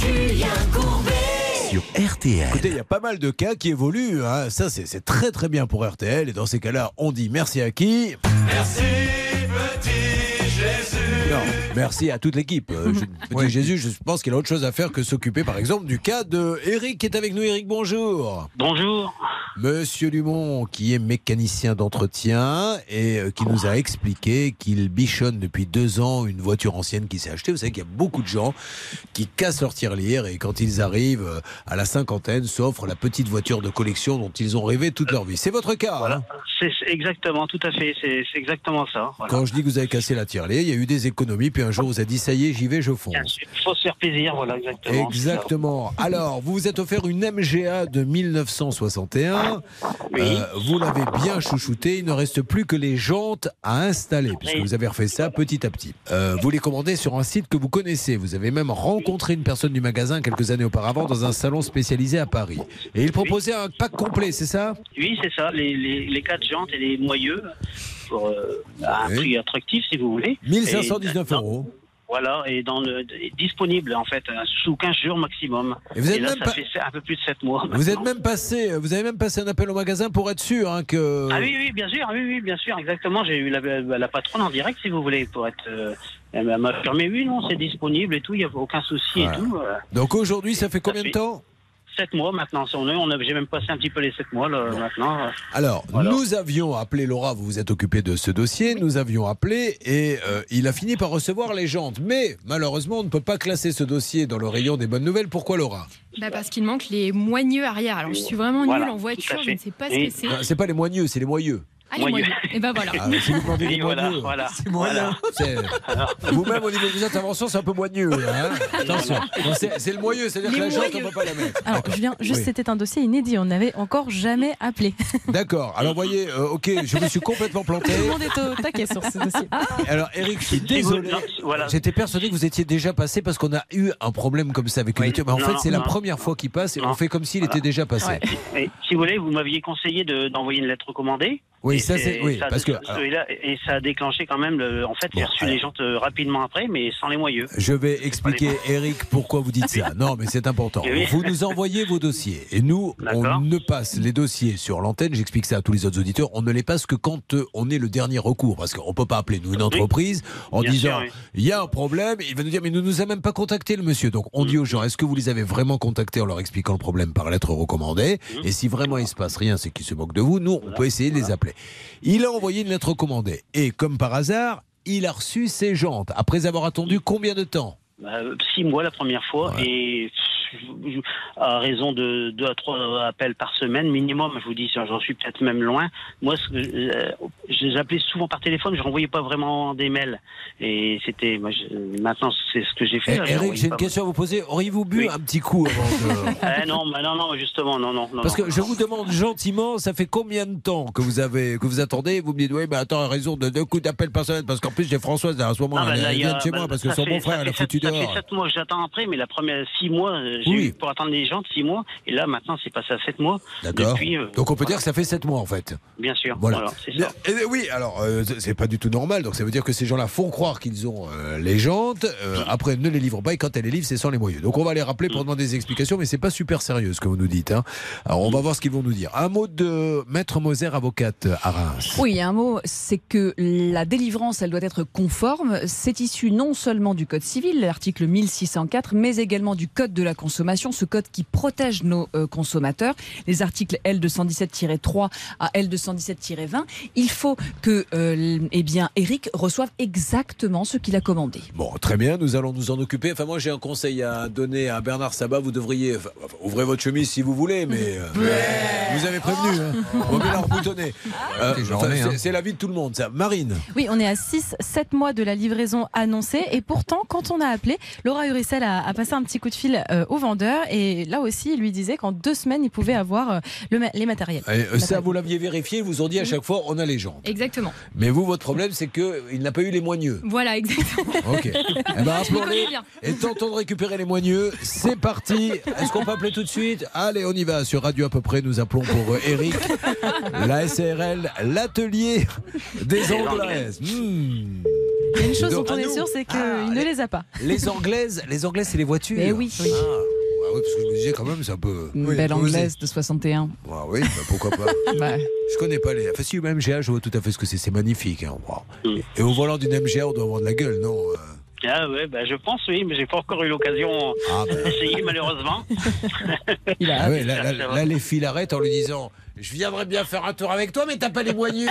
Julien Courbet. Sur RTL. Écoutez, il y a pas mal de cas qui évoluent. hein. Ça, c'est très très bien pour RTL. Et dans ces cas-là, on dit merci à qui? Merci, petit merci à toute l'équipe. Euh, Petit Jésus, je pense qu'il a autre chose à faire que s'occuper, par exemple, du cas de Eric qui est avec nous. Eric, bonjour. Bonjour. Monsieur Dumont, qui est mécanicien d'entretien et euh, qui nous a expliqué qu'il bichonne depuis deux ans une voiture ancienne qui s'est achetée. Vous savez qu'il y a beaucoup de gens qui cassent leur tirelire et quand ils arrivent euh, à la cinquantaine, s'offrent la petite voiture de collection dont ils ont rêvé toute leur vie. C'est votre cas. hein C'est exactement, tout à fait, c'est c'est exactement ça. Voilà. Quand je dis que vous avez cassé la tirelire, il y a eu des économies, puis un jour vous avez dit ça y est, j'y vais, je fonce. Il faut se faire plaisir, voilà, exactement. Exactement. Alors, vous vous êtes offert une MGA de 1961. Euh, vous l'avez bien chouchouté. Il ne reste plus que les jantes à installer, puisque vous avez refait ça petit à petit. Euh, vous les commandez sur un site que vous connaissez. Vous avez même rencontré une personne du magasin quelques années auparavant dans un salon spécialisé à Paris. Et il proposait un pack complet, c'est ça? Oui, c'est ça, les, les, les quatre jantes et les moyeux, pour euh, à un Oui. prix attractif, si vous voulez. 1519 Et- euros. Voilà, et dans le, disponible en fait, euh, sous 15 jours maximum. Et vous êtes là, même ça fait un peu plus de 7 mois. Vous êtes maintenant. même passé, vous avez même passé un appel au magasin pour être sûr hein, que. Ah oui, oui, bien sûr, oui, oui, bien sûr, exactement. J'ai eu la, la patronne en direct, si vous voulez, pour être. euh, elle m'a affirmé, oui, non, c'est disponible et tout, il n'y a aucun souci Voilà. et tout. euh. Donc aujourd'hui, ça fait combien de temps? 7 mois maintenant, on, est- on a, j'ai même passé un petit peu les 7 mois là, maintenant. Alors, Voilà. nous avions appelé Laura, vous vous êtes occupé de ce dossier, nous avions appelé et euh, il a fini par recevoir les jantes. Mais malheureusement, on ne peut pas classer ce dossier dans le rayon des bonnes nouvelles. Pourquoi Laura? Bah parce qu'il manque les moigneux arrière. Alors je suis vraiment Voilà, nulle en tout voiture, je ne sais pas ce que c'est. Ah, C'est pas les moigneux, c'est les moyeux. Ah, les moyeux. Et ben voilà. Ah, si vous demandez les Et voilà, moigneux, voilà. c'est moyen. C'est- Vous-même, au niveau des interventions, c'est un peu moigneux. hein. Attention, c'est le moyeux, c'est-à-dire que Les la jante, on ne peut pas la mettre. Alors, Julien, juste Oui. c'était un dossier inédit, on n'avait encore jamais appelé. D'accord, alors voyez, euh, ok, je me suis complètement planté. Tout le monde est au taquet sur ce dossier. Alors Eric, je suis désolé. voilà. J'étais persuadé que vous étiez déjà passé parce qu'on a eu un problème comme ça avec une voiture. Mais en Non, fait, c'est la première fois qu'il passe et Non. on fait comme s'il était déjà passé. Et si vous voulez, vous m'aviez conseillé de- d'envoyer une lettre recommandée. Oui, Et ça, c'est- oui, ça- parce que- et, là- et ça a déclenché quand même. Le, en fait, j'ai reçu les jantes euh, rapidement après, mais sans les moyeux. Je vais expliquer, Eric, pourquoi vous dites ça. Non, mais c'est important. Oui. Vous nous envoyez vos dossiers. Et nous, on ne passe les dossiers sur l'antenne. J'explique ça à tous les autres auditeurs. On ne les passe que quand euh, on est le dernier recours. Parce qu'on ne peut pas appeler, nous, une entreprise, en Bien disant sûr, oui. il y a un problème. Il va nous dire mais nous nous a même pas contacté, le monsieur. Donc, on Mm. dit aux gens est-ce que vous les avez vraiment contactés en leur expliquant le problème par lettre recommandée? Mm. Et si vraiment il se passe rien, c'est qu'ils se moquent de vous. Nous, on peut essayer de les appeler. Il a envoyé une lettre recommandée. Et comme par hasard, il a reçu ses jantes. Après avoir attendu combien de temps? Bah, six mois la première fois et à raison de deux à trois appels par semaine minimum. Je vous dis, j'en suis peut-être même loin. Moi, que- euh, j'appelais souvent par téléphone, je renvoyais pas vraiment des mails et c'était. Maintenant, c'est ce que j'ai fait. Eh, Eric, j'ai une question à vous poser. Auriez-vous bu Oui. un petit coup avant de... Eh non, bah non, non, justement, non, non. Parce non. que je vous demande gentiment, ça fait combien de temps que vous avez que vous attendez? Vous me dites oui, mais attends, à raison de deux coups d'appel par semaine, parce qu'en plus j'ai Françoise à ce moment, Ah, bah, elle, là, elle a- vient de chez bah, moi parce que son bon frère elle a foutu sept- Ça dehors. fait sept mois que j'attends après, mais la première six mois, euh, j'ai Oui. eu pour attendre les gens six mois, et là maintenant c'est passé à sept mois. D'accord. Depuis, euh, Donc on peut dire que ça fait 7 mois en fait. bien sûr. Voilà. Voilà, c'est ça. et oui, alors euh, c'est- pas du tout normal. Donc ça veut dire que ces gens-là font croire qu'ils ont euh, les jantes. euh, après, ne les livrent pas et quand elles les livrent, c'est sans les moyens. Donc on va les rappeler pour demander des explications, mais c'est pas super sérieux ce que vous nous dites. hein. Alors on va voir ce qu'ils vont nous dire. Un mot de Maître Moser, avocate à Reims. Oui, un mot, c'est que la délivrance, elle doit être conforme. C'est issu non seulement du Code civil, l'article 1604, mais également du Code de la consommation, ce code qui protège nos euh, consommateurs, les articles L217-3 à L217-20. Il faut que, euh, eh bien, Eric reçoive exactement ce qu'il a commandé. Bon, très bien, nous allons nous en occuper. Enfin, moi, j'ai un conseil à donner à Bernard Sabat. Vous devriez. enfin, ouvrez votre chemise si vous voulez, mais. euh, vous avez prévenu, hein. On va la reboutonner. Euh, enfin, genré, hein. c'est- c'est la vie de tout le monde, ça. Marine. Oui, on est à 6-7 mois de la livraison annoncée. Et pourtant, quand on a appelé, Laura Uricel a, a passé un petit coup de fil euh, au vendeur. Et là aussi, il lui disait qu'en deux semaines, il pouvait avoir euh, le ma- les matériels. Et, euh, ça, vous l'aviez vérifié, ils vous ont dit à chaque fois, on a les gens. Exactement. Mais vous, votre problème, c'est qu'il n'a pas eu les moigneux. Voilà, exactement. Ok. Eh ben, et tentons de récupérer les moigneux. C'est parti. Est-ce qu'on peut appeler tout de suite? Allez, on y va. Sur Radio à peu près, nous appelons pour euh, Eric, la SRL, l'atelier des Anglaises. Hmm. Il y a une chose dont on à est sûr, c'est qu'il ne les a pas. Les Anglaises, les Anglaises, c'est les voitures. Mais oui. Ah, ouais, ouais, parce que je me disais quand même, c'est un peu. Une Oui, belle anglaise de 61. Ah oui, bah, pourquoi pas. Bah. Je connais pas les. Enfin, si, même MGA, je vois tout à fait ce que c'est. C'est magnifique. hein. Wow. Et au volant d'une MGA, on doit avoir de la gueule, non euh Ah ouais, bah, je pense oui, mais j'ai pas encore eu l'occasion Ah, bah. d'essayer malheureusement. Ah ouais, là, là- là, les filles l'arrêtent en lui disant Je viendrais bien faire un tour avec toi, mais t'as pas les moigneux.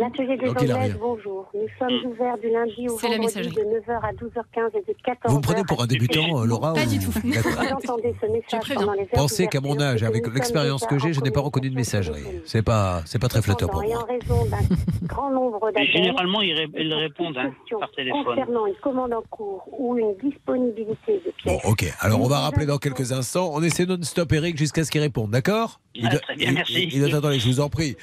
L'atelier des Donc, Anglaises, bonjour. Nous sommes ouverts du lundi au C'est la vendredi messagerie. de 9h à 12h15 et de 14h. Vous me prenez pour un débutant, Laura Pas ou- du tout. Pensez qu'à mon âge, avec l'expérience que j'ai, je n'ai pas reconnu de messagerie. C'est pas, c'est pas très flatteur pour moi. en raison d'un grand nombre généralement, ils, ré- ils répondent hein, par téléphone. concernant une commande en cours ou une disponibilité de Bon, pièces, ok. Alors, on va rappeler dans quelques instants. On essaie non-stop, Eric, jusqu'à ce qu'il réponde, d'accord? Ah, doit- très bien, il- merci. il- il doit- attendez, je vous en prie.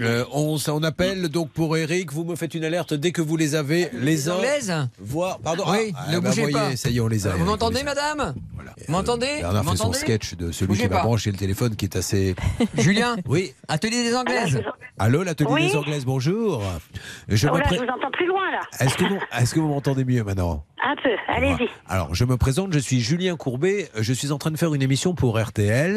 Euh, on, on appelle donc pour Eric. Vous me faites une alerte dès que vous les avez. Les uns. Anglaises Voir. Pardon. Oui, ah, ne ah, bah, bougez voyez, pas. Ça y est, on les a. Vous Eric, on m'entendez, les madame? Vous m'entendez? Bernard Vous fait son sketch de celui Bougez qui va pas. brancher le téléphone qui est assez. Julien? Oui. Atelier des Anglaises? Allô, l'atelier Oui. des Anglaises, bonjour. Je Oh me là, pré- je vous entends plus loin là. Est-ce que vous, est-ce que vous m'entendez mieux maintenant? Un peu, allez-y. Alors, je me présente, je suis Julien Courbet, je suis en train de faire une émission pour RTL.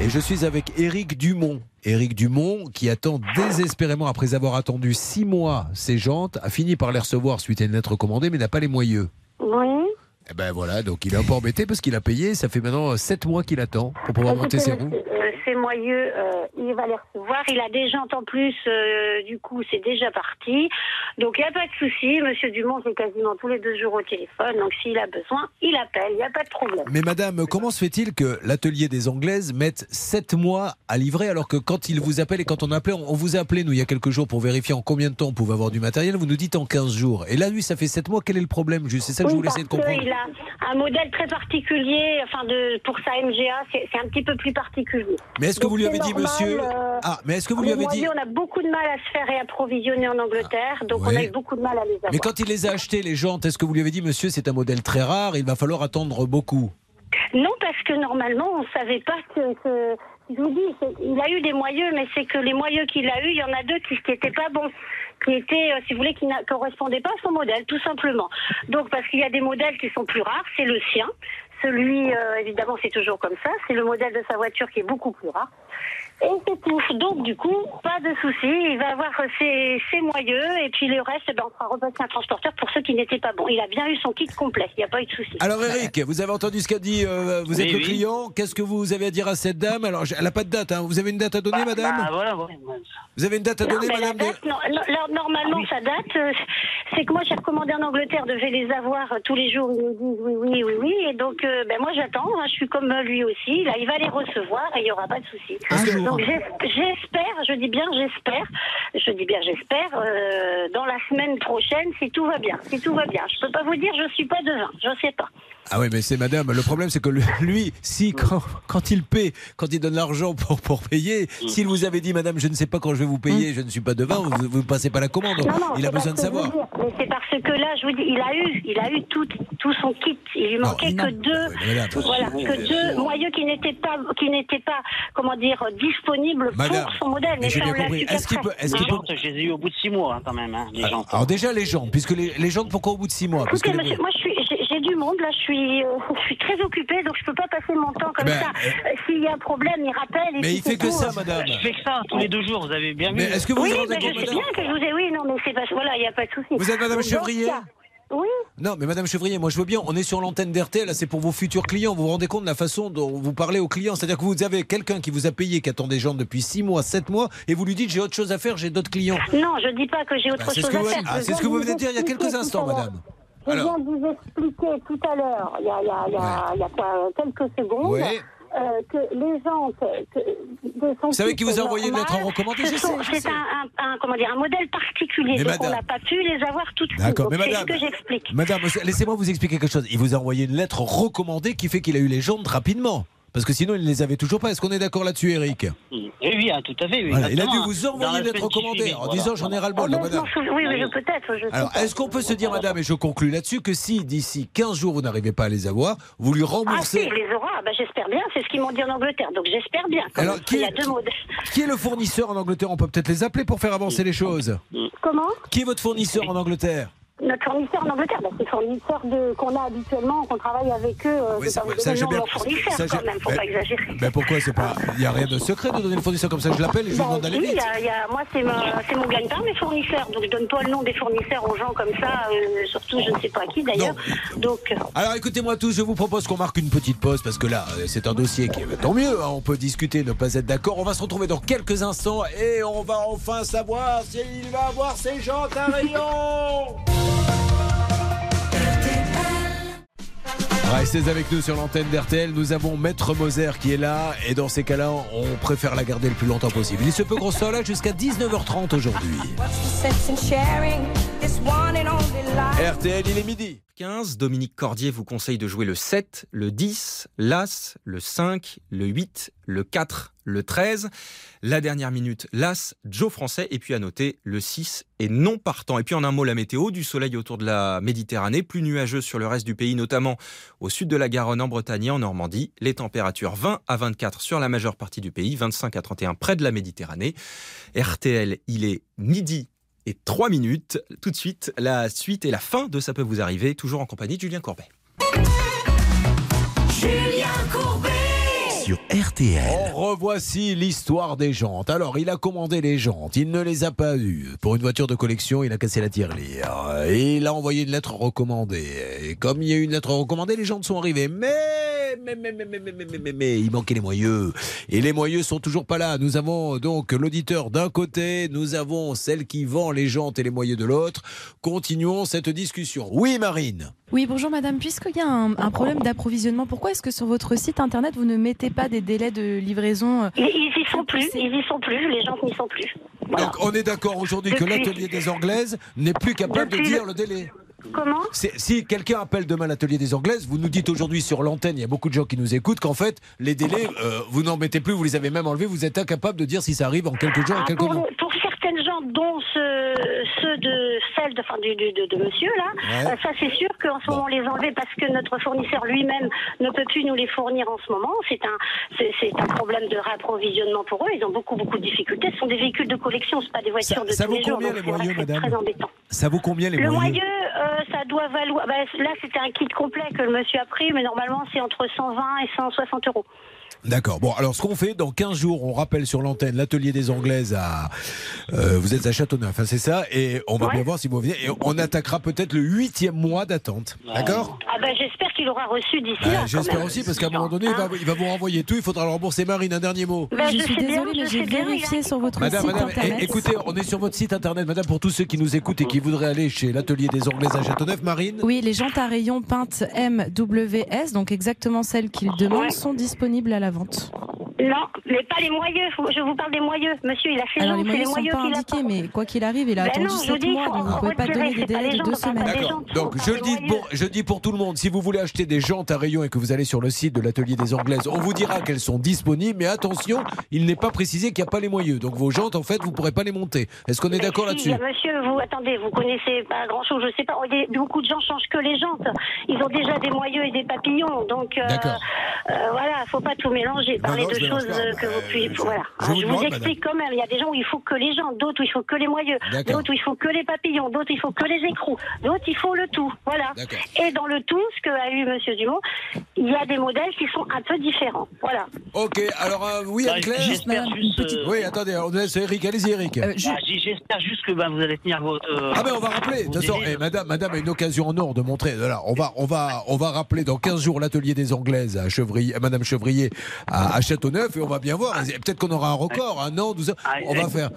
Et je suis avec Éric Dumont. Éric Dumont, qui attend désespérément, après avoir attendu six mois ses jantes, a fini par les recevoir suite à une lettre commandée, mais n'a pas les moyeux. Oui. Et ben voilà, donc il est un peu embêté parce qu'il a payé, ça fait maintenant sept mois qu'il attend pour pouvoir monter ses roues. Moyeux, euh, il va les recevoir. Il a des jantes en plus, euh, du coup, c'est déjà parti. Donc, il n'y a pas de souci. Monsieur Dumont, c'est quasiment tous les deux jours au téléphone. Donc, s'il a besoin, il appelle. Il n'y a pas de problème. Mais madame, comment se fait-il que l'atelier des Anglaises mette 7 mois à livrer alors que quand il vous appelle et quand on appelait, on vous a appelé nous il y a quelques jours pour vérifier en combien de temps on pouvait avoir du matériel, vous nous dites en 15 jours. Et là, lui, ça fait 7 mois, quel est le problème Juste, C'est ça que je voulais essayer de comprendre. qu'il a un modèle très particulier. Enfin, de, pour sa MGA, c'est c'est un petit peu plus particulier. Mais est-ce que vous lui avez dit, normal, monsieur euh, Ah, mais est-ce que vous lui avez dit On a beaucoup de mal à se faire réapprovisionner en Angleterre. Donc, on a eu beaucoup de mal à les avoir. Mais quand il les a achetés, les jantes, est-ce que vous lui avez dit, monsieur, c'est un modèle très rare, il va falloir attendre beaucoup? Non, parce que normalement, on ne savait pas que, que je vous dis, il a eu des moyeux, mais c'est que les moyeux qu'il a eu, il y en a deux qui n'étaient pas bons, qui étaient, euh, si vous voulez, qui ne correspondaient pas à son modèle, tout simplement. Donc, parce qu'il y a des modèles qui sont plus rares, c'est le sien. Celui, euh, évidemment, c'est toujours comme ça. C'est le modèle de sa voiture qui est beaucoup plus rare. Et c'est tout. Donc, du coup, pas de souci. Il va avoir ses, ses moyeux. Et puis, le reste, ben, on fera repasser un transporteur pour ceux qui n'étaient pas bons. Il a bien eu son kit complet. Il n'y a pas eu de souci. Alors Eric, vous avez entendu ce qu'a dit, euh, vous êtes Oui, le oui. client, qu'est-ce que vous avez à dire à cette dame? Alors elle n'a pas de date, hein. vous avez une date à donner madame? Ah, Bah, voilà, ouais. Vous avez une date à Non, donner mais la madame date, non, non, alors, normalement, sa date, euh, c'est que moi, j'ai recommandé en Angleterre de vais les avoir euh, tous les jours. Ils me disent oui, oui, oui, oui. Et donc, euh, ben, moi, j'attends. hein, je suis comme euh, lui aussi. Là, il va les recevoir et il n'y aura pas de souci. Donc, j'es- j'espère, je dis bien j'espère, je dis bien j'espère, euh, dans la semaine prochaine, si tout va bien. Si tout va bien. Je peux pas vous dire, je suis pas devin. Je sais pas. Ah oui mais c'est madame, le problème c'est que lui, si quand, quand il paie, quand il donne l'argent pour, pour payer, s'il vous avait dit madame je ne sais pas quand je vais vous payer, je ne suis pas devin, vous ne passez pas la commande, Non, non, il a besoin de savoir. c'est parce que là, je vous dis, il a eu, il a eu tout, tout son kit. Il lui manquait que deux, madame. voilà, que deux moyeux qui n'étaient pas, qui n'étaient pas, comment dire, disponibles Madame, pour son modèle. mais j'ai ça, bien on l'a compris. Est-ce qu'il peut- est-ce Les qu'il peut- jantes, je les ai eu au bout de six mois, hein, quand même, hein, les jantes. Alors déjà les gens, puisque les, les gens pourquoi au bout de six mois Parce que les- moi, je suis, j'ai, du monde. Là, je suis, euh, je suis très occupée, donc je peux pas passer mon temps comme Ben, ça. Euh, S'il y a un problème, il rappelle. Et Mais il fait que tout. ça, madame. Je fais que ça tous les deux jours, vous avez bien vu. Mais est-ce que vous oui, vous mais je sais bien que je vous ai. Oui, non, mais c'est pas. Voilà, il n'y a pas de souci. Vous êtes madame Chevrier Oui. Non, mais Madame Chevrier, moi je veux bien, on est sur l'antenne d'RTL, là, c'est pour vos futurs clients. Vous vous rendez compte de la façon dont vous parlez aux clients? C'est-à-dire que vous avez quelqu'un qui vous a payé, qui attend des gens depuis 6 mois, 7 mois, et vous lui dites j'ai autre chose à faire, j'ai d'autres clients. Non, je dis pas que j'ai autre Bah, chose à vous- faire. ah, c'est ce que vous de venez de dire il y a quelques instants, madame. Je viens de vous expliquer tout à l'heure, il y a, il y a- il y a- il y a quoi, quelques secondes, Ouais. Euh, que les gens que, de son Vous savez qui vous a envoyé une lettre en recommandé C'est un, un- un- comment dire, un modèle particulier, donc on n'a pas pu les avoir toutes. D'accord, mais madame, ce que j'explique. madame, laissez-moi vous expliquer quelque chose. Il vous a envoyé une lettre recommandée qui fait qu'il a eu les jantes rapidement. Parce que sinon, il ne les avait toujours pas. Est-ce qu'on est d'accord là-dessus, Eric? Oui, oui, hein, tout à fait. oui, Voilà, Il a dû vous envoyer lettre recommandée suivait, en voilà. disant j'en ai ras-le-bol, Ah, je. Oui, peut-être. Alors, est-ce qu'on peut se dire, madame, et je conclus là-dessus, que si d'ici 15 jours vous n'arrivez pas à les avoir, vous lui Ah si, remboursez. il les aura, Ah, ben, j'espère bien, c'est ce qu'ils m'ont dit en Angleterre, donc j'espère bien. Alors, qui il y a est- deux modèles. Qui est le fournisseur en Angleterre? On peut peut-être les appeler pour faire avancer les choses. Comment? Qui est votre fournisseur en Angleterre? Notre fournisseur en Angleterre, ben, c'est le fournisseur de, qu'on a habituellement, qu'on travaille avec eux. euh, Oui, ça- vous ça, j'ai bien- ça, quand même, faut mais- pas exagérer. Mais pourquoi c'est pas Il n'y a rien de secret de donner le fournisseur comme ça. Je l'appelle et je lui Bah, demande d'aller si, vite. il y a- il y a- moi, c'est, mon gagne-pain, mes fournisseurs. Donc, je donne pas le nom des fournisseurs aux gens comme ça, euh, surtout je ne sais pas à qui d'ailleurs. Donc, euh, Alors écoutez-moi tous, je vous propose qu'on marque une petite pause parce que là, euh, c'est un dossier qui est tant mieux, hein, on peut discuter, ne pas être d'accord. On va se retrouver dans quelques instants et on va enfin savoir s'il va avoir ses jantes à rayon. Restez avec nous sur l'antenne d'RTL. Nous avons Maître Moser qui est là. Et dans ces cas-là, on préfère la garder le plus longtemps possible. Il se peut qu'on soit là jusqu'à 19h30 aujourd'hui. RTL, il est midi. 15, Dominique Cordier vous conseille de jouer le 7, le 10, l'As, le 5, le 8, le 4, le 13. La dernière minute, l'As, Joe Français. Et puis à noter, le 6 est non partant. Et puis en un mot, la météo, du soleil autour de la Méditerranée, plus nuageux sur le reste du pays, notamment au sud de la Garonne, en Bretagne et en Normandie. Les températures 20 à 24 sur la majeure partie du pays, 25 à 31 près de la Méditerranée. RTL, il est midi et 3 minutes. Tout de suite, la suite et la fin de Ça peut vous arriver, toujours en compagnie de Julien Courbet. Julien Courbet RTL. Revoici l'histoire des jantes. Alors, il a commandé les jantes, il ne les a pas eues. Pour une voiture de collection, il a cassé la tirelire. Et il a envoyé une lettre recommandée. Et comme il y a eu une lettre recommandée, les jantes sont arrivées. Mais, mais, mais, mais, mais, mais, mais, mais, mais, mais, il manquait les moyeux. Et les moyeux sont toujours pas là. Nous avons donc l'auditeur d'un côté, nous avons celle qui vend les jantes et les moyeux de l'autre. Continuons cette discussion. Oui, Marine. Oui, bonjour madame. Puisqu'il y a un, un problème d'approvisionnement, pourquoi est-ce que sur votre site internet vous ne mettez pas des délais de livraison euh, ils, ils y sont plus, ils y sont plus, les gens n'y sont plus. Donc, on est d'accord aujourd'hui que l'atelier des Anglaises n'est plus capable de dire le- le délai. Comment Si quelqu'un appelle demain l'atelier des Anglaises, vous nous dites aujourd'hui sur l'antenne, il y a beaucoup de gens qui nous écoutent, qu'en fait, les délais, euh, vous n'en mettez plus, vous les avez même enlevés, vous êtes incapable de dire si ça arrive en quelques jours, en Ah, quelques pour, mois. Gens, dont ce- ceux de celle de, enfin, du, de, de monsieur là. Ouais. Euh, ça c'est sûr qu'en ce moment on les enlever parce que notre fournisseur lui-même ne peut plus nous les fournir en ce moment. C'est un c'est un problème de réapprovisionnement pour eux. Ils ont beaucoup beaucoup de difficultés. Ce sont des véhicules de collection, c'est pas des voitures de ça tous vaut les jours. combien, donc les moyeux, madame Très embêtant. Ça vaut combien les Le moyeux moyeu, euh, ça doit valoir. bah, là, c'était un kit complet que le monsieur a pris, mais normalement, c'est entre 120 et 160 euros. D'accord. Bon, alors ce qu'on fait, dans 15 jours, on rappelle sur l'antenne l'atelier des Anglaises à. euh, vous êtes à Châteauneuf, hein, c'est ça? Et on va Ouais. bien voir si vous venez. Et on attaquera peut-être le huitième mois d'attente. D'accord? Ah ben, j'espère qu'il aura reçu d'ici Bah, là. J'espère aussi, parce qu'à un moment donné, il va, il va vous renvoyer tout. Il faudra le rembourser. Marine, un dernier mot. Ben, je je suis désolée, mais j'ai vérifié sur votre Madame, site madame, internet. é- écoutez, on est sur votre site internet, madame, pour tous ceux qui nous écoutent et qui voudraient aller chez l'atelier des Anglaises à Châteauneuf, Marine? Oui, les jantes à rayons peintes MWS, donc exactement celles qu'il demande, sont disponibles à la vente. Non, mais pas les moyeux. Je vous parle des moyeux. Monsieur, il a fait Alors les jantes, c'est les moyens moyeux sont pas qu'il a indiqués, mais quoi qu'il arrive, il a Ben attendu non, je 7 vous dis, mois, donc vous ne pouvez pas donner des délais les de deux semaines. D'accord. Donc on je le dis pour, je dis pour tout le monde, si vous voulez acheter des jantes à rayons et que vous allez sur le site de l'atelier des Anglaises, on vous dira qu'elles sont disponibles, mais attention, il n'est pas précisé qu'il n'y a pas les moyeux. Donc vos jantes, en fait, vous ne pourrez pas les monter. Est-ce qu'on est d'accord Si, là-dessus? Monsieur, vous attendez, vous connaissez pas grand-chose, je sais pas. Des- beaucoup de gens changent que les jantes. Ils ont déjà des moyeux et des papillons, donc euh, euh, voilà, faut pas tout mélanger, parler non, je de choses euh, que vous puissiez. Voilà. je Alors, vous Je, demande, vous explique quand même. Il y a des gens où il faut que les jantes, d'autres où il faut que les moyeux, d'autres où il faut que les papillons, d'autres il faut que les écrous, d'autres il faut le tout. Voilà. Et dans le tout, ce que a eu Monsieur Dumont, il y a des modèles qui sont un peu différents. Voilà. Ok, alors euh, oui, Bah, Anne-Claire j'espère juste, euh, Oui, attendez, on laisse Eric, allez-y Eric. Euh, Bah, J'espère juste que ben, vous allez tenir votre. euh, Ah ben on va rappeler. De toute façon, eh, madame, madame a une occasion en or de montrer. Voilà, on va, on va, on va rappeler dans 15 jours l'atelier des Anglaises à Chevrier, à Madame Chevrier à, à Châteauneuf et on va bien voir. Peut-être qu'on aura un record, un an, 12 ans. On va faire.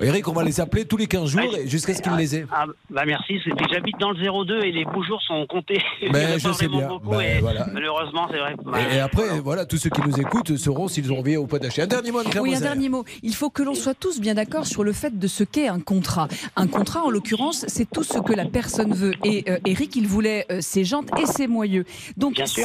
Eric, on va les appeler tous les 15 jours et jusqu'à ce qu'ils les aient. Ah, bah merci, j'habite dans le 02 et les beaux jours sont comptés. En Ben, je pas sais bien. Ben, et voilà. malheureusement, c'est vrai. Bah, Et, et après, voilà. tous ceux qui nous écoutent sauront s'ils ont envie ou pas d'acheter. Un dernier mot, Anne-Claire Oui, un dernier mot. Il faut que l'on soit tous bien d'accord sur le fait de ce qu'est un contrat. Un contrat, en l'occurrence, c'est tout ce que la personne veut. Et euh, Eric, il voulait euh, ses jantes et ses moyeux. Donc, Bien si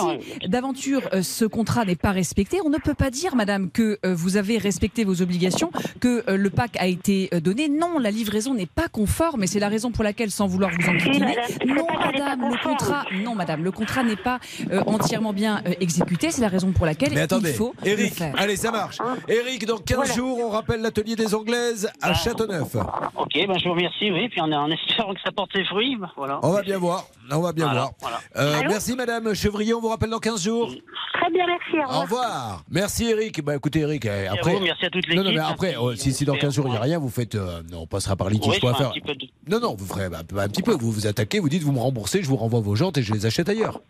d'aventure euh, ce contrat n'est pas respecté, on ne peut pas dire, madame, que euh, vous avez respecté vos obligations, que euh, le pack a été euh, donné. Non, la livraison n'est pas conforme et c'est la raison pour laquelle, sans vouloir vous enquiquiner, non, est madame, le contrat, non, madame, le contrat n'est pas euh, entièrement bien euh, exécuté. C'est la raison pour laquelle Mais attendez, il faut le Eric, faire. allez, ça marche. Eric, dans 15 jours, on rappelle l'atelier des Anglaises à Châteauneuf. Ok, ben, je vous remercie, oui, puis en, en espérant que ça porte ses fruits. bah, Voilà. On va bien voir. On va bien Voilà, voir. voilà. Euh, merci Madame Chevrier, on vous rappelle dans 15 jours. Très bien, merci. Au revoir. Au revoir. Merci Eric. Bah écoutez Eric, eh, à après. vous, merci à toute Non, non, mais après, oh, si, si dans 15 jours il n'y a rien, vous faites. euh, non, on passera par. Oui, de- Non, non, vous ferez bah, un petit peu. Vous vous attaquez, vous dites, vous me remboursez, je vous renvoie vos jantes et je les achète ailleurs.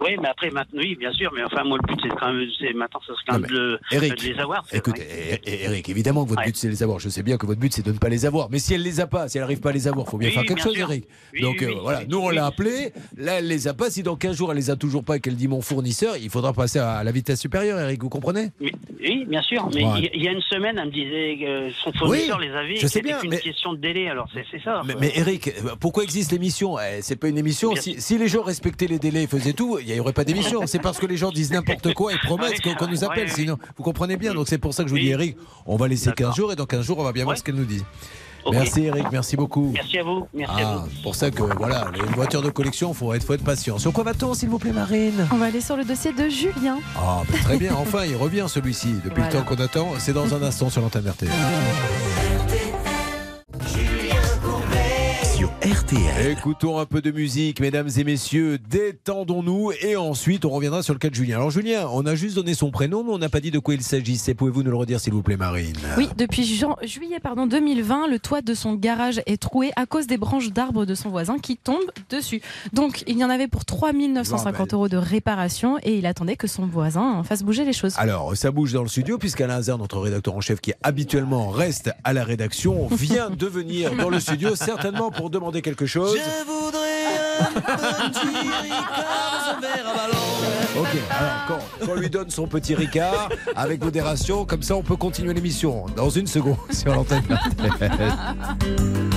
Oui, mais après, maintenant, oui, bien sûr, mais enfin, moi, le but, c'est quand même, maintenant, serait quand même de, Eric, de les avoir. Écoutez, eh, eh, Eric, évidemment que votre but c'est de les avoir. Je sais bien que votre but c'est de ne pas les avoir. Mais si elle les a pas, si elle n'arrive pas à les avoir, faut bien Oui, faire quelque bien chose, sûr. Eric. Oui, Donc euh, voilà, nous on l'a appelée. Là, elle les a pas. Si dans 15 jours elle les a toujours pas et qu'elle dit mon fournisseur, il faudra passer à la vitesse supérieure, Eric. Vous comprenez? Mais- oui, bien sûr. Mais Ouais. il y- a une semaine, elle me disait que son fournisseur les avait. et je sais bien, mais- question de délai. Alors, c'est ça. Mais, mais Eric, pourquoi existe l'émission? Eh, C'est pas une émission. Si, si les gens respectaient les délais et faisaient tout, il n'y aurait pas d'émission. C'est parce que les gens disent n'importe quoi et promettent qu'on nous appelle. Ouais. Sinon, vous comprenez bien. Donc c'est pour ça que je vous dis, Eric, on va laisser 15 jours et dans 15 jours, on va bien voir ce qu'elle nous dit. Merci Eric, merci beaucoup. Merci à vous. Merci à Ah, vous. c'est pour ça que voilà, les voitures de collection, faut être, faut être patient. Sur quoi va-t-on, s'il vous plaît, Marine? On va aller sur le dossier de Julien. Ah, bah, très bien, enfin, il revient celui-ci. Depuis Voilà. le temps qu'on attend, c'est dans un instant sur l'antenne RTL. RTL. Écoutons un peu de musique, mesdames et messieurs, détendons-nous et ensuite on reviendra sur le cas de Julien. Alors Julien, on a juste donné son prénom, mais on n'a pas dit de quoi il s'agissait. Pouvez-vous nous le redire, s'il vous plaît, Marine Oui, depuis juillet pardon, 2020, le toit de son garage est troué à cause des branches d'arbres de son voisin qui tombent dessus. Donc, il y en avait pour 3 950 euros de réparation et il attendait que son voisin fasse bouger les choses. Alors, ça bouge dans le studio, puisqu'Alain Hazard, notre rédacteur en chef, qui habituellement reste à la rédaction, vient de venir dans le studio, certainement pour demander quelque chose. Je voudrais un petit Ricard dans un verre à ballon. Ok, alors quand, quand on lui donne son petit Ricard, avec modération, comme ça on peut continuer l'émission dans une seconde sur l'antenne.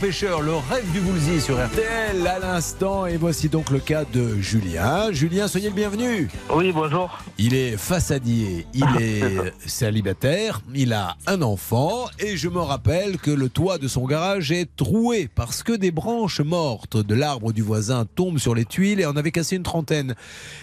Pêcheur, le rêve du Boulzy sur RTL à l'instant. Et voici donc le cas de Julien. Julien, soyez le bienvenu. Oui, bonjour. Il est façadier, il est célibataire, il a un enfant et je me rappelle que le toit de son garage est troué parce que des branches mortes de l'arbre du voisin tombent sur les tuiles et en avait cassé une trentaine.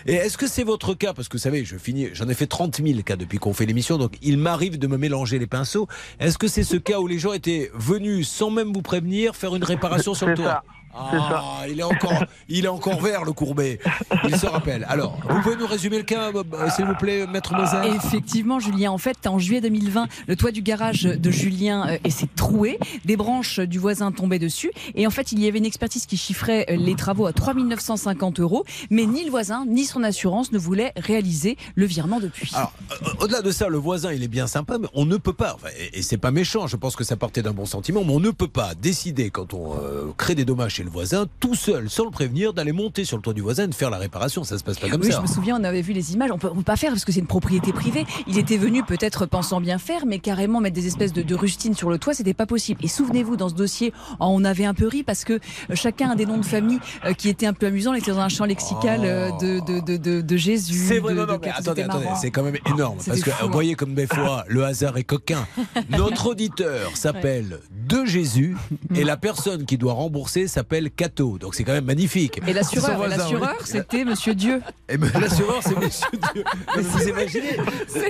Et est-ce que c'est votre cas? Parce que vous savez, je finis, j'en ai fait 30 000 cas depuis qu'on fait l'émission, donc il m'arrive de me mélanger les pinceaux. Est-ce que c'est ce cas où les gens étaient venus sans même vous prévenir faire une réparation sur le toit? ça. Ah, il est encore, il est encore vert le courbet. Il se rappelle. Alors, vous pouvez nous résumer le cas, euh, s'il vous plaît, maître Moser Effectivement, Julien. En fait, en juillet 2020, le toit du garage de Julien euh, s'est troué. Des branches du voisin tombaient dessus. Et en fait, il y avait une expertise qui chiffrait euh, les travaux à 3 950 euros. Mais ni le voisin, ni son assurance ne voulaient réaliser le virement depuis. Alors, euh, au-delà de ça, le voisin, il est bien sympa, mais on ne peut pas, enfin, et, et c'est pas méchant, je pense que ça partait d'un bon sentiment, mais on ne peut pas décider, quand on euh, crée des dommages chez le voisin, tout seul, sans le prévenir, d'aller monter sur le toit du voisin et de faire la réparation. Ça se passe pas comme oui, ça. je me souviens, on avait vu les images. On peut, on peut pas faire parce que c'est une propriété privée. Il était venu peut-être pensant bien faire, mais carrément mettre des espèces de, de rustines sur le toit, c'était pas possible. Et souvenez-vous, dans ce dossier, oh, on avait un peu ri parce que euh, chacun a des noms de famille euh, qui étaient un peu amusants. On était dans un champ lexical euh, de, de, de, de, de Jésus. C'est vrai, de- non, non, de- mais attendez, attendez, c'est quand même énorme. C'était Parce que fou, vous hein. voyez comme des fois, le hasard est coquin. Notre auditeur s'appelle De Jésus et la personne qui doit rembourser s'appelle Cato. Donc c'est quand même magnifique. Et l'assureur, l'assureur, oui. c'était Monsieur Dieu. Et ben, l'assureur, c'est Monsieur Dieu. Non, mais vous imaginez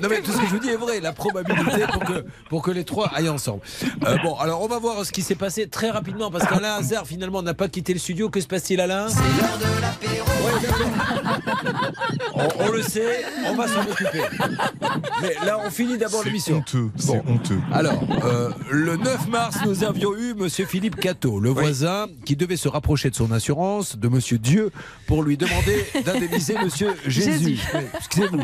Non, mais tout ce que je vous dis est vrai. La probabilité pour que, pour que les trois aillent ensemble. Euh, bon, alors on va voir ce qui s'est passé très rapidement parce qu'Alain Hazard finalement n'a pas quitté le studio. Que se passe-t-il, Alain? On, on le sait, on va s'en occuper. Mais là, on finit d'abord l'émission. honteux, c'est honteux. Alors, euh, le 9 mars, nous avions eu Monsieur Philippe Cato, le voisin qui devait se rapprocher de son assurance, de Monsieur Dieu, pour lui demander d'indemniser Monsieur Jésus. Excusez-vous.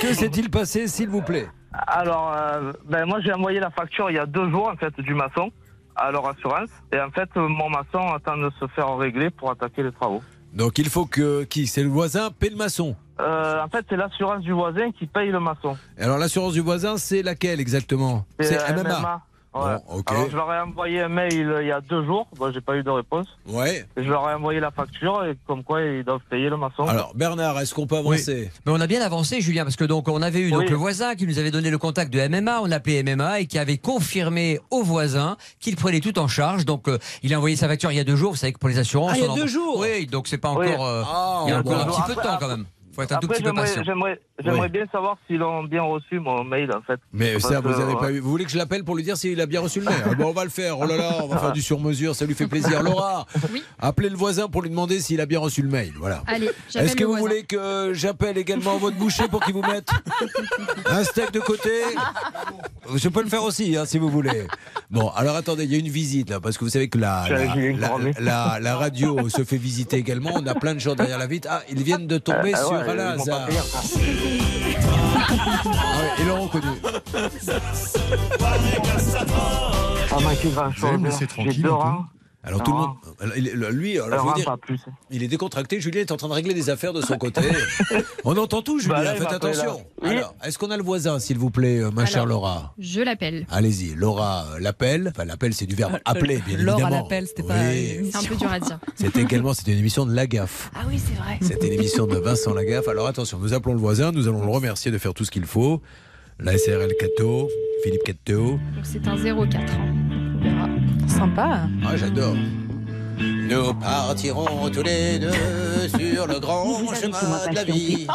Que s'est-il passé, s'il vous plaît? Alors, euh, ben moi j'ai envoyé la facture il y a deux jours en fait du maçon. à leur assurance. Et en fait, euh, mon maçon attend de se faire régler pour attaquer les travaux. Donc il faut que qui? C'est le voisin paie le maçon? Euh, en fait, c'est l'assurance du voisin qui paye le maçon. Et alors l'assurance du voisin, c'est laquelle exactement? C'est MMA. Ouais. Bon, ok. Alors, je leur ai envoyé un mail il y a deux jours. Bon, j'ai pas eu de réponse. Ouais. Et je leur ai envoyé la facture et comme quoi ils doivent payer le maçon. Alors Bernard, est-ce qu'on peut avancer? Mais on a bien avancé, Julien, parce que donc on avait eu donc le voisin qui nous avait donné le contact de MMA, on l'appelait MMA et qui avait confirmé au voisin qu'il prenait tout en charge. Donc euh, il a envoyé sa facture il y a deux jours. Vous savez que pour les assurances, Ah, il y a en- deux jours Oui, donc c'est pas Oui. encore. euh, Ah, il y a encore bon. un petit peu de temps quand même. Faut être un tout Après, petit peu j'aimerais- patient. j'aimerais j'aimerais Ouais. bien savoir s'ils ont bien reçu mon mail en fait. Mais Parce ça, vous que, avez pas eu. Vous voulez que je l'appelle pour lui dire s'il a bien reçu le mail Ah bon, On va le faire. Oh là là, on va faire du sur-mesure, ça lui fait plaisir. Laura, appelez le voisin pour lui demander s'il a bien reçu le mail. Voilà. Est-ce que vous voisin. voulez que j'appelle également votre boucher pour qu'il vous mette un steak de côté Je peux le faire aussi, hein, si vous voulez. Bon, alors attendez, il y a une visite là, parce que vous savez que la, la, radio se fait visiter également. On a plein de gens derrière la vitre. Ah, ils viennent de tomber Ah, ah sur ils Ah ouais, ils l'ont reconnu. Laisser chose. tranquille J'ai deux Alors tout le monde, alors, il est- lui, alors, je veux dire, plus. il est décontracté. Julien est en train de régler des affaires de son côté. On entend tout, Julien. Bah faites attention. Oui. Alors, est-ce qu'on a le voisin, s'il vous plaît, euh, ma chère Laura? Je l'appelle. Allez-y, Laura euh, l'appelle. Enfin, l'appel, c'est du verbe appeler, bien Laure à évidemment. l'appel, c'était Oui. pas. une C'est un peu émission. dur à dire. C'était également, c'était une émission de Lagaffe. Ah oui, c'est vrai. C'était l'émission de Vincent Lagaffe. Alors attention, nous appelons le voisin, nous allons le remercier de faire tout ce qu'il faut. La SRL Cato, Philippe Cato. Donc c'est un 04. hein. Sympa. Ah, j'adore. Nous partirons tous les deux sur le grand chemin de la vie.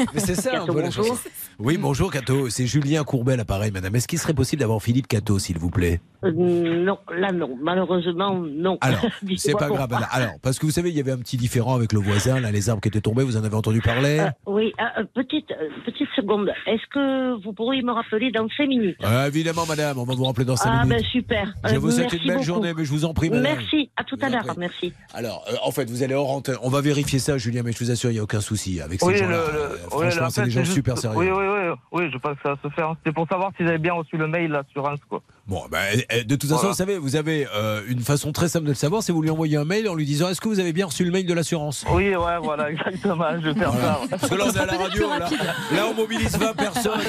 Mais c'est ça un peu la chanson. Oui, bonjour Cato, c'est Julien Courbet, l'appareil, madame. Est-ce qu'il serait possible d'avoir Philippe Cato, s'il vous plaît Euh, non, là non. Malheureusement, non. Alors, c'est pas grave. pourquoi. Alors, parce que vous savez, il y avait un petit différent avec le voisin, là, les arbres qui étaient tombés, vous en avez entendu parler Euh, oui, ah, euh, petite, petite seconde. Est-ce que vous pourriez me rappeler dans 5 minutes Ah, Évidemment, madame, on va vous rappeler dans 5 Ah, minutes. ben super. Je vous souhaite une belle beaucoup. journée, mais je vous en prie, madame. Merci, à tout à l'heure. Merci. Alors, euh, en fait, vous allez hors antenne. On va vérifier ça, Julien, mais je vous assure, il n'y a aucun souci avec ces Oui, gens-là. franchement, en c'est des gens juste- super sérieux. Oui, oui, oui, oui, je pense que ça va se faire. C'était pour savoir s'ils avaient bien reçu le mail, l'assurance, quoi. Bon, ben, euh, de toute façon, Voilà. vous savez, vous avez euh, une façon très simple de le savoir, c'est vous lui envoyez un mail en lui disant Est-ce que vous avez bien reçu le mail de l'assurance? Oui, ouais, voilà, exactement. Je vais faire Voilà. ça. ouais. Parce que là, on est à la radio, là, là, on mobilise 20 personnes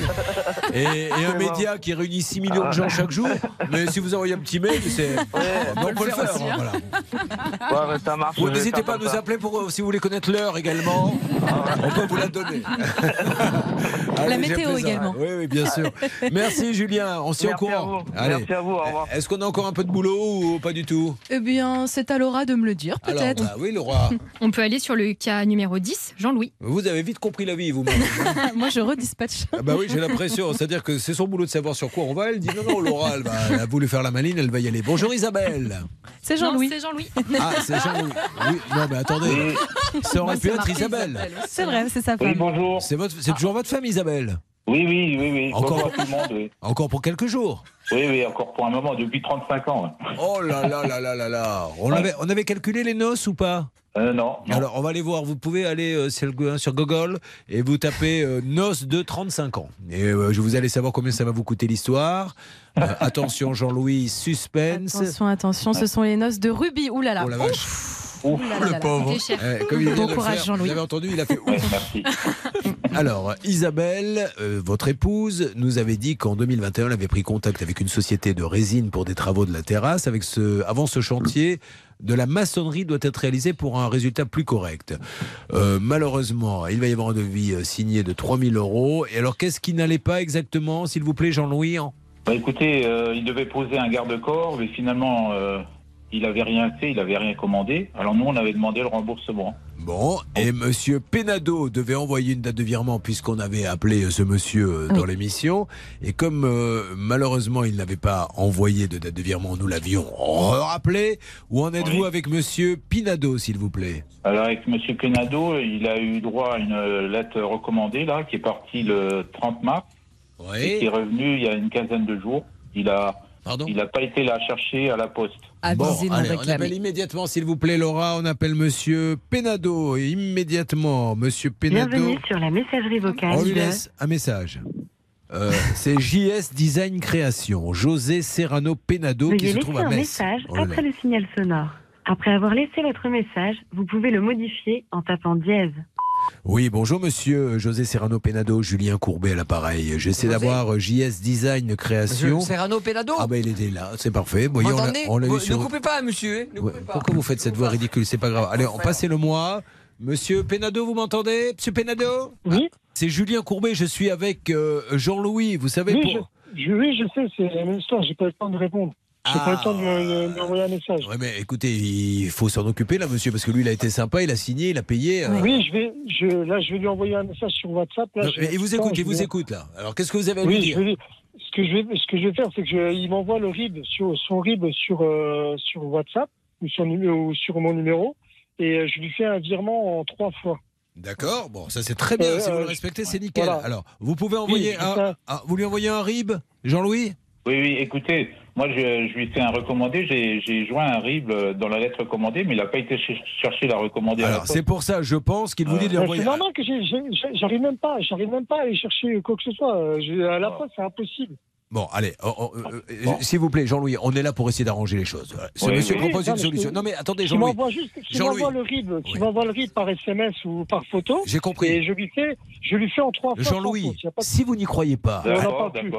et, et un bon. média qui réunit 6 millions de gens chaque jour. Mais si vous envoyez un petit mail, c'est. on peut le faire. aussi, hein. voilà. Ouais, mais ça marche. Vous n'hésitez pas à nous appeler pour, euh, si vous voulez connaître l'heure également. On peut vous la donner. Allez, j'ai météo également. Oui, oui, bien sûr. Merci Julien, on s'y est au Merci à courant. vous. Merci à vous, au revoir. Est-ce qu'on a encore un peu de boulot ou pas du tout? Eh bien, c'est à Laura de me le dire, peut-être. bah oui, Laura. On peut aller sur le cas numéro 10, Jean-Louis. Vous avez vite compris la vie, vous-même. Moi, je redispatche. Ah bah oui, j'ai l'impression. C'est-à-dire que c'est son boulot de savoir sur quoi on va. Elle dit non, non, Laura, elle, va, elle a voulu faire la maline, elle va y aller. Bonjour Isabelle. C'est Jean-Louis. c'est Jean-Louis. Ah, c'est Jean-Louis. Oui, non, mais attendez. Ça aurait Moi, pu c'est être Isabelle. C'est vrai, c'est sa Oui, femme. bonjour. C'est votre, c'est toujours votre femme, Isabelle. Oui, oui, oui, oui. Encore- à tout le monde. Oui. Encore pour quelques jours. oui, oui, encore pour un moment, depuis 35 ans. Oh là là là là là là. On avait, on avait calculé les noces ou pas? Euh, non, non. Alors, on va aller voir. Vous pouvez aller euh, sur, le- sur Google et vous tapez euh, noces de 35 ans. Et euh, je vous allez savoir combien ça va vous coûter l'histoire. Euh, attention, Jean-Louis, suspense. Attention, attention, ce sont les noces de Ruby. Ouh là là. Oh la vache. Ouf. Ouh là là là là. pauvre. Eh, comme il Bon le courage, faire, Jean-Louis. Vous avez entendu, il a fait Ouais. Alors, Isabelle, euh, votre épouse, nous avait dit qu'en 2021, elle avait pris contact avec une société de résine pour des travaux de la terrasse. Avec ce, avant ce chantier, de la maçonnerie doit être réalisée pour un résultat plus correct. Euh, malheureusement, il va y avoir un devis euh, signé de 3000 euros. Et alors, qu'est-ce qui n'allait pas exactement, s'il vous plaît, Jean-Louis Bah, écoutez, euh, il devait poser un garde-corps, mais finalement, euh, il avait rien fait, il avait rien commandé. Alors nous, on avait demandé le remboursement. Bon, et Monsieur Penado devait envoyer une date de virement puisqu'on avait appelé euh, ce monsieur euh, dans l'émission. Et comme euh, malheureusement il n'avait pas envoyé de date de virement, nous l'avions rappelé. Où en êtes-vous Oui. avec Monsieur Pinado, s'il vous plaît? Alors avec Monsieur Penado, il a eu droit à une lettre recommandée là, qui est partie le 30 mars, et qui est revenue il y a une quinzaine de jours. Il a, Pardon il n'a pas été la chercher à la poste. Bon, Avisé non allez, on appelle immédiatement, s'il vous plaît, Laura. On appelle Monsieur Penado. Immédiatement, Monsieur Penado. Bienvenue sur la messagerie vocale. On lui laisse un message. Euh, c'est JS Design Création. José Serrano Penado qui se trouve à un Metz. message Oh après le signal sonore. Après avoir laissé votre message, vous pouvez le modifier en tapant dièse. Oui, bonjour monsieur José Serrano Penado, Julien Courbet à l'appareil. J'essaie José. d'avoir euh, JS Design Création. Monsieur Serrano Penado Ah ben il était là, c'est parfait. Vous on l'a- m'entendez on l'a Vous- vu sur... Ne coupez pas, monsieur. hein, ne Ouais, coupez pas. Pourquoi vous faites cette voix ridicule? C'est pas grave. Allez, on passez le moi. Monsieur Penado, vous m'entendez? Monsieur Penado? Oui. C'est Julien Courbet, je suis avec euh, Jean-Louis, vous savez Oui, pour... je, je- oui, je sais, c'est la même histoire. J'ai pas eu le temps de répondre. J'ai pas eu le temps de me- de m'envoyer un message. Ouais, mais écoutez, il faut s'en occuper là, monsieur, parce que lui, il a été sympa, il a signé, il a payé. euh. Oui, je vais, je, là, je vais lui envoyer un message sur WhatsApp. Là, Non, il vous écoute, je il vous vais- écoute là. Alors qu'est-ce que vous avez à lui Oui, dire je vais lui- ce que je vais, ce que je vais faire, c'est que je- il m'envoie le RIB sur son RIB sur euh, sur WhatsApp ou sur, numé- ou sur mon numéro et euh, je lui fais un virement en trois fois. D'accord, bon, ça c'est très bien. Euh, si vous le respectez, c'est nickel. voilà. Alors, vous pouvez envoyer un, fais- un- Vous lui envoyez un RIB, Jean-Louis? Oui, oui, écoutez, moi je, je lui fais un recommandé, j'ai joint un RIB dans la lettre recommandée, mais il n'a pas été ch- chercher la recommandée Alors, c'est pour ça, je pense qu'il vous dit de Euh, envoyer. c'est normal que j'arrive même pas, j'arrive même pas à aller chercher quoi que ce soit. Euh, j'ai- À la fois, c'est impossible. Bon, allez, oh, oh, euh, euh, s'il vous plaît, Jean-Louis, on est là pour essayer d'arranger les choses. Ce Oui, monsieur oui. propose Non, une solution. je- Non, mais attendez, Jean-Louis. m'envoie juste, qui Jean-Louis. m'envoie le RIB, qui m'envoie le RIB par SMS ou par photo. J'ai compris. Et je lui fais, je lui fais en trois fois. Jean-Louis, de- si vous n'y croyez pas,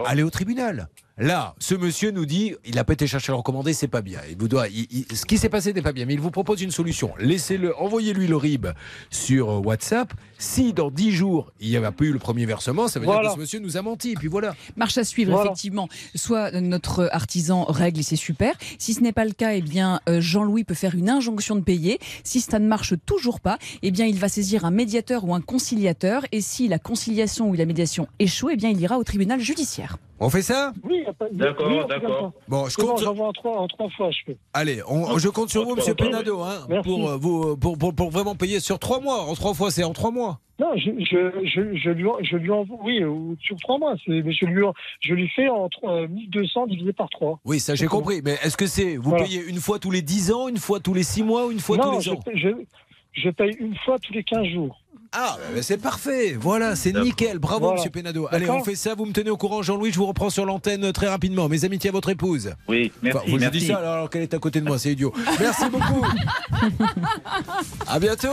allez au tribunal. Là, ce monsieur nous dit, il n'a pas été chercher le recommandé, c'est pas bien. Il vous doit, il- il- ce qui s'est passé n'est pas bien, mais il vous propose une solution. Laissez-le, envoyez-lui le RIB sur euh, WhatsApp. Si dans 10 jours, il n'y avait pas eu le premier versement, ça veut dire que ce monsieur nous a menti. Et puis voilà. Marche à suivre, Voilà. effectivement. Soit notre artisan règle et c'est super. Si ce n'est pas le cas, eh bien, euh, Jean-Louis peut faire une injonction de payer. Si ça ne marche toujours pas, eh bien, il va saisir un médiateur ou un conciliateur. Et si la conciliation ou la médiation échoue, eh bien, il ira au tribunal judiciaire. On fait ça? Oui, y a pas- D'accord, oui, on fait d'accord. Bon, je compte- j'envoie en trois, en trois fois, je peux. Allez, on- je compte sur vous, monsieur. Penado, hein, pour, euh, vous, pour, pour- pour vraiment payer sur trois mois. En trois fois, c'est en trois mois. Non, je, je, je, je lui, en- je lui envoie, oui, ou sur trois mois. c'est- Mais je lui, en- je lui fais en trois- euh, 1200 divisé par trois. Oui, ça j'ai compris. Mais est-ce que c'est, vous Voilà. payez une fois tous les 10 ans, une fois tous les 6 mois ou une fois non, tous les je, ans? je paye une fois tous les 15 jours. Ah, bah, c'est parfait. Voilà, c'est nickel. Bravo, Voilà. monsieur Penado. Allez, on fait ça. Vous me tenez au courant, Jean-Louis. Je vous reprends sur l'antenne très rapidement. Mes amitiés à votre épouse. Oui, merci. Enfin, vous- je merci. dis ça alors, alors qu'elle est à côté de moi, c'est idiot. Merci beaucoup. à bientôt.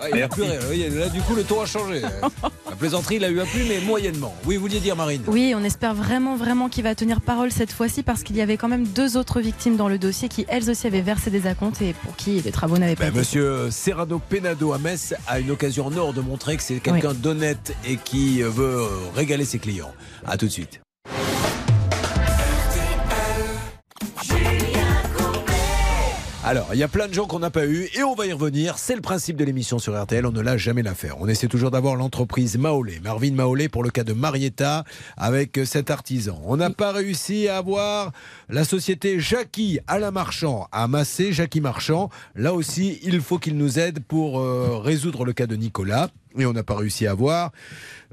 Ah, il a voyez, Là, du coup, le ton a changé. La plaisanterie, il a eu un plus, mais moyennement. Oui, vous vouliez dire, Marine Oui, on espère vraiment, vraiment qu'il va tenir parole cette fois-ci parce qu'il y avait quand même deux autres victimes dans le dossier qui, elles aussi, avaient versé des acomptes et pour qui les travaux n'avaient pas Ben, été Monsieur Serrano Penado à Metz a une occasion en or de montrer que c'est quelqu'un d'honnête et qui veut régaler ses clients. À tout de suite. Alors, il y a plein de gens qu'on n'a pas eu et on va y revenir. C'est le principe de l'émission sur RTL, on ne l'a jamais l'affaire. On essaie toujours d'avoir l'entreprise Maolé, Marvin Maolé pour le cas de Marietta avec cet artisan. On n'a pas réussi à avoir la société Jackie Alain Marchand à Massé, Jackie Marchand. Là aussi, il faut qu'il nous aide pour euh, résoudre le cas de Nicolas. Et on n'a pas réussi à avoir,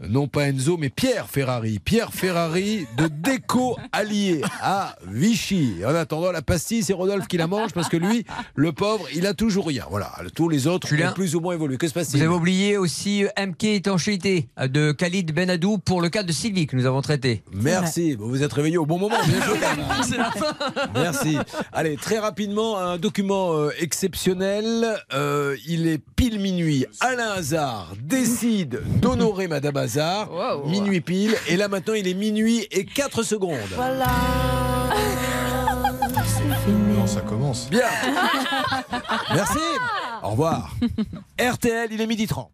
euh, non pas Enzo, mais Pierre Ferrari. Pierre Ferrari de Déco Allié à Vichy. En attendant, la pastille, c'est Rodolphe qui la mange parce que lui, le pauvre, il a toujours rien. Voilà, tous les autres Julien, ont plus ou moins évolué. Que se Vous passe-t-il avez oublié aussi euh, MK étanchéité euh, de Khalid Benadou pour le cas de Sylvie que nous avons traité. Merci, vous vous êtes réveillé au bon moment. Bien joué. C'est la fin. Merci. Allez, très rapidement, un document exceptionnel. Euh, il est pile minuit. Alain Hazard décide d'honorer Madame Hazard. Minuit pile. Et là maintenant, il est minuit et 4 secondes. Voilà. Non, ça commence. Bien. Merci. Au revoir. RTL, il est midi 30.